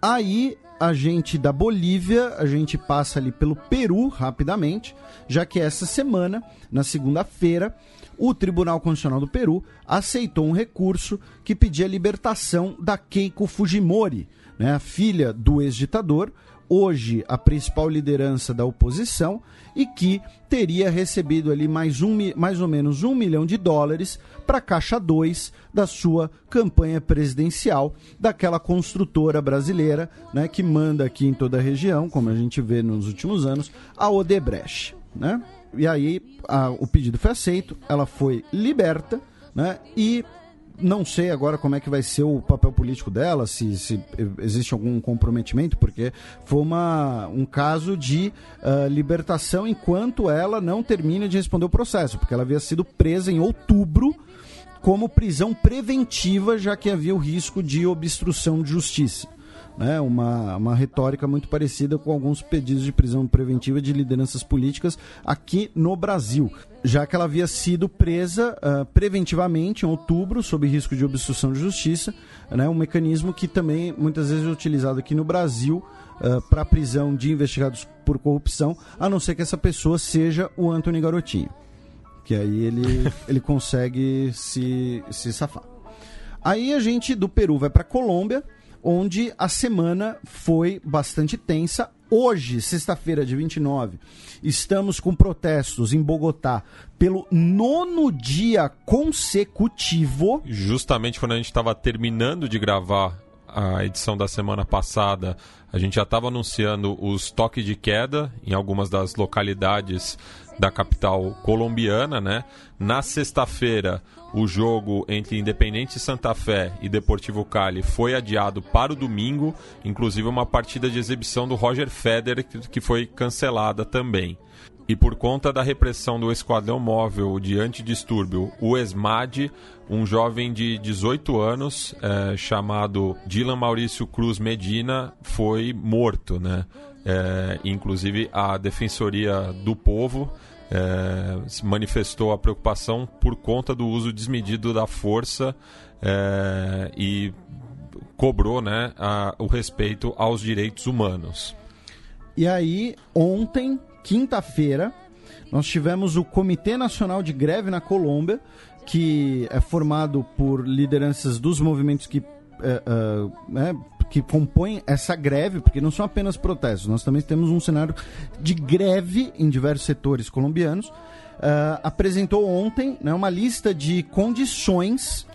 Aí a gente da Bolívia, a gente passa ali pelo Peru rapidamente, já que essa semana, na segunda-feira, o Tribunal Constitucional do Peru aceitou um recurso que pedia a libertação da Keiko Fujimori, né, a filha do ex-ditador, hoje a principal liderança da oposição e que teria recebido ali mais, um, mais ou menos um milhão de dólares para a caixa 2 da sua campanha presidencial, daquela construtora brasileira né, que manda aqui em toda a região, como a gente vê nos últimos anos, a Odebrecht. Né? E aí a, o pedido foi aceito, ela foi liberta né? E não sei agora como é que vai ser o papel político dela, se, se existe algum comprometimento, porque foi uma, um caso de uh, libertação enquanto ela não termina de responder o processo, porque ela havia sido presa em outubro como prisão preventiva, já que havia o risco de obstrução de justiça né, uma, uma retórica muito parecida com alguns pedidos de prisão preventiva de lideranças políticas aqui no Brasil, já que ela havia sido presa uh, preventivamente em outubro, sob risco de obstrução de justiça, né, um mecanismo que também muitas vezes é utilizado aqui no Brasil uh, para prisão de investigados por corrupção, a não ser que essa pessoa seja o Antônio Garotinho, que aí ele, ele consegue se, se safar. Aí a gente do Peru vai para Colômbia, onde a semana foi bastante tensa. Hoje, sexta-feira, dia 29, estamos com protestos em Bogotá pelo nono dia consecutivo. Justamente quando a gente estava terminando de gravar a edição da semana passada, a gente já estava anunciando os toques de queda em algumas das localidades da capital colombiana, né? Na sexta-feira, o jogo entre Independente Santa Fé e Deportivo Cali foi adiado para o domingo, inclusive uma partida de exibição do Roger Federer que foi cancelada também. E por conta da repressão do Esquadrão Móvel de Antidistúrbio, o ESMAD, um jovem de 18 anos é, chamado Dylan Maurício Cruz Medina, foi morto, né? É, inclusive a Defensoria do Povo é, manifestou a preocupação por conta do uso desmedido da força é, e cobrou né, a, o respeito aos direitos humanos. E aí, ontem, quinta-feira, nós tivemos o Comitê Nacional de Greve na Colômbia, que é formado por lideranças dos movimentos que é, é, né, que compõem essa greve, porque não são apenas protestos, nós também temos um cenário de greve em diversos setores colombianos, uh, apresentou ontem né, uma lista de condições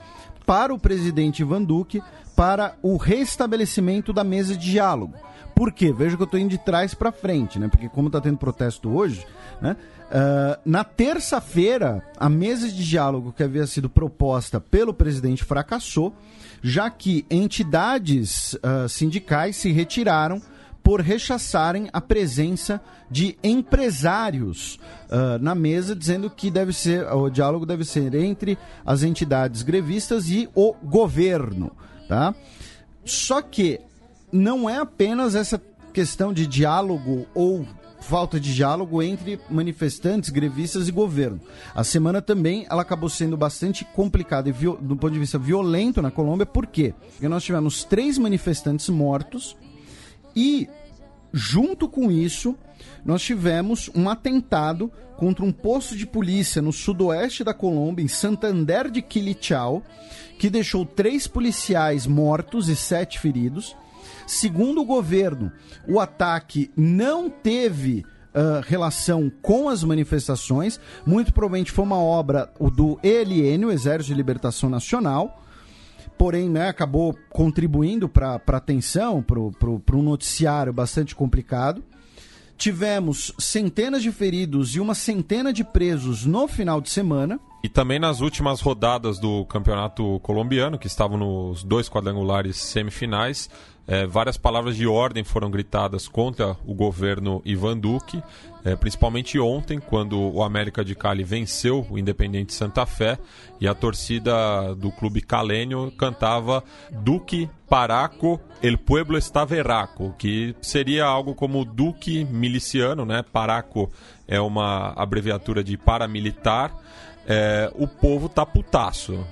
para o presidente Ivan Duque para o restabelecimento da mesa de diálogo. Por quê? Veja que eu estou indo de trás para frente, né? Porque como está tendo protesto hoje, né? Uh, na terça-feira, a mesa de diálogo que havia sido proposta pelo presidente fracassou já que entidades uh, sindicais se retiraram por rechaçarem a presença de empresários uh, na mesa, dizendo que deve ser o diálogo deve ser entre as entidades grevistas e o governo, tá? Só que não é apenas essa questão de diálogo ou falta de diálogo entre manifestantes, grevistas e governo. A semana também ela acabou sendo bastante complicada e do ponto de vista violento na Colômbia, por quê? Porque nós tivemos três manifestantes mortos e, junto com isso, nós tivemos um atentado contra um posto de polícia no sudoeste da Colômbia, em Santander de Quilichao, que deixou três policiais mortos e sete feridos. Segundo o governo, o ataque não teve Uh, relação com as manifestações. Muito provavelmente foi uma obra do ELN, o Exército de Libertação Nacional. Porém, né, acabou contribuindo para a atenção, para um noticiário bastante complicado. Tivemos centenas de feridos e uma centena de presos no final de semana. E também nas últimas rodadas do campeonato colombiano, que estavam nos dois quadrangulares semifinais, é, várias palavras de ordem foram gritadas contra o governo Ivan Duque, é, principalmente ontem, quando o América de Cali venceu o Independente Santa Fé e a torcida do clube calênio cantava Duque Paraco, el pueblo está veraco, que seria algo como Duque miliciano, né? Paraco é uma abreviatura de paramilitar. É, o povo tá putaço.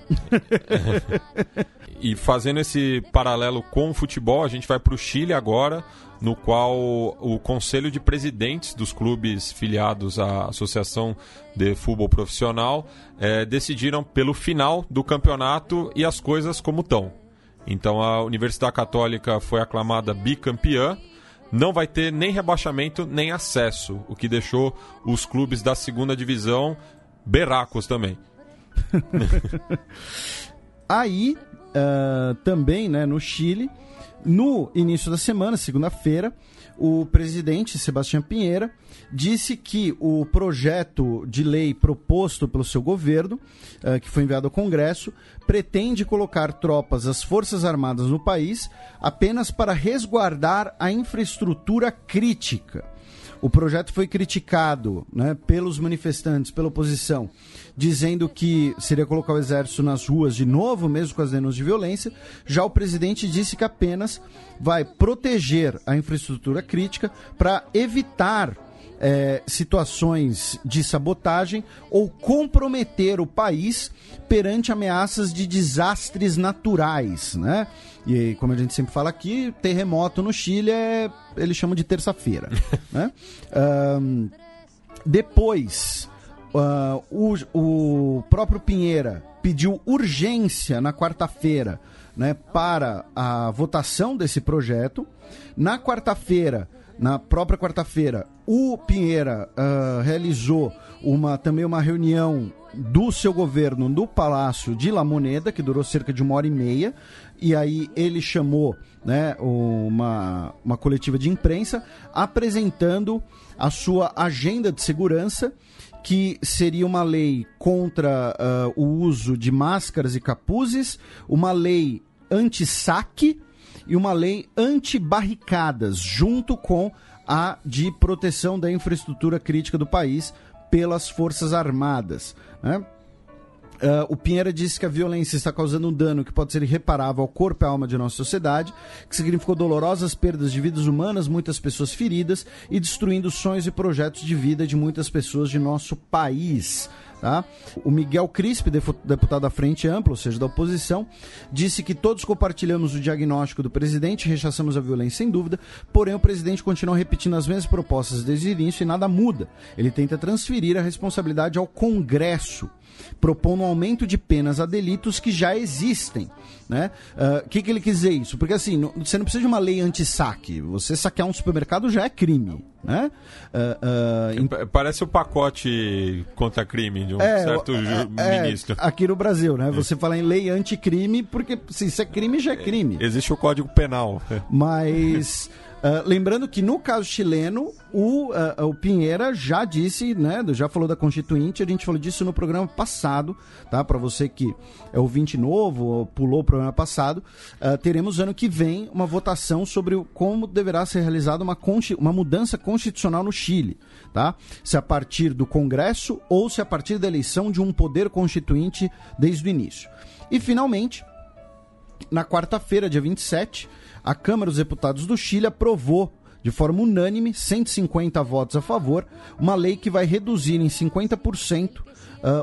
e fazendo esse paralelo com o futebol, a gente vai para o Chile agora, no qual o Conselho de Presidentes dos clubes filiados à Associação de Futebol Profissional é, decidiram pelo final do campeonato e as coisas como estão. Então a Universidade Católica foi aclamada bicampeã, não vai ter nem rebaixamento nem acesso, o que deixou os clubes da segunda divisão berracos também. Aí, uh, também né, no Chile, no início da semana, segunda-feira, o presidente Sebastião Pinheira disse que o projeto de lei proposto pelo seu governo, uh, que foi enviado ao Congresso, pretende colocar tropas das Forças Armadas no país apenas para resguardar a infraestrutura crítica. O projeto foi criticado né, pelos manifestantes, pela oposição, dizendo que seria colocar o exército nas ruas de novo, mesmo com as denúncias de violência. Já o presidente disse que apenas vai proteger a infraestrutura crítica para evitar é, situações de sabotagem ou comprometer o país perante ameaças de desastres naturais, né? E como a gente sempre fala aqui, terremoto no Chile é, eles chamam de terça-feira, né? Um, depois, uh, o, o próprio Pinheira pediu urgência na quarta-feira, né, para a votação desse projeto. Na quarta-feira, na própria quarta-feira, o Pinheira uh, realizou uma, também uma reunião do seu governo no Palácio de La Moneda, que durou cerca de uma hora e meia, e aí ele chamou né, uma, uma coletiva de imprensa apresentando a sua agenda de segurança, que seria uma lei contra uh, o uso de máscaras e capuzes, uma lei anti-saque, e uma lei anti-barricadas, junto com a de proteção da infraestrutura crítica do país pelas Forças Armadas. Né? Uh, o Pinheira disse que a violência está causando um dano que pode ser irreparável ao corpo e à alma de nossa sociedade, que significou dolorosas perdas de vidas humanas, muitas pessoas feridas e destruindo sonhos e projetos de vida de muitas pessoas de nosso país. Tá? O Miguel Crispe, deputado da Frente Ampla, ou seja, da oposição, disse que todos compartilhamos o diagnóstico do presidente, rechaçamos a violência sem dúvida, porém o presidente continua repetindo as mesmas propostas desde o início e nada muda. Ele tenta transferir a responsabilidade ao Congresso propondo um aumento de penas a delitos que já existem. O né? uh, que, que ele quis dizer isso? Porque assim, não, você não precisa de uma lei anti-saque. Você saquear um supermercado já é crime. Né? Uh, uh, Parece o pacote contra crime de um é, certo é, ministro. É, aqui no Brasil, né? Você fala em lei anticrime, porque se isso é crime, já é crime. Existe o Código Penal. Mas. Uh, lembrando que no caso chileno, o, uh, o Pinheira já disse, né, já falou da Constituinte, a gente falou disso no programa passado, tá? Para você que é ouvinte novo ou pulou o programa passado, uh, teremos ano que vem uma votação sobre como deverá ser realizada uma, uma mudança constitucional no Chile, tá? Se a partir do Congresso ou se a partir da eleição de um poder constituinte desde o início. E finalmente, na quarta-feira, dia 27, a Câmara dos Deputados do Chile aprovou de forma unânime, 150 votos a favor, uma lei que vai reduzir em 50% uh,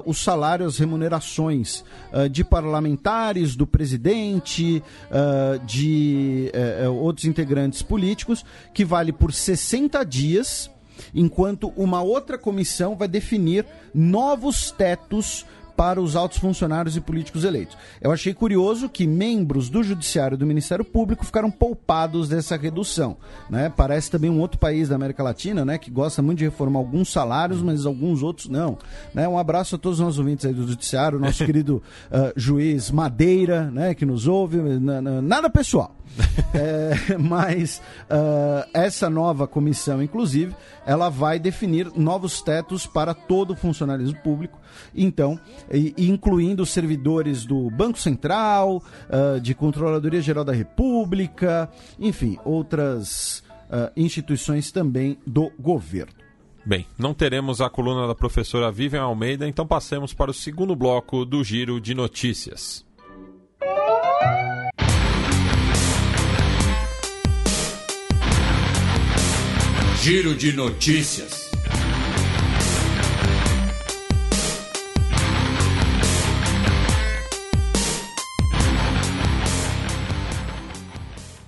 os salários, as remunerações uh, de parlamentares, do presidente, uh, de uh, outros integrantes políticos, que vale por 60 dias, enquanto uma outra comissão vai definir novos tetos para os altos funcionários e políticos eleitos. Eu achei curioso que membros do Judiciário e do Ministério Público ficaram poupados dessa redução. Né? Parece também um outro país da América Latina né, que gosta muito de reformar alguns salários, mas alguns outros não. Né? Um abraço a todos os nossos ouvintes aí do Judiciário, nosso querido uh, juiz Madeira, né, que nos ouve. Nada pessoal. é, mas uh, essa nova comissão, inclusive, ela vai definir novos tetos para todo o funcionalismo público, então, e, incluindo servidores do Banco Central, uh, de Controladoria Geral da República, enfim, outras uh, instituições também do governo. Bem, não teremos a coluna da professora Vivian Almeida, então passemos para o segundo bloco do Giro de Notícias. Giro de notícias.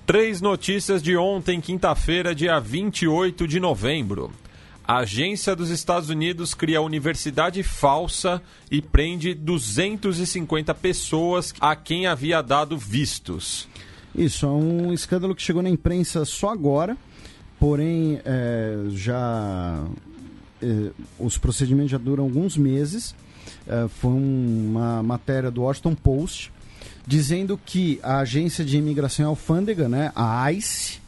Três notícias de ontem, quinta-feira, dia 28 de novembro. A agência dos Estados Unidos cria universidade falsa e prende 250 pessoas a quem havia dado vistos. Isso, é um escândalo que chegou na imprensa só agora porém é, já é, os procedimentos já duram alguns meses. É, foi uma matéria do Washington Post dizendo que a agência de imigração e alfândega, né, a ICE,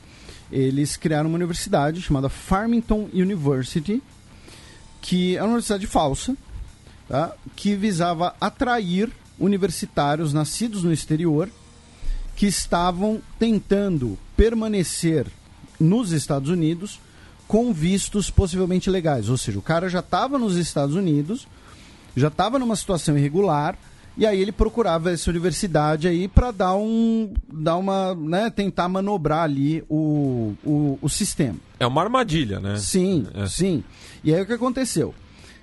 eles criaram uma universidade chamada Farmington University, que é uma universidade falsa, tá? que visava atrair universitários nascidos no exterior que estavam tentando permanecer nos Estados Unidos com vistos possivelmente legais. Ou seja, o cara já estava nos Estados Unidos, já estava numa situação irregular, e aí ele procurava essa universidade aí para dar um. dar uma. Né, tentar manobrar ali o, o, o sistema. É uma armadilha, né? Sim, É. sim. E aí o que aconteceu?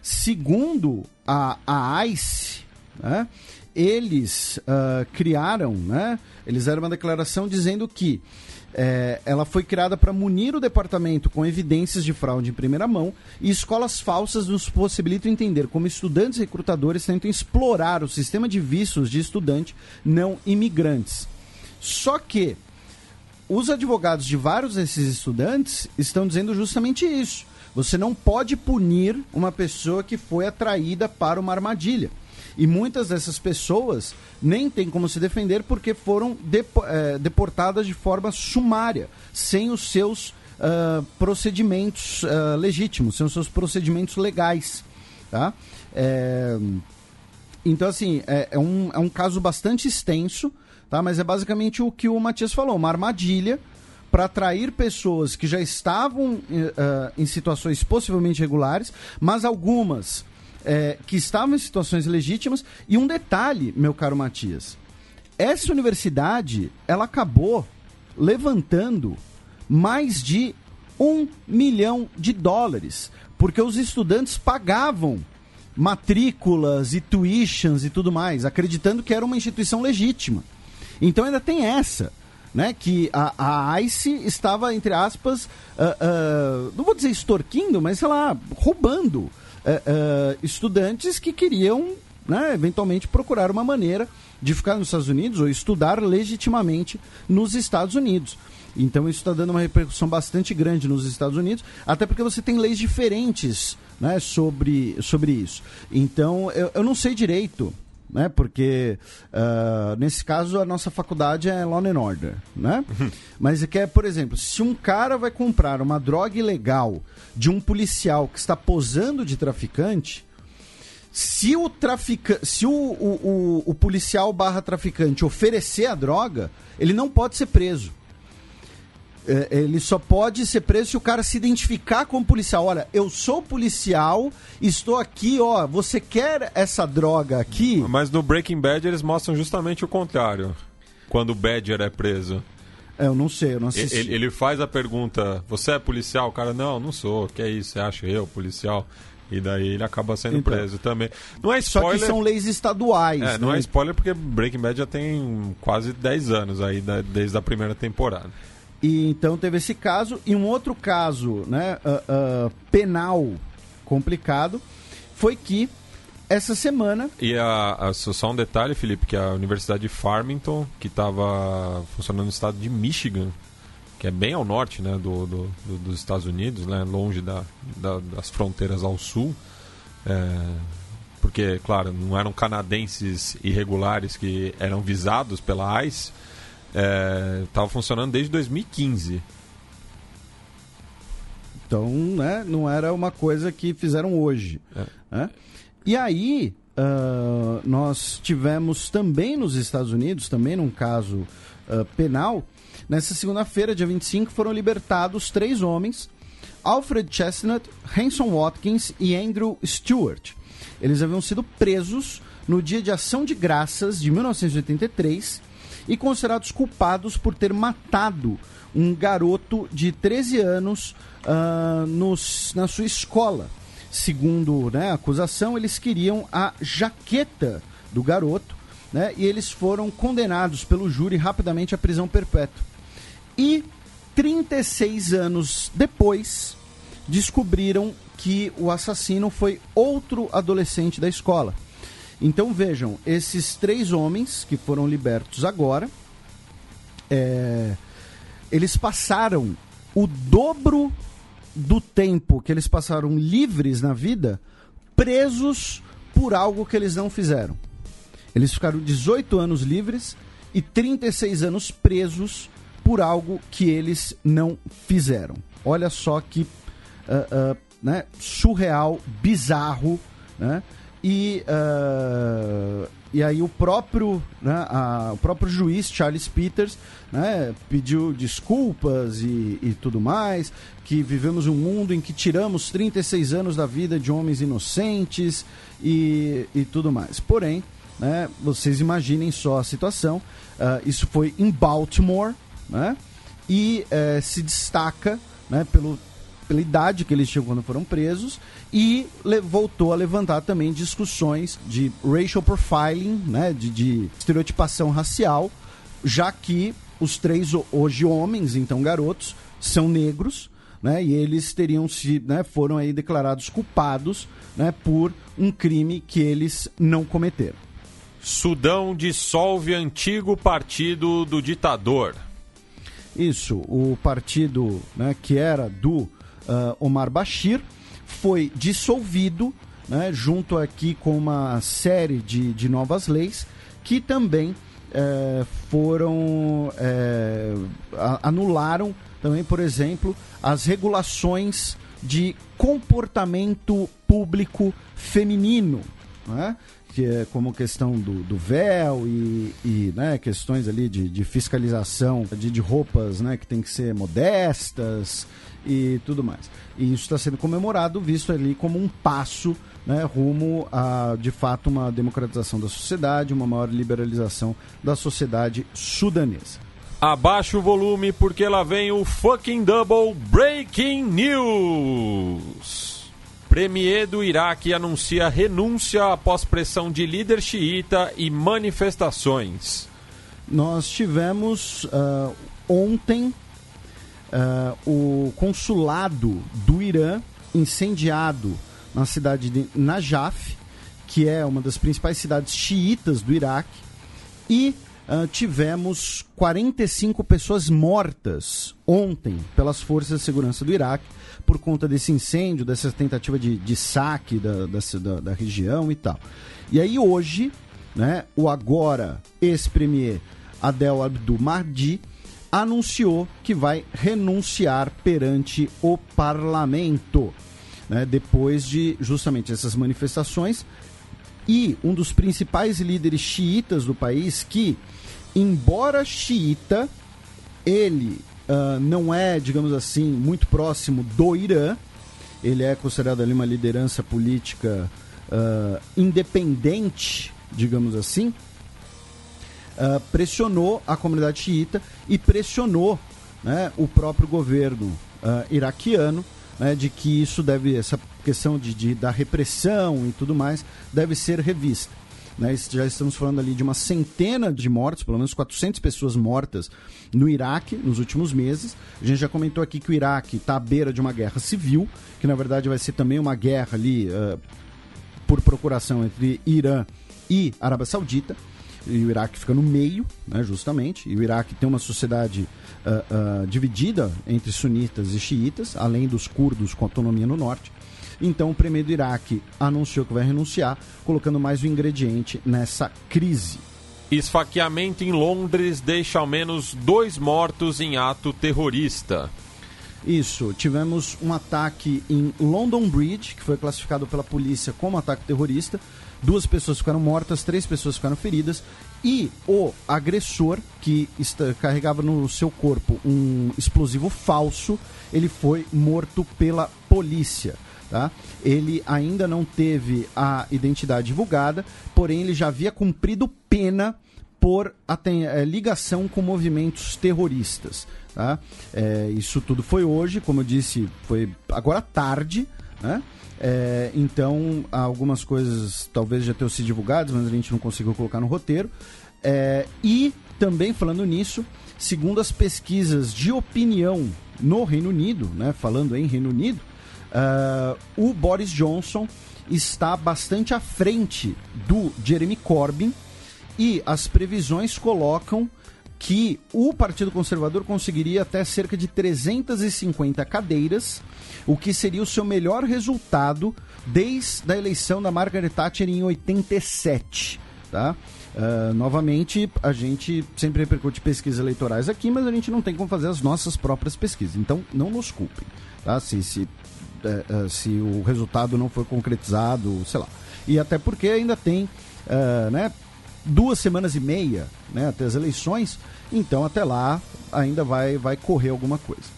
Segundo a, a ICE, né, eles ah, criaram, né, eles deram uma declaração dizendo que eh, ela foi criada para munir o departamento com evidências de fraude em primeira mão e escolas falsas nos possibilitam entender como estudantes recrutadores tentam explorar o sistema de vistos de estudante não imigrantes. Só que os advogados de vários desses estudantes estão dizendo justamente isso. Você não pode punir uma pessoa que foi atraída para uma armadilha. E muitas dessas pessoas nem têm como se defender porque foram depo- eh, deportadas de forma sumária, sem os seus ah, procedimentos ah, legítimos, sem os seus procedimentos legais. Tá? É, então, assim, é, é um, é um caso bastante extenso, tá? Mas é basicamente o que o Matias falou, uma armadilha para atrair pessoas que já estavam ah, em situações possivelmente regulares, mas algumas eh, que estavam em situações legítimas. E um detalhe, meu caro Matias, essa universidade, ela acabou levantando mais de um milhão de dólares, porque os estudantes pagavam matrículas e tuitions e tudo mais, acreditando que era uma instituição legítima. Então ainda tem essa, né? Que a, a ICE estava, entre aspas, ah, ah, não vou dizer extorquindo, mas sei lá, roubando ah, estudantes que queriam, né, eventualmente, procurar uma maneira de ficar nos Estados Unidos ou estudar legitimamente nos Estados Unidos. Então isso está dando uma repercussão bastante grande nos Estados Unidos, até porque você tem leis diferentes né, sobre, sobre isso. Então eu, eu não sei direito, né, porque ah, nesse caso a nossa faculdade é Law and Order. Né? Mas é que é, por exemplo, se um cara vai comprar uma droga ilegal de um policial que está posando de traficante, se o trafica... se o, o, o, o policial barra traficante oferecer a droga, ele não pode ser preso. É, ele só pode ser preso se o cara se identificar como policial. Olha, eu sou policial, estou aqui, ó. Você quer essa droga aqui? Mas no Breaking Bad eles mostram justamente o contrário. Quando o Badger é preso. É, eu não sei, eu não assisti. Ele, ele faz a pergunta: Você é policial? O cara, não, não sou. Que é isso? Você acha eu, policial? E daí ele acaba sendo Então. preso também. Não é Só spoiler. que são leis estaduais. É, não né? é spoiler porque Breaking Bad já tem quase 10 anos aí, da- desde a primeira temporada. E então teve esse caso. E um outro caso né, ah, ah, penal complicado foi que essa semana. E a, a- só um detalhe, Felipe, que a Universidade de Farmington, que estava funcionando no estado de Michigan, que é bem ao norte né, do, do- do- dos Estados Unidos, né, longe da, da- das fronteiras ao sul, é, porque, claro, não eram canadenses irregulares que eram visados pela ICE, estava funcionando desde 2015. Então, né, não era uma coisa que fizeram hoje. É. né? E aí, ah, nós tivemos também nos Estados Unidos, também num caso ah, penal, nessa segunda-feira, dia 25, foram libertados três homens, Alfred Chestnut, Hanson Watkins e Andrew Stewart. Eles haviam sido presos no dia de ação de graças de 1983 e considerados culpados por ter matado um garoto de 13 anos ah, nos- na sua escola. Segundo né, a acusação, eles queriam a jaqueta do garoto né, e eles foram condenados pelo júri rapidamente à prisão perpétua. E 36 anos depois, descobriram que o assassino foi outro adolescente da escola. Então vejam, esses três homens que foram libertos agora, é, eles passaram o dobro do tempo que eles passaram livres na vida, presos por algo que eles não fizeram. Eles ficaram 18 anos livres e 36 anos presos por algo que eles não fizeram. Olha só que uh, uh, né, surreal, bizarro, né? E, uh, e aí o próprio, né, a, o próprio juiz Charles Peters né, pediu desculpas e, e tudo mais, que vivemos um mundo em que tiramos 36 anos da vida de homens inocentes e, e tudo mais. Porém, né, vocês imaginem só a situação. Uh, isso foi em Baltimore, né? E uh, se destaca né, pelo pela idade que eles tinham quando foram presos e voltou a levantar também discussões de racial profiling, né, de, de estereotipação racial, já que os três hoje homens, então garotos, são negros, né, e eles teriam se, né, foram aí declarados culpados, né, por um crime que eles não cometeram. Sudão dissolve antigo partido do ditador. Isso, o partido né, que era do uh, Omar Bashir, foi dissolvido, né, junto aqui com uma série de, de novas leis que também eh, foram eh, anularam também, por exemplo, as regulações de comportamento público feminino, né? Que é como questão do, do véu e, e né, questões ali de, de fiscalização de, de roupas né, que tem que ser modestas, e tudo mais. E isso está sendo comemorado, visto ali como um passo né, rumo a, de fato, uma democratização da sociedade, uma maior liberalização da sociedade sudanesa. Abaixa o volume porque lá vem o fucking double breaking news. Premier do Iraque anuncia renúncia após pressão de líder xiita e manifestações. Nós tivemos uh, ontem uh, o consulado do Irã incendiado na cidade de Najaf, que é uma das principais cidades xiitas do Iraque, e uh, tivemos 45 pessoas mortas ontem pelas forças de segurança do Iraque por conta desse incêndio, dessa tentativa de, de saque da, da, da região e tal. E aí hoje, né, o agora ex-premier Adel Abdul Mahdi anunciou que vai renunciar perante o parlamento, né, depois de justamente essas manifestações. E um dos principais líderes xiitas do país, que, embora xiita, ele uh, não é, digamos assim, muito próximo do Irã, ele é considerado ali uma liderança política uh, independente, digamos assim, uh, pressionou a comunidade xiita e pressionou né, o próprio governo iraquiano né, de que isso deve, essa questão de, de, da repressão e tudo mais, deve ser revista. Né, já estamos falando ali de uma centena de mortes, pelo menos 400 pessoas mortas no Iraque nos últimos meses. A gente já comentou aqui que o Iraque está à beira de uma guerra civil, que na verdade vai ser também uma guerra ali uh, por procuração entre Irã e Arábia Saudita e o Iraque fica no meio, né, justamente. E o Iraque tem uma sociedade uh, uh, dividida entre sunitas e xiitas, além dos curdos com autonomia no norte. Então, o premier do Iraque anunciou que vai renunciar, colocando mais um ingrediente nessa crise. Esfaqueamento em Londres deixa ao menos dois mortos em ato terrorista. Isso, tivemos um ataque em London Bridge, que foi classificado pela polícia como ataque terrorista. Duas pessoas ficaram mortas, três pessoas ficaram feridas e o agressor que está, carregava no seu corpo um explosivo falso, ele foi morto pela polícia. Tá? Ele ainda não teve a identidade divulgada, porém ele já havia cumprido pena por é, ligação com movimentos terroristas. Tá? É, isso tudo foi hoje, como eu disse, foi agora tarde. Né? É, então, algumas coisas talvez já tenham sido divulgadas, mas a gente não conseguiu colocar no roteiro. E também falando nisso, segundo as pesquisas de opinião no Reino Unido, né, falando em Reino Unido, uh, o Boris Johnson está bastante à frente do Jeremy Corbyn e as previsões colocam que o Partido Conservador conseguiria até cerca de 350 cadeiras, o que seria o seu melhor resultado desde a eleição da Margaret Thatcher em 87. tá? Uh, novamente, a gente sempre repercute pesquisas eleitorais aqui, mas a gente não tem como fazer as nossas próprias pesquisas. Então, não nos culpem, tá? Se, se, uh, uh, se o resultado não foi concretizado, sei lá. E até porque ainda tem, né, duas semanas e meia, né, até as eleições, então até lá ainda vai, vai correr alguma coisa.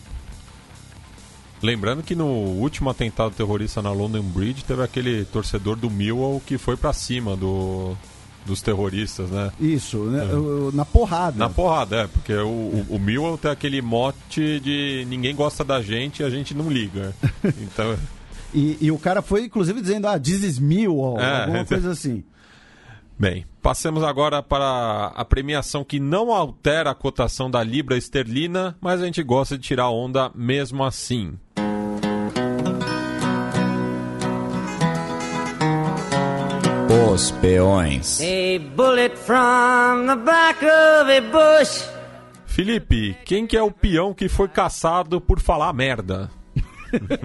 Lembrando que no último atentado terrorista na London Bridge teve aquele torcedor do Millwall que foi para cima do, dos terroristas, né? Isso, né? É. na porrada. Na porrada, é, porque o, o, o Millwall tem aquele mote de ninguém gosta da gente e a gente não liga. Então... e, e, o cara foi, inclusive, dizendo, ah, is Millwall, é, alguma coisa assim. Bem, passemos agora para a premiação que não altera a cotação da libra esterlina, mas a gente gosta de tirar onda mesmo assim. A bush. Felipe, quem que é o peão que foi caçado por falar merda?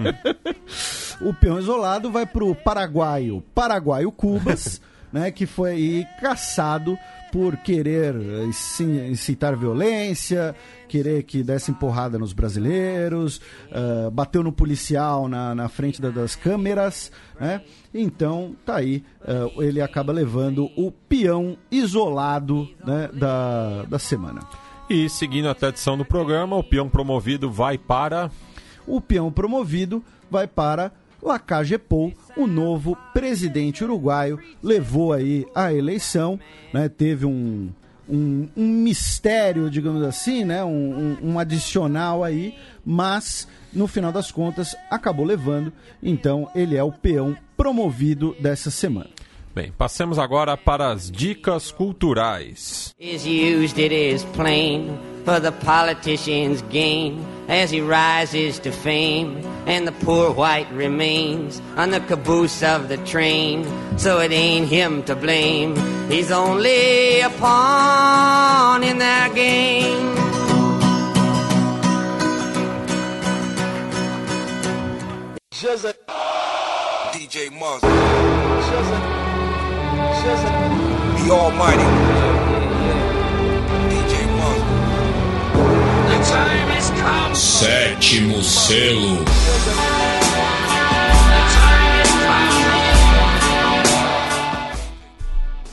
o peão isolado vai pro paraguaio, paraguaio Cubas. né, que foi aí caçado por querer incitar violência, querer que desse empurrada nos brasileiros, uh, bateu no policial na, na frente da, das câmeras, né? Então, tá aí, uh, ele acaba levando o peão isolado né, da, da semana. E seguindo a tradição do programa, o peão promovido vai para. O peão promovido vai para Lacagepou, o novo presidente uruguaio, levou aí a eleição, né? Teve um, um, um mistério, digamos assim, né? Um, um, um adicional aí, mas no final das contas acabou levando. Então ele é o peão promovido dessa semana. Bem, passemos agora para as dicas culturais. Is used it is plain for the politician's gain as he rises to fame and the poor white remains on the caboose of the train. So it ain't him to blame. He's only a pawn in their game. DJ Monster the Almighty. Sétimo selo.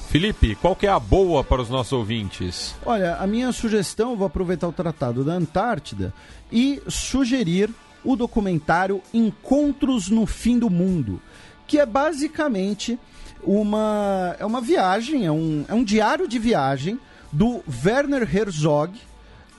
Felipe, qual que é a boa para os nossos ouvintes? Olha, a minha sugestão, vou aproveitar o tratado da Antártida e sugerir o documentário Encontros no Fim do Mundo, que é basicamente uma, é uma viagem, é um, é um diário de viagem do Werner Herzog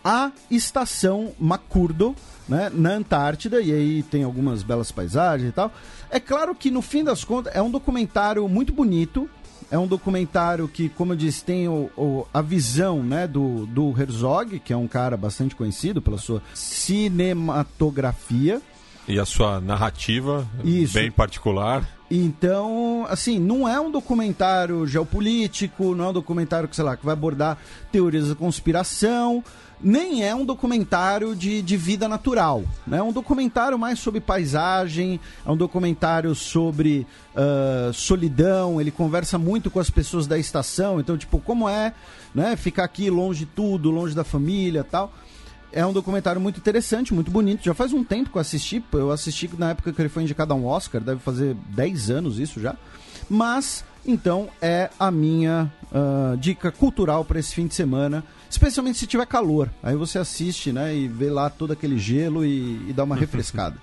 à estação McCurdo, né, na Antártida, e aí tem algumas belas paisagens e tal. É claro que no fim das contas é um documentário muito bonito, é um documentário que, como eu disse, tem o, o, a visão né, do, do Herzog, que é um cara bastante conhecido pela sua cinematografia. E a sua narrativa Isso. bem particular. Então, assim, não é um documentário geopolítico, não é um documentário que, sei lá, que vai abordar teorias da conspiração, nem é um documentário de, de vida natural. Né? É um documentário mais sobre paisagem, é um documentário sobre uh, solidão, ele conversa muito com as pessoas da estação, então, tipo, como é né, ficar aqui longe de tudo, longe da família tal. É um documentário muito interessante, muito bonito. Já faz um tempo que eu assisti. Eu assisti na época que ele foi indicado a um Oscar, deve fazer 10 anos isso já. Mas, então, é a minha uh, dica cultural para esse fim de semana. Especialmente se tiver calor. Aí você assiste, né? E vê lá todo aquele gelo e, e dá uma refrescada.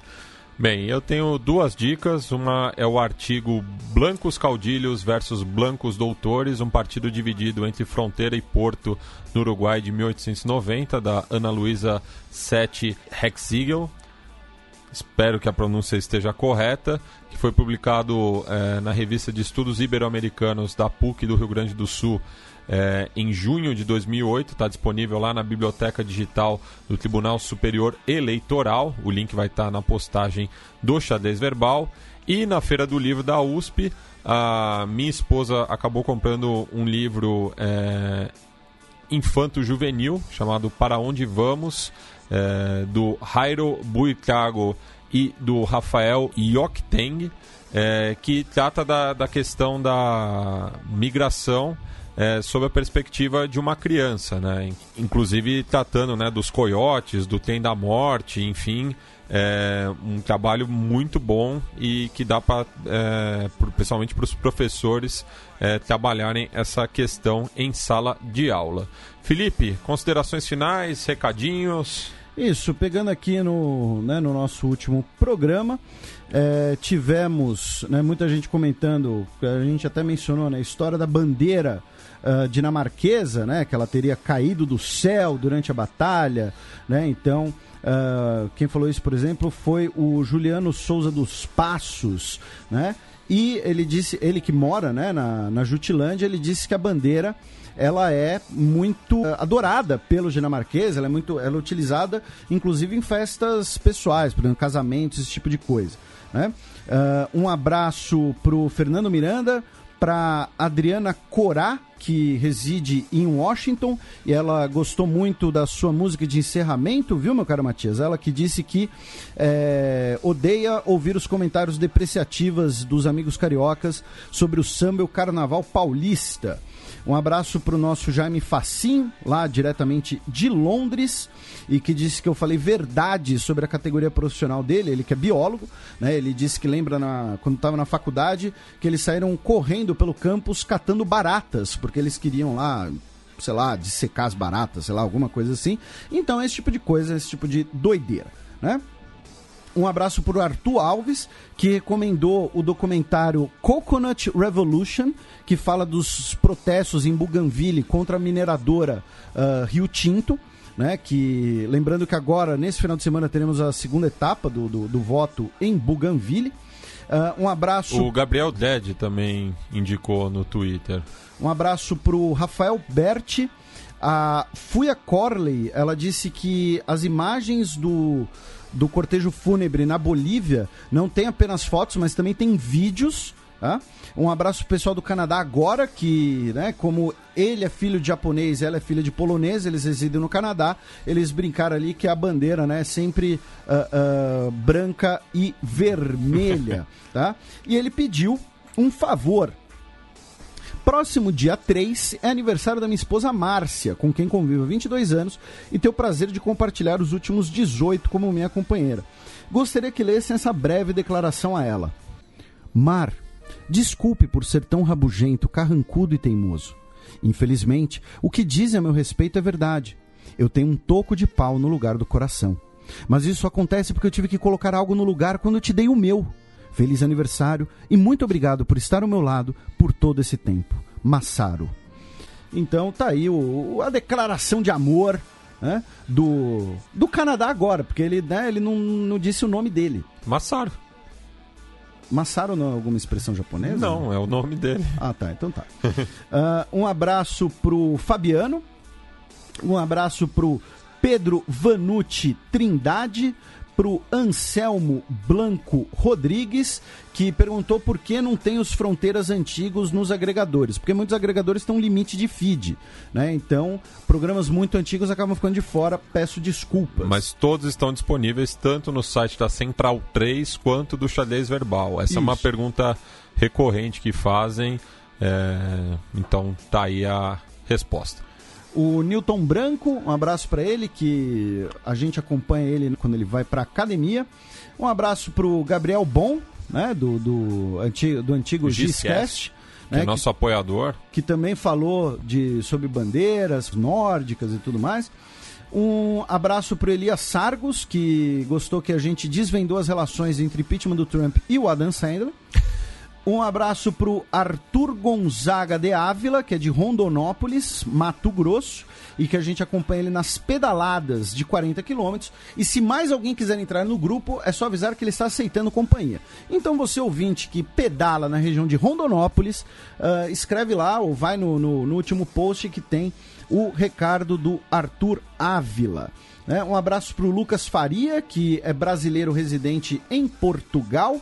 Bem, eu tenho duas dicas. Uma é o artigo Blancos Caudilhos versus Blancos Doutores, um partido dividido entre fronteira e porto no Uruguai de 1890, da Ana Luísa Sete Hexigel. Espero que a pronúncia esteja correta, que foi publicado é, na revista de Estudos Ibero-Americanos da PUC do Rio Grande do Sul é, em junho de 2008. Está disponível lá na Biblioteca Digital do Tribunal Superior Eleitoral. O link vai estar tá na postagem do Xadrez Verbal. E na Feira do Livro da USP, a minha esposa acabou comprando um livro é, infanto-juvenil chamado Para Onde Vamos, é, do Jairo Buitrago e do Rafael Yokteng. é, que trata da, da questão da migração é, sob a perspectiva de uma criança, né? Inclusive tratando né, dos coiotes, do trem da morte, enfim, é um trabalho muito bom e que dá para, é, principalmente para os professores, é, trabalharem essa questão em sala de aula. Felipe, considerações finais, recadinhos? Isso, pegando aqui no, né, no nosso último programa, é, tivemos né, muita gente comentando, a gente até mencionou né, a história da bandeira uh, dinamarquesa, né, que ela teria caído do céu durante a batalha, né, então... Uh, quem falou isso, por exemplo, foi o Juliano Souza dos Passos, né? E ele disse, ele que mora né, na, na Jutilândia, ele disse que a bandeira ela é muito eh, adorada pelo dinamarquês, ela é muito, ela é utilizada inclusive em festas pessoais, por exemplo, casamentos, esse tipo de coisa. Né? Uh, um abraço pro Fernando Miranda, para Adriana Corá, que reside em Washington, e ela gostou muito da sua música de encerramento, viu, meu caro Matias? Ela que disse que é, odeia ouvir os comentários depreciativos dos amigos cariocas sobre o samba e o carnaval paulista. Um abraço para o nosso Jaime Facim, lá diretamente de Londres, e que disse que eu falei verdade sobre a categoria profissional dele, ele que é biólogo, né? Ele disse que lembra na, quando estava na faculdade que eles saíram correndo pelo campus catando baratas, porque eles queriam lá sei lá, dissecar as baratas, sei lá, alguma coisa assim. Então, esse tipo de coisa, esse tipo de doideira, né? Um abraço para o Arthur Alves, que recomendou o documentário Coconut Revolution, que fala dos protestos em Bougainville contra a mineradora uh, Rio Tinto. Né, que lembrando que agora, nesse final de semana, teremos a segunda etapa do, do, do voto em Bougainville. Uh, um abraço. O Gabriel Ded também indicou no Twitter. Um abraço para o Rafael Berti. A Fuia Corley, ela disse que as imagens do do cortejo fúnebre na Bolívia não tem apenas fotos, mas também tem vídeos. Tá? Um abraço pro pessoal do Canadá agora, que, né, como ele é filho de japonês, ela é filha de polonês, eles residem no Canadá, eles brincaram ali que a bandeira, né, é sempre uh, uh, branca e vermelha, tá? E ele pediu um favor Próximo dia 3 é aniversário da minha esposa Márcia, com quem convivo há 22 anos e tenho o prazer de compartilhar os últimos 18 como minha companheira. Gostaria que lessem essa breve declaração a ela. Mar, desculpe por ser tão rabugento, carrancudo e teimoso. Infelizmente, o que dizem a meu respeito é verdade. Eu tenho um toco de pau no lugar do coração. Mas isso acontece porque eu tive que colocar algo no lugar quando eu te dei o meu. Feliz aniversário e muito obrigado por estar ao meu lado por todo esse tempo. Massaro. Então tá aí o, a declaração de amor né, do, do Canadá agora, porque ele, né, ele não, não disse o nome dele. Massaro. Massaro não é alguma expressão japonesa? Não, é o nome dele. Ah, tá, então tá. uh, um abraço pro Fabiano, um abraço pro Pedro Vanucci Trindade, para o Anselmo Blanco Rodrigues, que perguntou por que não tem os fronteiras antigos nos agregadores. Porque muitos agregadores têm um limite de feed, né? Então, programas muito antigos acabam ficando de fora. Peço desculpas. Mas todos estão disponíveis tanto no site da Central 3 quanto do Xadrez Verbal. Essa Isso. é uma pergunta recorrente que fazem. É... Então, tá aí a resposta. O Newton Branco, um abraço para ele, que a gente acompanha ele quando ele vai para academia. Um abraço para o Gabriel Bom, né, do, do, antigo, do antigo Giscast. Que né, é nosso que, apoiador. Que também falou de, sobre bandeiras nórdicas e tudo mais. Um abraço para Elias Sargos, que gostou que a gente desvendou as relações entre impeachment do Trump e o Adam Sandler. Um abraço pro Arthur Gonzaga de Ávila, que é de Rondonópolis, Mato Grosso, e que a gente acompanha ele nas pedaladas de 40 quilômetros. E se mais alguém quiser entrar no grupo, é só avisar que ele está aceitando companhia. Então você ouvinte que pedala na região de Rondonópolis, uh, escreve lá ou vai no, no, no último post que tem o recado do Arthur Ávila. Né? Um abraço para o Lucas Faria, que é brasileiro residente em Portugal.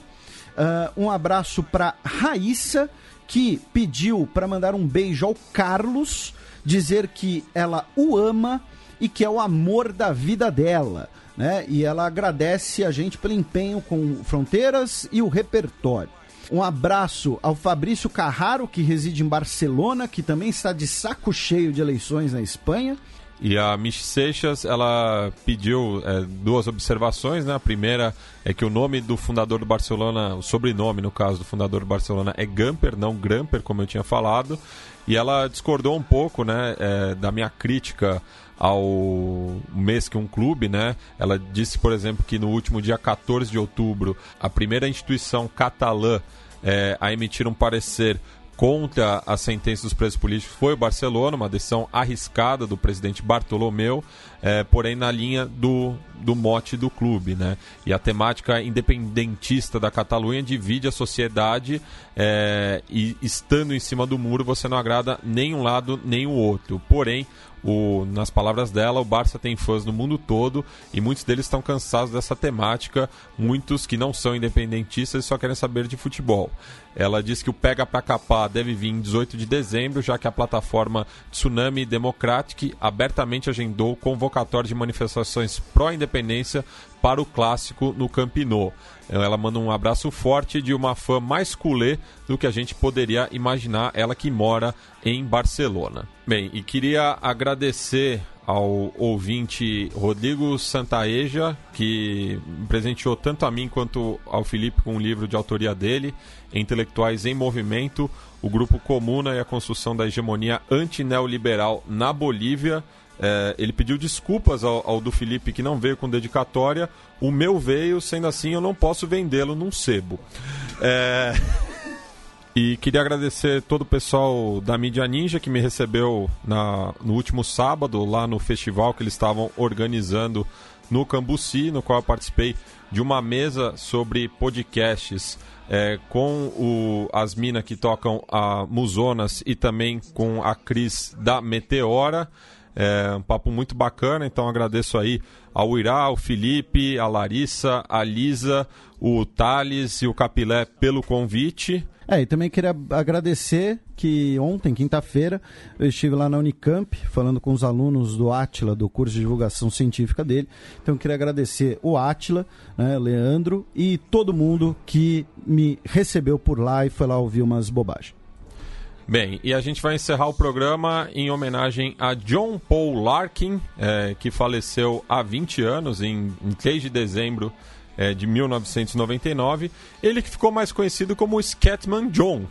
Uh, um abraço para Raíssa, que pediu para mandar um beijo ao Carlos, dizer que ela o ama e que é o amor da vida dela. Né? E ela agradece a gente pelo empenho com Fronteiras e o repertório. Um abraço ao Fabrício Carraro, que reside em Barcelona, que também está de saco cheio de eleições na Espanha. E a Michi Seixas, ela pediu é, duas observações, né? A primeira é que o nome do fundador do Barcelona, o sobrenome, no caso, do fundador do Barcelona é Gamper, não Gramper, como eu tinha falado. E ela discordou um pouco, né, é, da minha crítica ao mês que um clube, né? Ela disse, por exemplo, que no último dia 14 de outubro, a primeira instituição catalã é, a emitir um parecer contra a sentença dos presos políticos foi o Barcelona, uma decisão arriscada do presidente Bartolomeu, é, porém na linha do, do mote do clube. Né? E a temática independentista da Catalunha divide a sociedade é, e, estando em cima do muro, você não agrada nem um lado nem o outro. Porém, o, nas palavras dela, o Barça tem fãs no mundo todo e muitos deles estão cansados dessa temática, muitos que não são independentistas e só querem saber de futebol. Ela diz que o Pega para Capar deve vir em 18 de dezembro, já que a plataforma Tsunami Democratic abertamente agendou convocatório de manifestações pró-independência para o clássico no Campinou. Ela manda um abraço forte de uma fã mais culé do que a gente poderia imaginar, ela que mora em Barcelona. Bem, e queria agradecer ao ouvinte Rodrigo Santaeja, que presenteou tanto a mim quanto ao Felipe com um livro de autoria dele, Intelectuais em Movimento, o Grupo Comuna e a Construção da Hegemonia Antineoliberal na Bolívia. É, ele pediu desculpas ao, ao, do Felipe que não veio com dedicatória. O meu veio, sendo assim, eu não posso vendê-lo num sebo. É... E queria agradecer todo o pessoal da Mídia Ninja que me recebeu na, no último sábado, lá no festival que eles estavam organizando no Cambuci, no qual eu participei de uma mesa sobre podcasts é, com o, as minas que tocam a Musonas e também com a Cris da Meteora. É um papo muito bacana, então agradeço aí ao Irá, ao Felipe, a Larissa, a Lisa, o Thales e o Capilé pelo convite. É, e também queria agradecer que ontem, quinta-feira, eu estive lá na Unicamp falando com os alunos do Atila, do curso de divulgação científica dele. Então eu queria agradecer o Atila, né, Leandro e todo mundo que me recebeu por lá e foi lá ouvir umas bobagens. Bem, e a gente vai encerrar o programa em homenagem a John Paul Larkin, é, que faleceu há 20 anos, em, em 3 de dezembro é, de 1999. Ele que ficou mais conhecido como Scatman John.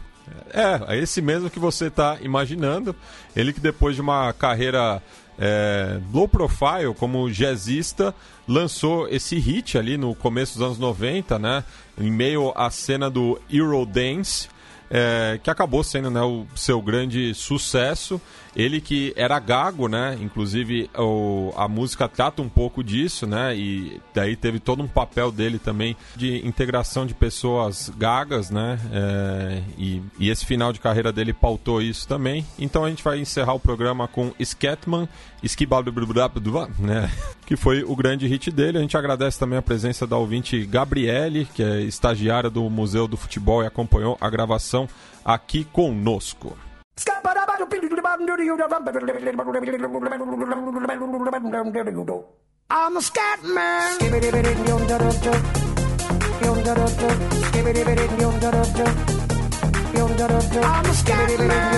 É, é esse mesmo que você está imaginando. Ele que depois de uma carreira é, low profile como jazzista, lançou esse hit ali no começo dos anos 90, né? Em meio à cena do Eurodance, é, que acabou sendo né, o seu grande sucesso. Ele que era gago, né? Inclusive o, a música trata um pouco disso, né? E daí teve todo um papel dele também de integração de pessoas gagas, né? É, e, e, esse final de carreira dele pautou isso também. Então a gente vai encerrar o programa com Scatman, né? Que foi o grande hit dele. A gente agradece também a presença da ouvinte Gabriele, que é estagiária do Museu do Futebol e acompanhou a gravação aqui conosco. I'm a scat man. I'm a scat man.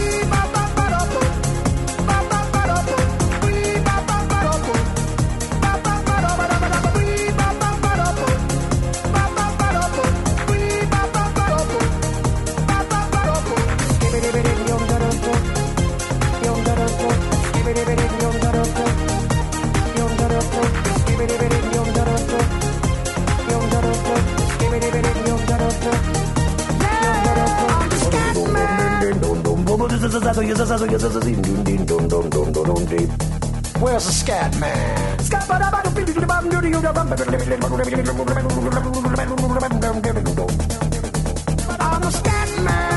Where's the scat man? I'm the scat man.